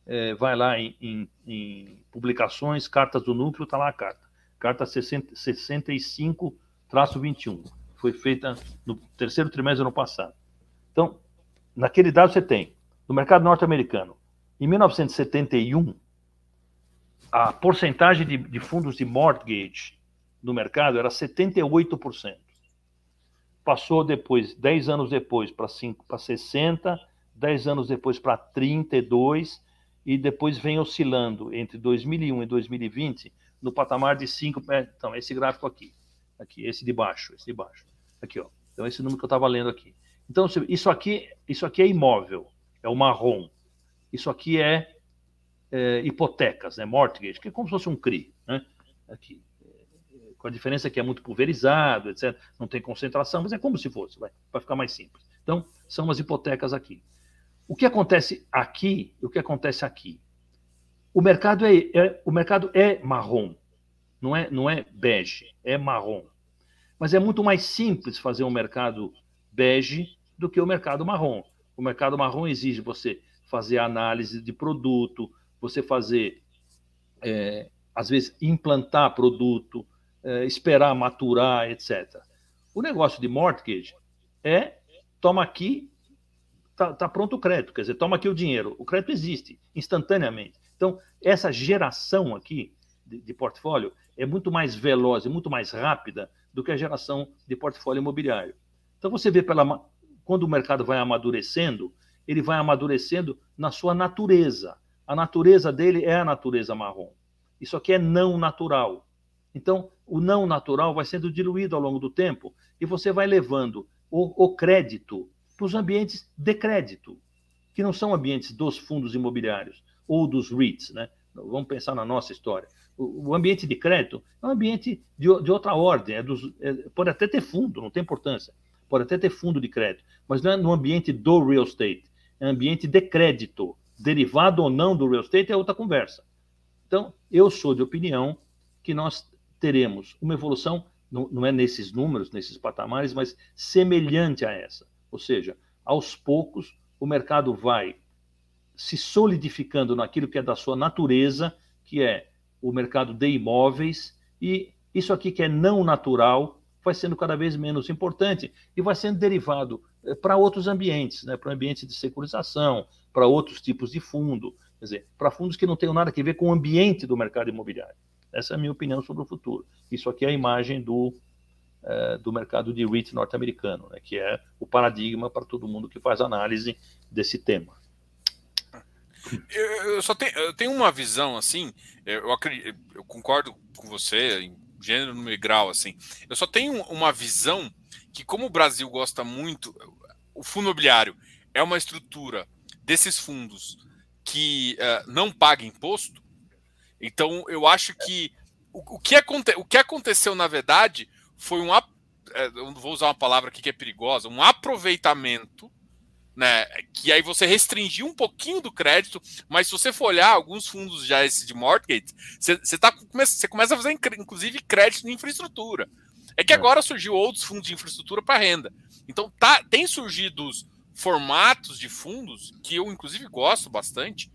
é, vai lá em, em, em, publicações, cartas do núcleo, está lá a carta. Carta 65-21 foi feita no terceiro trimestre do ano passado. Então, naquele dado você tem, no mercado norte-americano, em 1971, a porcentagem de, de, fundos de mortgage no mercado era 78%. Passou depois, 10 anos depois, para 60%, 10 anos depois para 32%, e depois vem oscilando entre 2001 e 2020 no patamar de 5%. Então, esse gráfico aqui aqui, esse de baixo, esse de baixo. Aqui, ó. Então, esse número que eu estava lendo aqui. Então, isso aqui, isso aqui é imóvel, é o marrom. Isso aqui é, é hipotecas, né? Mortgage, que é como se fosse um CRI, né? Aqui. Com a diferença que é muito pulverizado, etc. Não tem concentração, mas é como se fosse, para ficar mais simples. Então, são as hipotecas aqui. O que acontece aqui, o que acontece aqui? O mercado é, é, o mercado é marrom, não é, não é bege, é marrom. Mas é muito mais simples fazer um mercado bege do que o mercado marrom. O mercado marrom exige você fazer análise de produto, você fazer, é, às vezes, implantar produto, é, esperar maturar, etc. O negócio de mortgage é toma aqui, tá, tá, pronto o crédito, quer dizer, toma aqui o dinheiro. O crédito existe instantaneamente. Então, essa geração aqui de, de portfólio é muito mais veloz e muito mais rápida do que a geração de portfólio imobiliário. Então, você vê pela, quando o mercado vai amadurecendo, ele vai amadurecendo na sua natureza. A natureza dele é a natureza marrom. Isso aqui é não natural. Então, o não natural vai sendo diluído ao longo do tempo e você vai levando o, o crédito para os ambientes de crédito, que não são ambientes dos fundos imobiliários ou dos REITs. Né? Vamos pensar na nossa história. O, o ambiente de crédito é um ambiente de, de outra ordem. É dos, é, pode até ter fundo, não tem importância. Pode até ter fundo de crédito, mas não é no ambiente do real estate. É ambiente de crédito. Derivado ou não do real estate é outra conversa. Então, eu sou de opinião que nós teremos uma evolução, não, não é nesses números, nesses patamares, mas semelhante a essa. Ou seja, aos poucos, o mercado vai se solidificando naquilo que é da sua natureza, que é o mercado de imóveis, e isso aqui que é não natural vai sendo cada vez menos importante e vai sendo derivado eh, para outros ambientes, né? para ambientes de securização, para outros tipos de fundo, quer dizer, para fundos que não tenham nada a ver com o ambiente do mercado imobiliário. Essa é a minha opinião sobre o futuro. Isso aqui é a imagem do, é, do mercado de REIT norte-americano, né, que é o paradigma para todo mundo que faz análise desse tema. Eu, eu só tenho, eu tenho uma visão assim, eu, acredito, eu concordo com você em gênero, e grau, assim. Eu só tenho uma visão que, como o Brasil gosta muito, o fundo imobiliário é uma estrutura desses fundos que uh, não paga imposto, então, eu acho que o, o, que, aconte, o que aconteceu, na verdade, foi um. É, vou usar uma palavra aqui que é perigosa, um aproveitamento, né? Que aí você restringiu um pouquinho do crédito, mas se você for olhar alguns fundos já esse de mortgage, você, você, tá, você começa a fazer, inclusive, crédito de infraestrutura. É que é. agora surgiu outros fundos de infraestrutura para renda. Então, tá, tem surgido formatos de fundos que eu, inclusive, gosto bastante.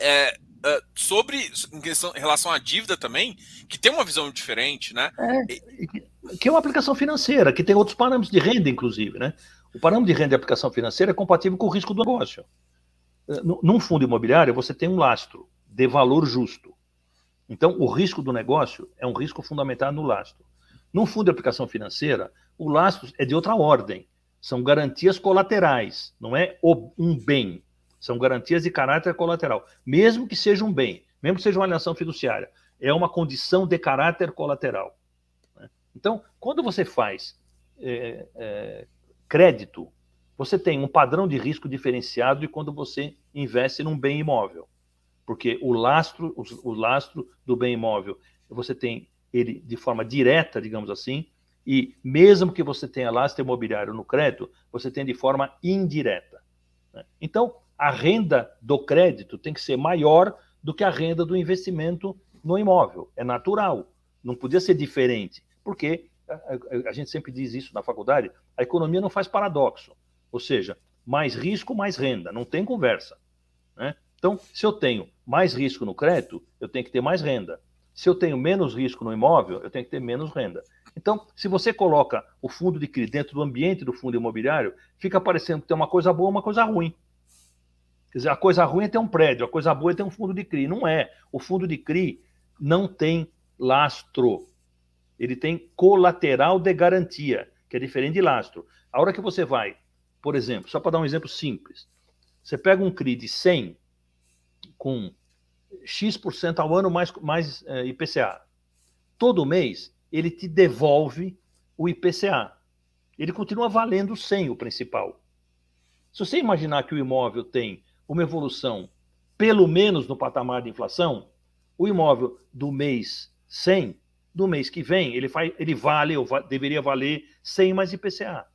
É, Uh, sobre em, questão, em relação à dívida também, que tem uma visão diferente, né? É, que é uma aplicação financeira, que tem outros parâmetros de renda, inclusive, né? O parâmetro de renda de aplicação financeira é compatível com o risco do negócio. Eh, num fundo imobiliário, você tem um lastro de valor justo. Então, o risco do negócio é um risco fundamentado no lastro. Num fundo de aplicação financeira, o lastro é de outra ordem. São garantias colaterais, não é um bem. São garantias de caráter colateral, mesmo que seja um bem, mesmo que seja uma alienação fiduciária, é uma condição de caráter colateral. Né? Então, quando você faz é, é, crédito, você tem um padrão de risco diferenciado de quando você investe num bem imóvel, porque o lastro, o, o lastro do bem imóvel, você tem ele de forma direta, digamos assim, e mesmo que você tenha lastro imobiliário no crédito, você tem de forma indireta. Né? Então, a renda do crédito tem que ser maior do que a renda do investimento no imóvel. É natural. Não podia ser diferente. Porque a, a, gente sempre diz isso na faculdade: a economia não faz paradoxo. Ou seja, mais risco, mais renda. Não tem conversa. Né? Então, se eu tenho mais risco no crédito, eu tenho que ter mais renda. Se eu tenho menos risco no imóvel, eu tenho que ter menos renda. Então, se você coloca o fundo de CRI dentro do ambiente do fundo imobiliário, fica parecendo que tem uma coisa boa uma coisa ruim. Quer dizer, a coisa ruim é ter um prédio, a coisa boa é ter um fundo de CRI. Não é. O fundo de CRI não tem lastro. Ele tem colateral de garantia, que é diferente de lastro. A hora que você vai, por exemplo, só para dar um exemplo simples, você pega um CRI de 100 com X% ao ano mais, mais é, IPCA. Todo mês, ele te devolve o IPCA. Ele continua valendo 100, o principal. Se você imaginar que o imóvel tem uma evolução, pelo menos no patamar de inflação, o imóvel do mês 100 no mês que vem, ele, faz, ele vale, ou va deveria valer 100 mais IPCA.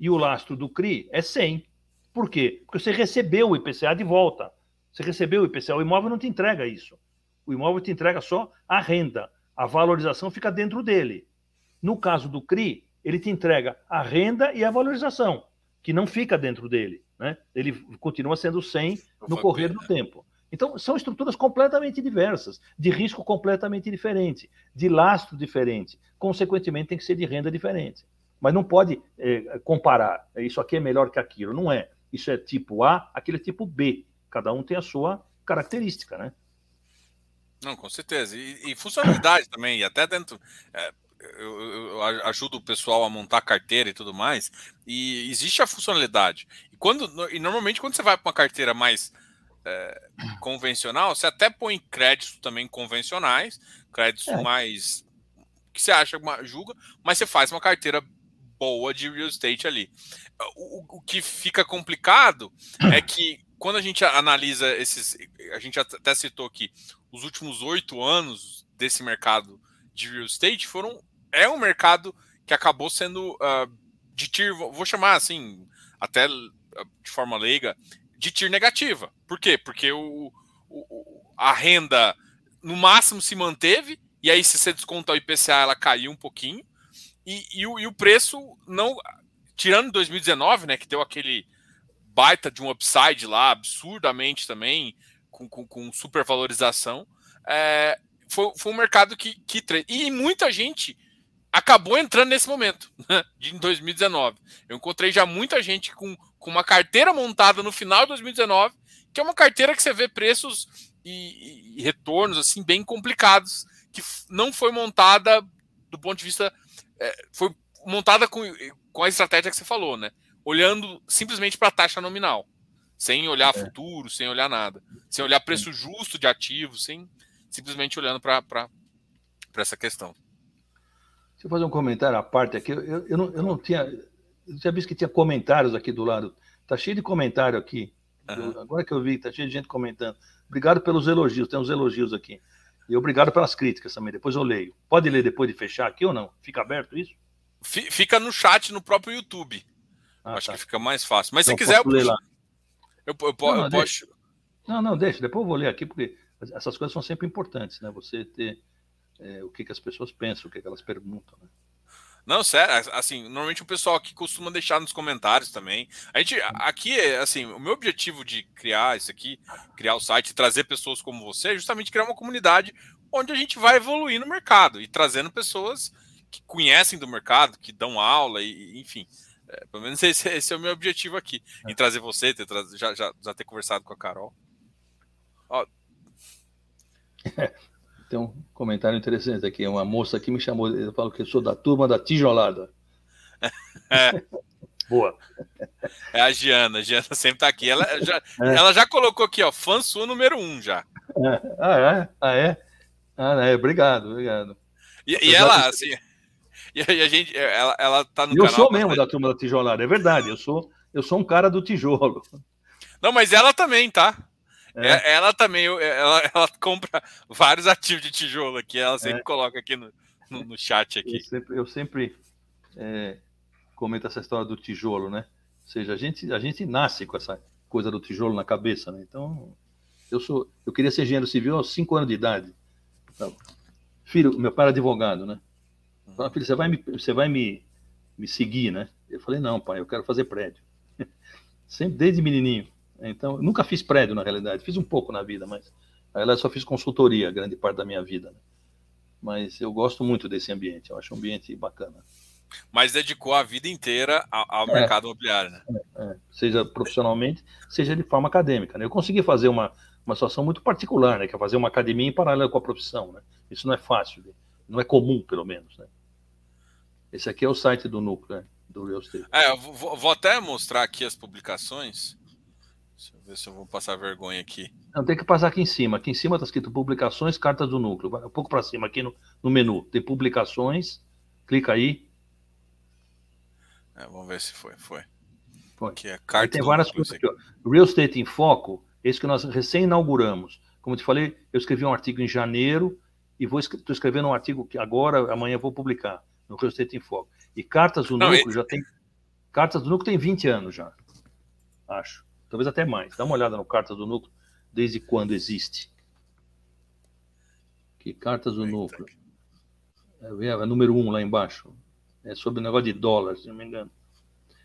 E o lastro do CRI é 100. Por quê? Porque você recebeu o IPCA de volta. Você recebeu o IPCA, o imóvel não te entrega isso. O imóvel te entrega só a renda. A valorização fica dentro dele. No caso do CRI, ele te entrega a renda e a valorização, que não fica dentro dele. Né? Ele continua sendo 100 no correr do tempo. Então, são estruturas completamente diversas, de risco completamente diferente, de lastro diferente. Consequentemente, tem que ser de renda diferente. Mas não pode é, comparar. Isso aqui é melhor que aquilo. Não é. Isso é tipo A, aquele é tipo B. Cada um tem a sua característica, né? Não, com certeza. E, e funcionalidade também, e até dentro. É, eu, eu, ajudo o pessoal a montar carteira e tudo mais, e existe a funcionalidade. E, quando, e normalmente, quando você vai para uma carteira mais é, convencional, você até põe créditos também convencionais, créditos é. mais. que você acha, uma, julga, mas você faz uma carteira boa de real estate ali. O, o que fica complicado é [coughs] que quando a gente analisa esses. A gente até citou aqui os últimos oito anos desse mercado de real estate foram é um mercado que acabou sendo uh, de tier, vou chamar assim, até ah, de forma leiga, de tier negativa. Por quê? Porque o, o, a renda no máximo se manteve, e aí se você descontar o IPCA, ela caiu um pouquinho, e, e, o, e o preço não. Tirando 2019, né, que deu aquele baita de um upside lá, absurdamente também, com, com, com supervalorização. É, foi, foi um mercado que, que. E muita gente acabou entrando nesse momento, né, de 2019. Eu encontrei já muita gente com, com uma carteira montada no final de 2019, que é uma carteira que você vê preços e, e retornos assim bem complicados, que não foi montada do ponto de vista. É, foi montada com, com a estratégia que você falou, né? Olhando simplesmente para a taxa nominal sem olhar é. futuro, sem olhar nada, sem olhar preço justo de ativos, sem simplesmente olhando para essa questão. Deixa eu fazer um comentário à parte aqui. Eu, eu, não, eu não tinha. Eu tinha visto que tinha comentários aqui do lado. Tá cheio de comentário aqui. Uhum. Eu, agora que eu vi, tá cheio de gente comentando. Obrigado pelos elogios, tem uns elogios aqui. E obrigado pelas críticas também. Depois eu leio. Pode ler depois de fechar aqui ou não? Fica aberto isso? Fica no chat no próprio YouTube. Ah, Acho tá. que fica mais fácil. Mas então, se quiser, eu, ler lá. Eu, eu, não, eu não, posso. Não, não, deixa. Depois eu vou ler aqui, porque essas coisas são sempre importantes, né? Você ter é, o que, que as pessoas pensam, o que, que elas perguntam, né? Não, sério, assim, normalmente o pessoal aqui costuma deixar nos comentários também. A gente, aqui, assim, o meu objetivo de criar isso aqui, criar o site, trazer pessoas como você, é justamente criar uma comunidade onde a gente vai evoluir no mercado e trazendo pessoas que conhecem do mercado, que dão aula, e, enfim. É, pelo menos esse, [laughs] esse, é o meu objetivo aqui, é. em trazer você, ter, já, já, já ter conversado com a Carol. Ó. [laughs] Tem um comentário interessante aqui. Uma moça aqui me chamou, eu falo que eu sou da turma da tijolada. É. [laughs] Boa. É a Giana, a Giana sempre está aqui. Ela já, é. ela já colocou aqui, ó, fã sua número um já. É. Ah, é? Ah, é? Ah, é. Obrigado, obrigado. E, e ela, assim, e a gente, ela, ela tá no eu canal. Eu sou mesmo da turma da tijolada, é verdade. Eu sou, eu sou um cara do tijolo. Não, mas ela também, tá? É. é ela também, ela, [laughs] ela compra vários ativos de tijolo aqui. Ela sempre é. coloca aqui no, no, no, chat aqui. Eu sempre, eu sempre é, comento essa história do tijolo, né? Ou seja, a gente, a gente nasce com essa coisa do tijolo na cabeça, né? Então, eu sou, eu queria ser engenheiro civil aos 5 anos de idade. Filho, meu pai era advogado, né? Falei, filho, você vai, me, você vai me, me seguir, né? Eu falei, não, pai, eu quero fazer prédio. [laughs] Sempre desde menininho. Então, nunca fiz prédio, na realidade. Fiz um pouco na vida, mas na realidade só fiz consultoria grande parte da minha vida. Né? Mas eu gosto muito desse ambiente, eu acho um ambiente bacana. Mas dedicou a vida inteira ao, é, mercado imobiliário, né? É, é. Seja profissionalmente, seja de forma acadêmica. Né? Eu consegui fazer uma, uma situação muito particular, né? Que é fazer uma academia em paralelo com a profissão, né? Isso não é fácil, não é comum, pelo menos, né? Esse aqui é o site do núcleo, né? do Real Estate. É, vou, vou, até mostrar aqui as publicações. Deixa eu ver se eu vou passar vergonha aqui. Não, tem que passar aqui em cima. Aqui em cima está escrito publicações, cartas do núcleo. Vai um pouco para cima aqui no, no menu. Tem publicações. Clica aí. É, vamos ver se foi. Foi. foi. Aqui é carta tem várias coisas aqui. Ó. Real Estate em Foco, esse que nós recém inauguramos. Como eu te falei, eu escrevi um artigo em janeiro e vou estou escrevendo um artigo que agora, amanhã vou publicar no Real Estate em Foco. E Cartas do Não, Núcleo já tem Cartas do Núcleo tem 20 anos já, acho. Talvez até mais. Dá uma olhada no Cartas do Núcleo, desde quando existe. Que Cartas do Núcleo. É, é número um lá embaixo. É sobre o negócio de dólares, se não me engano.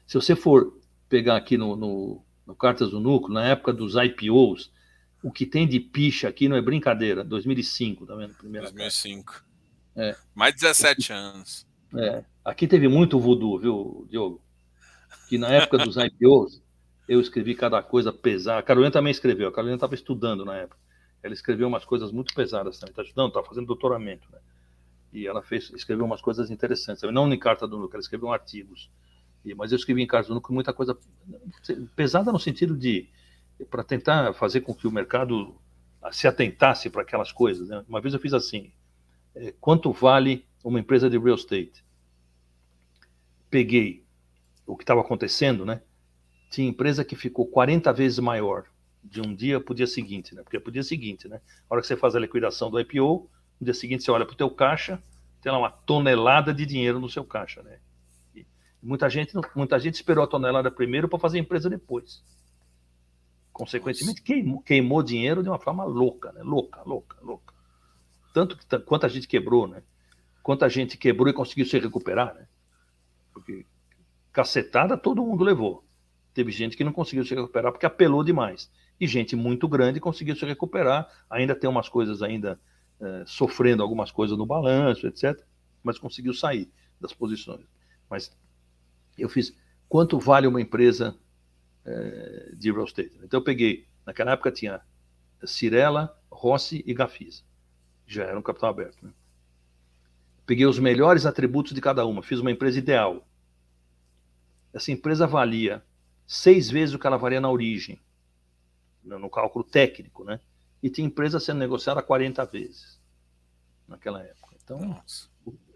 Se você for pegar aqui no, no, no Cartas do Núcleo, na época dos IPOs, o que tem de picha aqui não é brincadeira. 2005, tá vendo? Primeira 2005. É. Mais 17 anos. É. Aqui teve muito voodoo, viu, Diogo? Que na época dos IPOs, eu escrevi cada coisa pesada. A Carolina também escreveu. A Carolina estava estudando na época. Ela escreveu umas coisas muito pesadas também. Está estudando, está fazendo doutoramento. Né? E ela fez, escreveu umas coisas interessantes. Não em carta do núcleo, ela escreveu artigos. E, mas eu escrevi em carta do núcleo muita coisa pesada no sentido de para tentar fazer com que o mercado se atentasse para aquelas coisas. Né? Uma vez eu fiz assim: é, quanto vale uma empresa de real estate? Peguei o que estava acontecendo, né? Tinha empresa que ficou 40 vezes maior de um dia para o dia seguinte, né? Porque para o dia seguinte, né? A hora que você faz a liquidação do IPO, no dia seguinte você olha para o teu caixa, tem lá uma tonelada de dinheiro no seu caixa, né? E muita gente, muita gente esperou a tonelada primeiro para fazer a empresa depois. Consequentemente, queimou, queimou dinheiro de uma forma louca, né? Louca, louca, louca. Tanto que quanta gente quebrou, né? Quanta gente quebrou e conseguiu se recuperar, né? Porque cacetada todo mundo levou. Teve gente que não conseguiu se recuperar porque apelou demais. E gente muito grande conseguiu se recuperar. Ainda tem umas coisas ainda é, sofrendo algumas coisas no balanço, etc. Mas conseguiu sair das posições. Mas eu fiz quanto vale uma empresa é, de real estate. Então eu peguei, naquela época tinha Cirela, Rossi e Gafisa. Já era um capital aberto. Né? Peguei os melhores atributos de cada uma, fiz uma empresa ideal. Essa empresa valia seis vezes o que ela valia na origem, no cálculo técnico, né? E tinha empresa sendo negociada 40 vezes naquela época. Então, Nossa.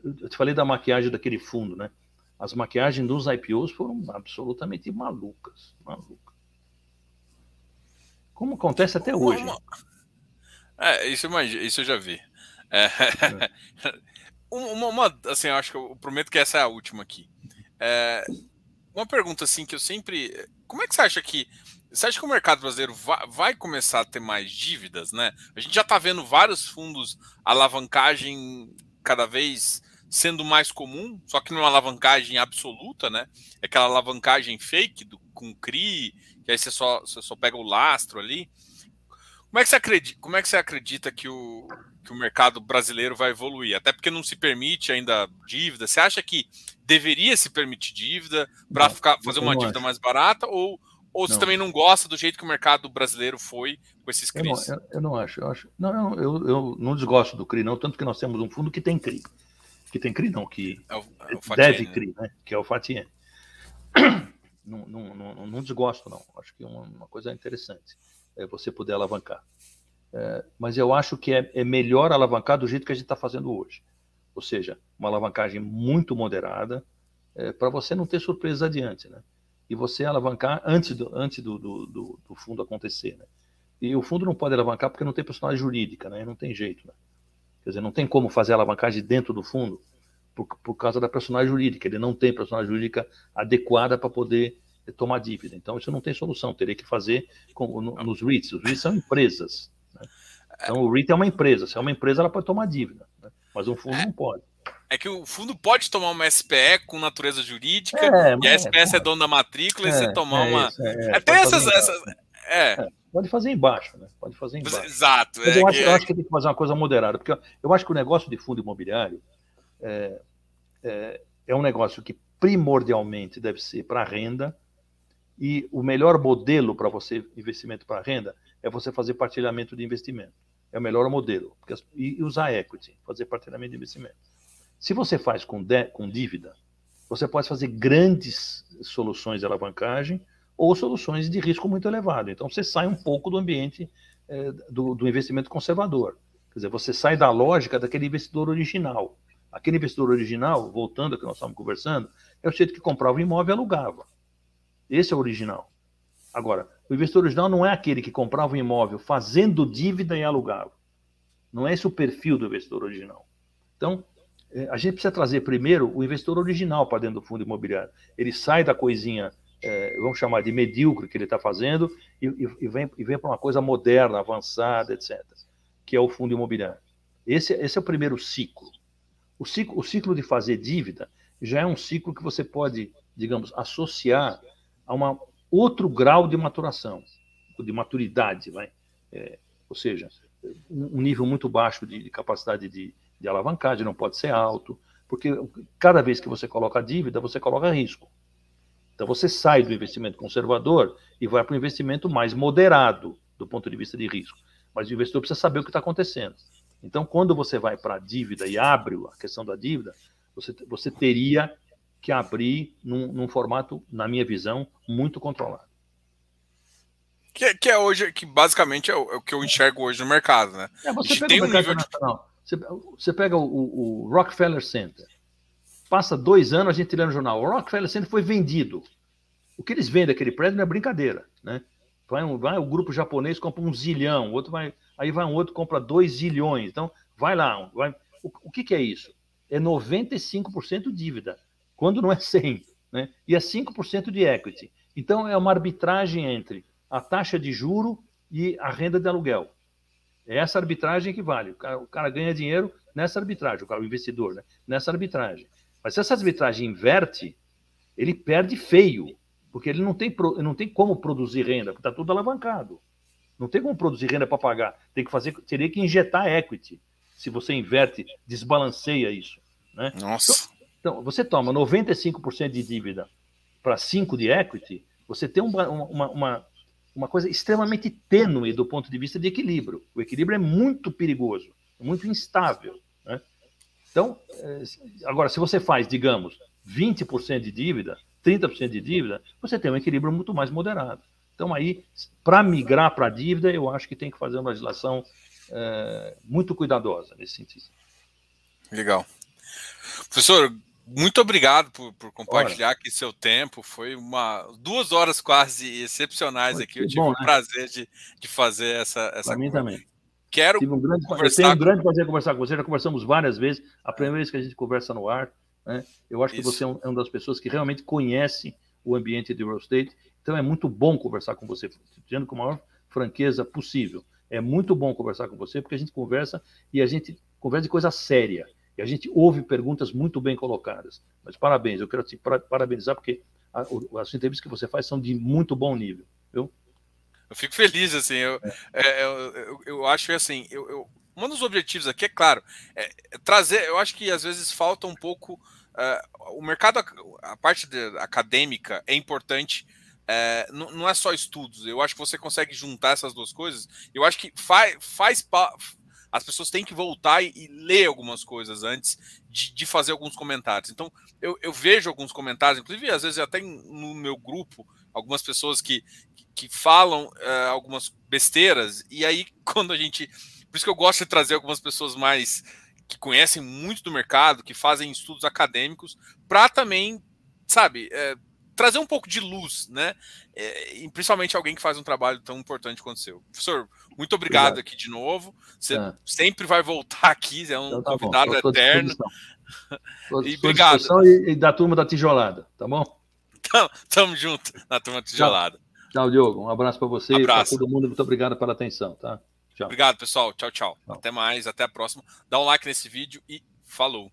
eu te falei da maquiagem daquele fundo, né? As maquiagens dos IPOs foram absolutamente malucas, malucas. Como acontece até hoje. Uma... É, isso, isso eu já vi. É... É. [laughs] uma, uma, assim, eu acho que eu prometo que essa é a última aqui. É, uma pergunta assim que eu sempre. Como é que você acha que. Você acha que o mercado brasileiro vai, vai começar a ter mais dívidas, né? A gente já está vendo vários fundos alavancagem cada vez sendo mais comum, só que não é alavancagem absoluta, né? É aquela alavancagem fake do, com CRI, que aí você só, você só pega o lastro ali. Como é que você acredita, como é que, você acredita que, o, que o mercado brasileiro vai evoluir? Até porque não se permite ainda dívida. Você acha que deveria se permitir dívida para fazer uma dívida acho. mais barata? Ou, ou você também não gosta do jeito que o mercado brasileiro foi com esses CRIs? Eu não, eu, eu não acho. Eu, acho não, eu, eu não desgosto do CRI, não, tanto que nós temos um fundo que tem CRI que tem CRI, não, que é o, é o deve CRI, né? que é o Fatien. Não, não, não, não, desgosto, não. Acho que é uma, uma coisa interessante é você poder alavancar. É, mas eu acho que é, é, melhor alavancar do jeito que a gente está fazendo hoje. Ou seja, uma alavancagem muito moderada, é, para você não ter surpresas adiante, né? E você alavancar antes do, antes do, do, do, do fundo acontecer, né? E o fundo não pode alavancar porque não tem personagem jurídica, né? Não tem jeito, né? Quer dizer, não tem como fazer alavancagem dentro do fundo por, por causa da personagem jurídica. Ele não tem personagem jurídica adequada para poder tomar dívida. Então, isso não tem solução. Teria que fazer com, no, nos REITs. Os REITs são empresas. Né? Então, o REIT é uma empresa. Se é uma empresa, ela pode tomar dívida. Né? Mas um fundo é, não pode. É que o fundo pode tomar uma SPE com natureza jurídica, é, e a SPS é, é dono da matrícula, e você é, tomar é uma. Isso, é, Até essas. essas é. Pode fazer embaixo, né? Pode fazer embaixo. Exato. Mas eu, é acho, que... eu acho que tem que fazer uma coisa moderada, porque eu acho que o negócio de fundo imobiliário é, é, é um negócio que primordialmente deve ser para renda, e o melhor modelo para você investimento para renda é você fazer partilhamento de investimento. É o melhor modelo. E usar equity, fazer partilhamento de investimento. Se você faz com, de, com dívida, você pode fazer grandes soluções de alavancagem ou soluções de risco muito elevado. Então, você sai um pouco do ambiente é, do, do, investimento conservador. Quer dizer, você sai da lógica daquele investidor original. Aquele investidor original, voltando ao que nós estávamos conversando, é o jeito que comprava um imóvel e alugava. Esse é o original. Agora, o investidor original não é aquele que comprava um imóvel fazendo dívida e alugava. Não é esse o perfil do investidor original. Então, é, a gente precisa trazer primeiro o investidor original para dentro do fundo imobiliário. Ele sai da coisinha, é, vamos chamar de medíocre que ele está fazendo e, e, vem, e vem para uma coisa moderna, avançada, etc., que é o fundo imobiliário. Esse, esse é o primeiro ciclo. O, ciclo. o ciclo de fazer dívida já é um ciclo que você pode, digamos, associar a uma outro grau de maturação, de maturidade, vai. É, ou seja, um nível muito baixo de, de capacidade de, de alavancagem, não pode ser alto, porque cada vez que você coloca dívida, você coloca risco. Então você sai do investimento conservador e vai para o investimento mais moderado do ponto de vista de risco. Mas o investidor precisa saber o que está acontecendo. Então, quando você vai para a dívida e abre a questão da dívida, você, você teria que abrir num, num formato, na minha visão, muito controlado. Que, que, é hoje, que basicamente é o, é o, que eu enxergo hoje no mercado, né? É, você pega tem o um nível nacional. Você, você pega o, o, Rockefeller Center. Passa dois anos a gente lê no jornal. O Rockefeller Center foi vendido. O que eles vendem aquele prédio não é brincadeira, né? Vai, um, vai o grupo japonês compra um zilhão, outro vai, aí vai um outro compra dois zilhões. Então, vai lá. Vai, o, o que, que é isso? É 95% dívida, quando não é 100, né? E é 5% de equity. Então, é uma arbitragem entre a taxa de juro e a renda de aluguel. É essa arbitragem que vale. O cara, o cara ganha dinheiro nessa arbitragem, o, cara, o investidor, né? nessa arbitragem. Mas se essa arbitragem inverte, ele perde feio, porque ele não tem, não tem como produzir renda, porque está tudo alavancado. Não tem como produzir renda para pagar. Tem que fazer, teria que injetar equity. Se você inverte, desbalanceia isso. Né? Nossa. Então, você toma 95% de dívida para 5% de equity, você tem uma, uma, uma, uma coisa extremamente tênue do ponto de vista de equilíbrio. O equilíbrio é muito perigoso, muito instável. Né? Então, é, agora, se você faz, digamos, 20% de dívida, 30% de dívida, você tem um equilíbrio muito mais moderado. Então, aí, para migrar para a dívida, eu acho que tem que fazer uma legislação é, muito cuidadosa nesse sentido. Legal. Professor, muito obrigado por, por compartilhar Ora. aqui seu tempo. Foi uma duas horas quase excepcionais aqui. Eu tive bom, o né? prazer de, de fazer essa. essa Para mim também. Quero tive um grande, conversar. Tenho um grande prazer conversar com você. Já conversamos várias vezes. A primeira vez que a gente conversa no ar. Né? Eu acho Isso. que você é, um, é uma das pessoas que realmente conhece o ambiente de real estate. Então é muito bom conversar com você, dizendo com a maior franqueza possível. É muito bom conversar com você, porque a gente conversa e a gente conversa de coisa séria. E a gente ouve perguntas muito bem colocadas. Mas parabéns, eu quero te parabenizar, porque as entrevistas que você faz são de muito bom nível. Viu? Eu fico feliz, assim, eu, é. É, eu, eu, eu, acho assim, eu, eu, um dos objetivos aqui, é claro, é, é trazer, eu acho que às vezes falta um pouco, uh, o mercado, a parte acadêmica é importante, é, não, não, é só estudos, eu acho que você consegue juntar essas duas coisas, eu acho que faz, faz, as pessoas têm que voltar e, e ler algumas coisas antes de, de, fazer alguns comentários. Então, eu, eu, vejo alguns comentários, inclusive às vezes até no meu grupo, algumas pessoas que, que falam uh, algumas besteiras, e aí [laughs] quando a gente. Por isso que eu gosto de trazer algumas pessoas mais que conhecem muito do mercado, que fazem estudos acadêmicos, para também, sabe, é, trazer um pouco de luz, né? É, principalmente alguém que faz um trabalho tão importante quanto o seu. Professor, muito obrigado, obrigado. aqui de novo. Você é. sempre vai voltar aqui, é um então, tá convidado eterno. [laughs] e obrigado. E, e, da turma da tijolada, tá bom? Tamo, tamo junto na turma da tijolada. Tchau, tchau Diogo. Um abraço para você e para todo mundo. Muito obrigado pela atenção, tá? Tchau. Obrigado, pessoal. Tchau, tchau, tchau. Até mais, até a próxima. Dá um like nesse vídeo e falou.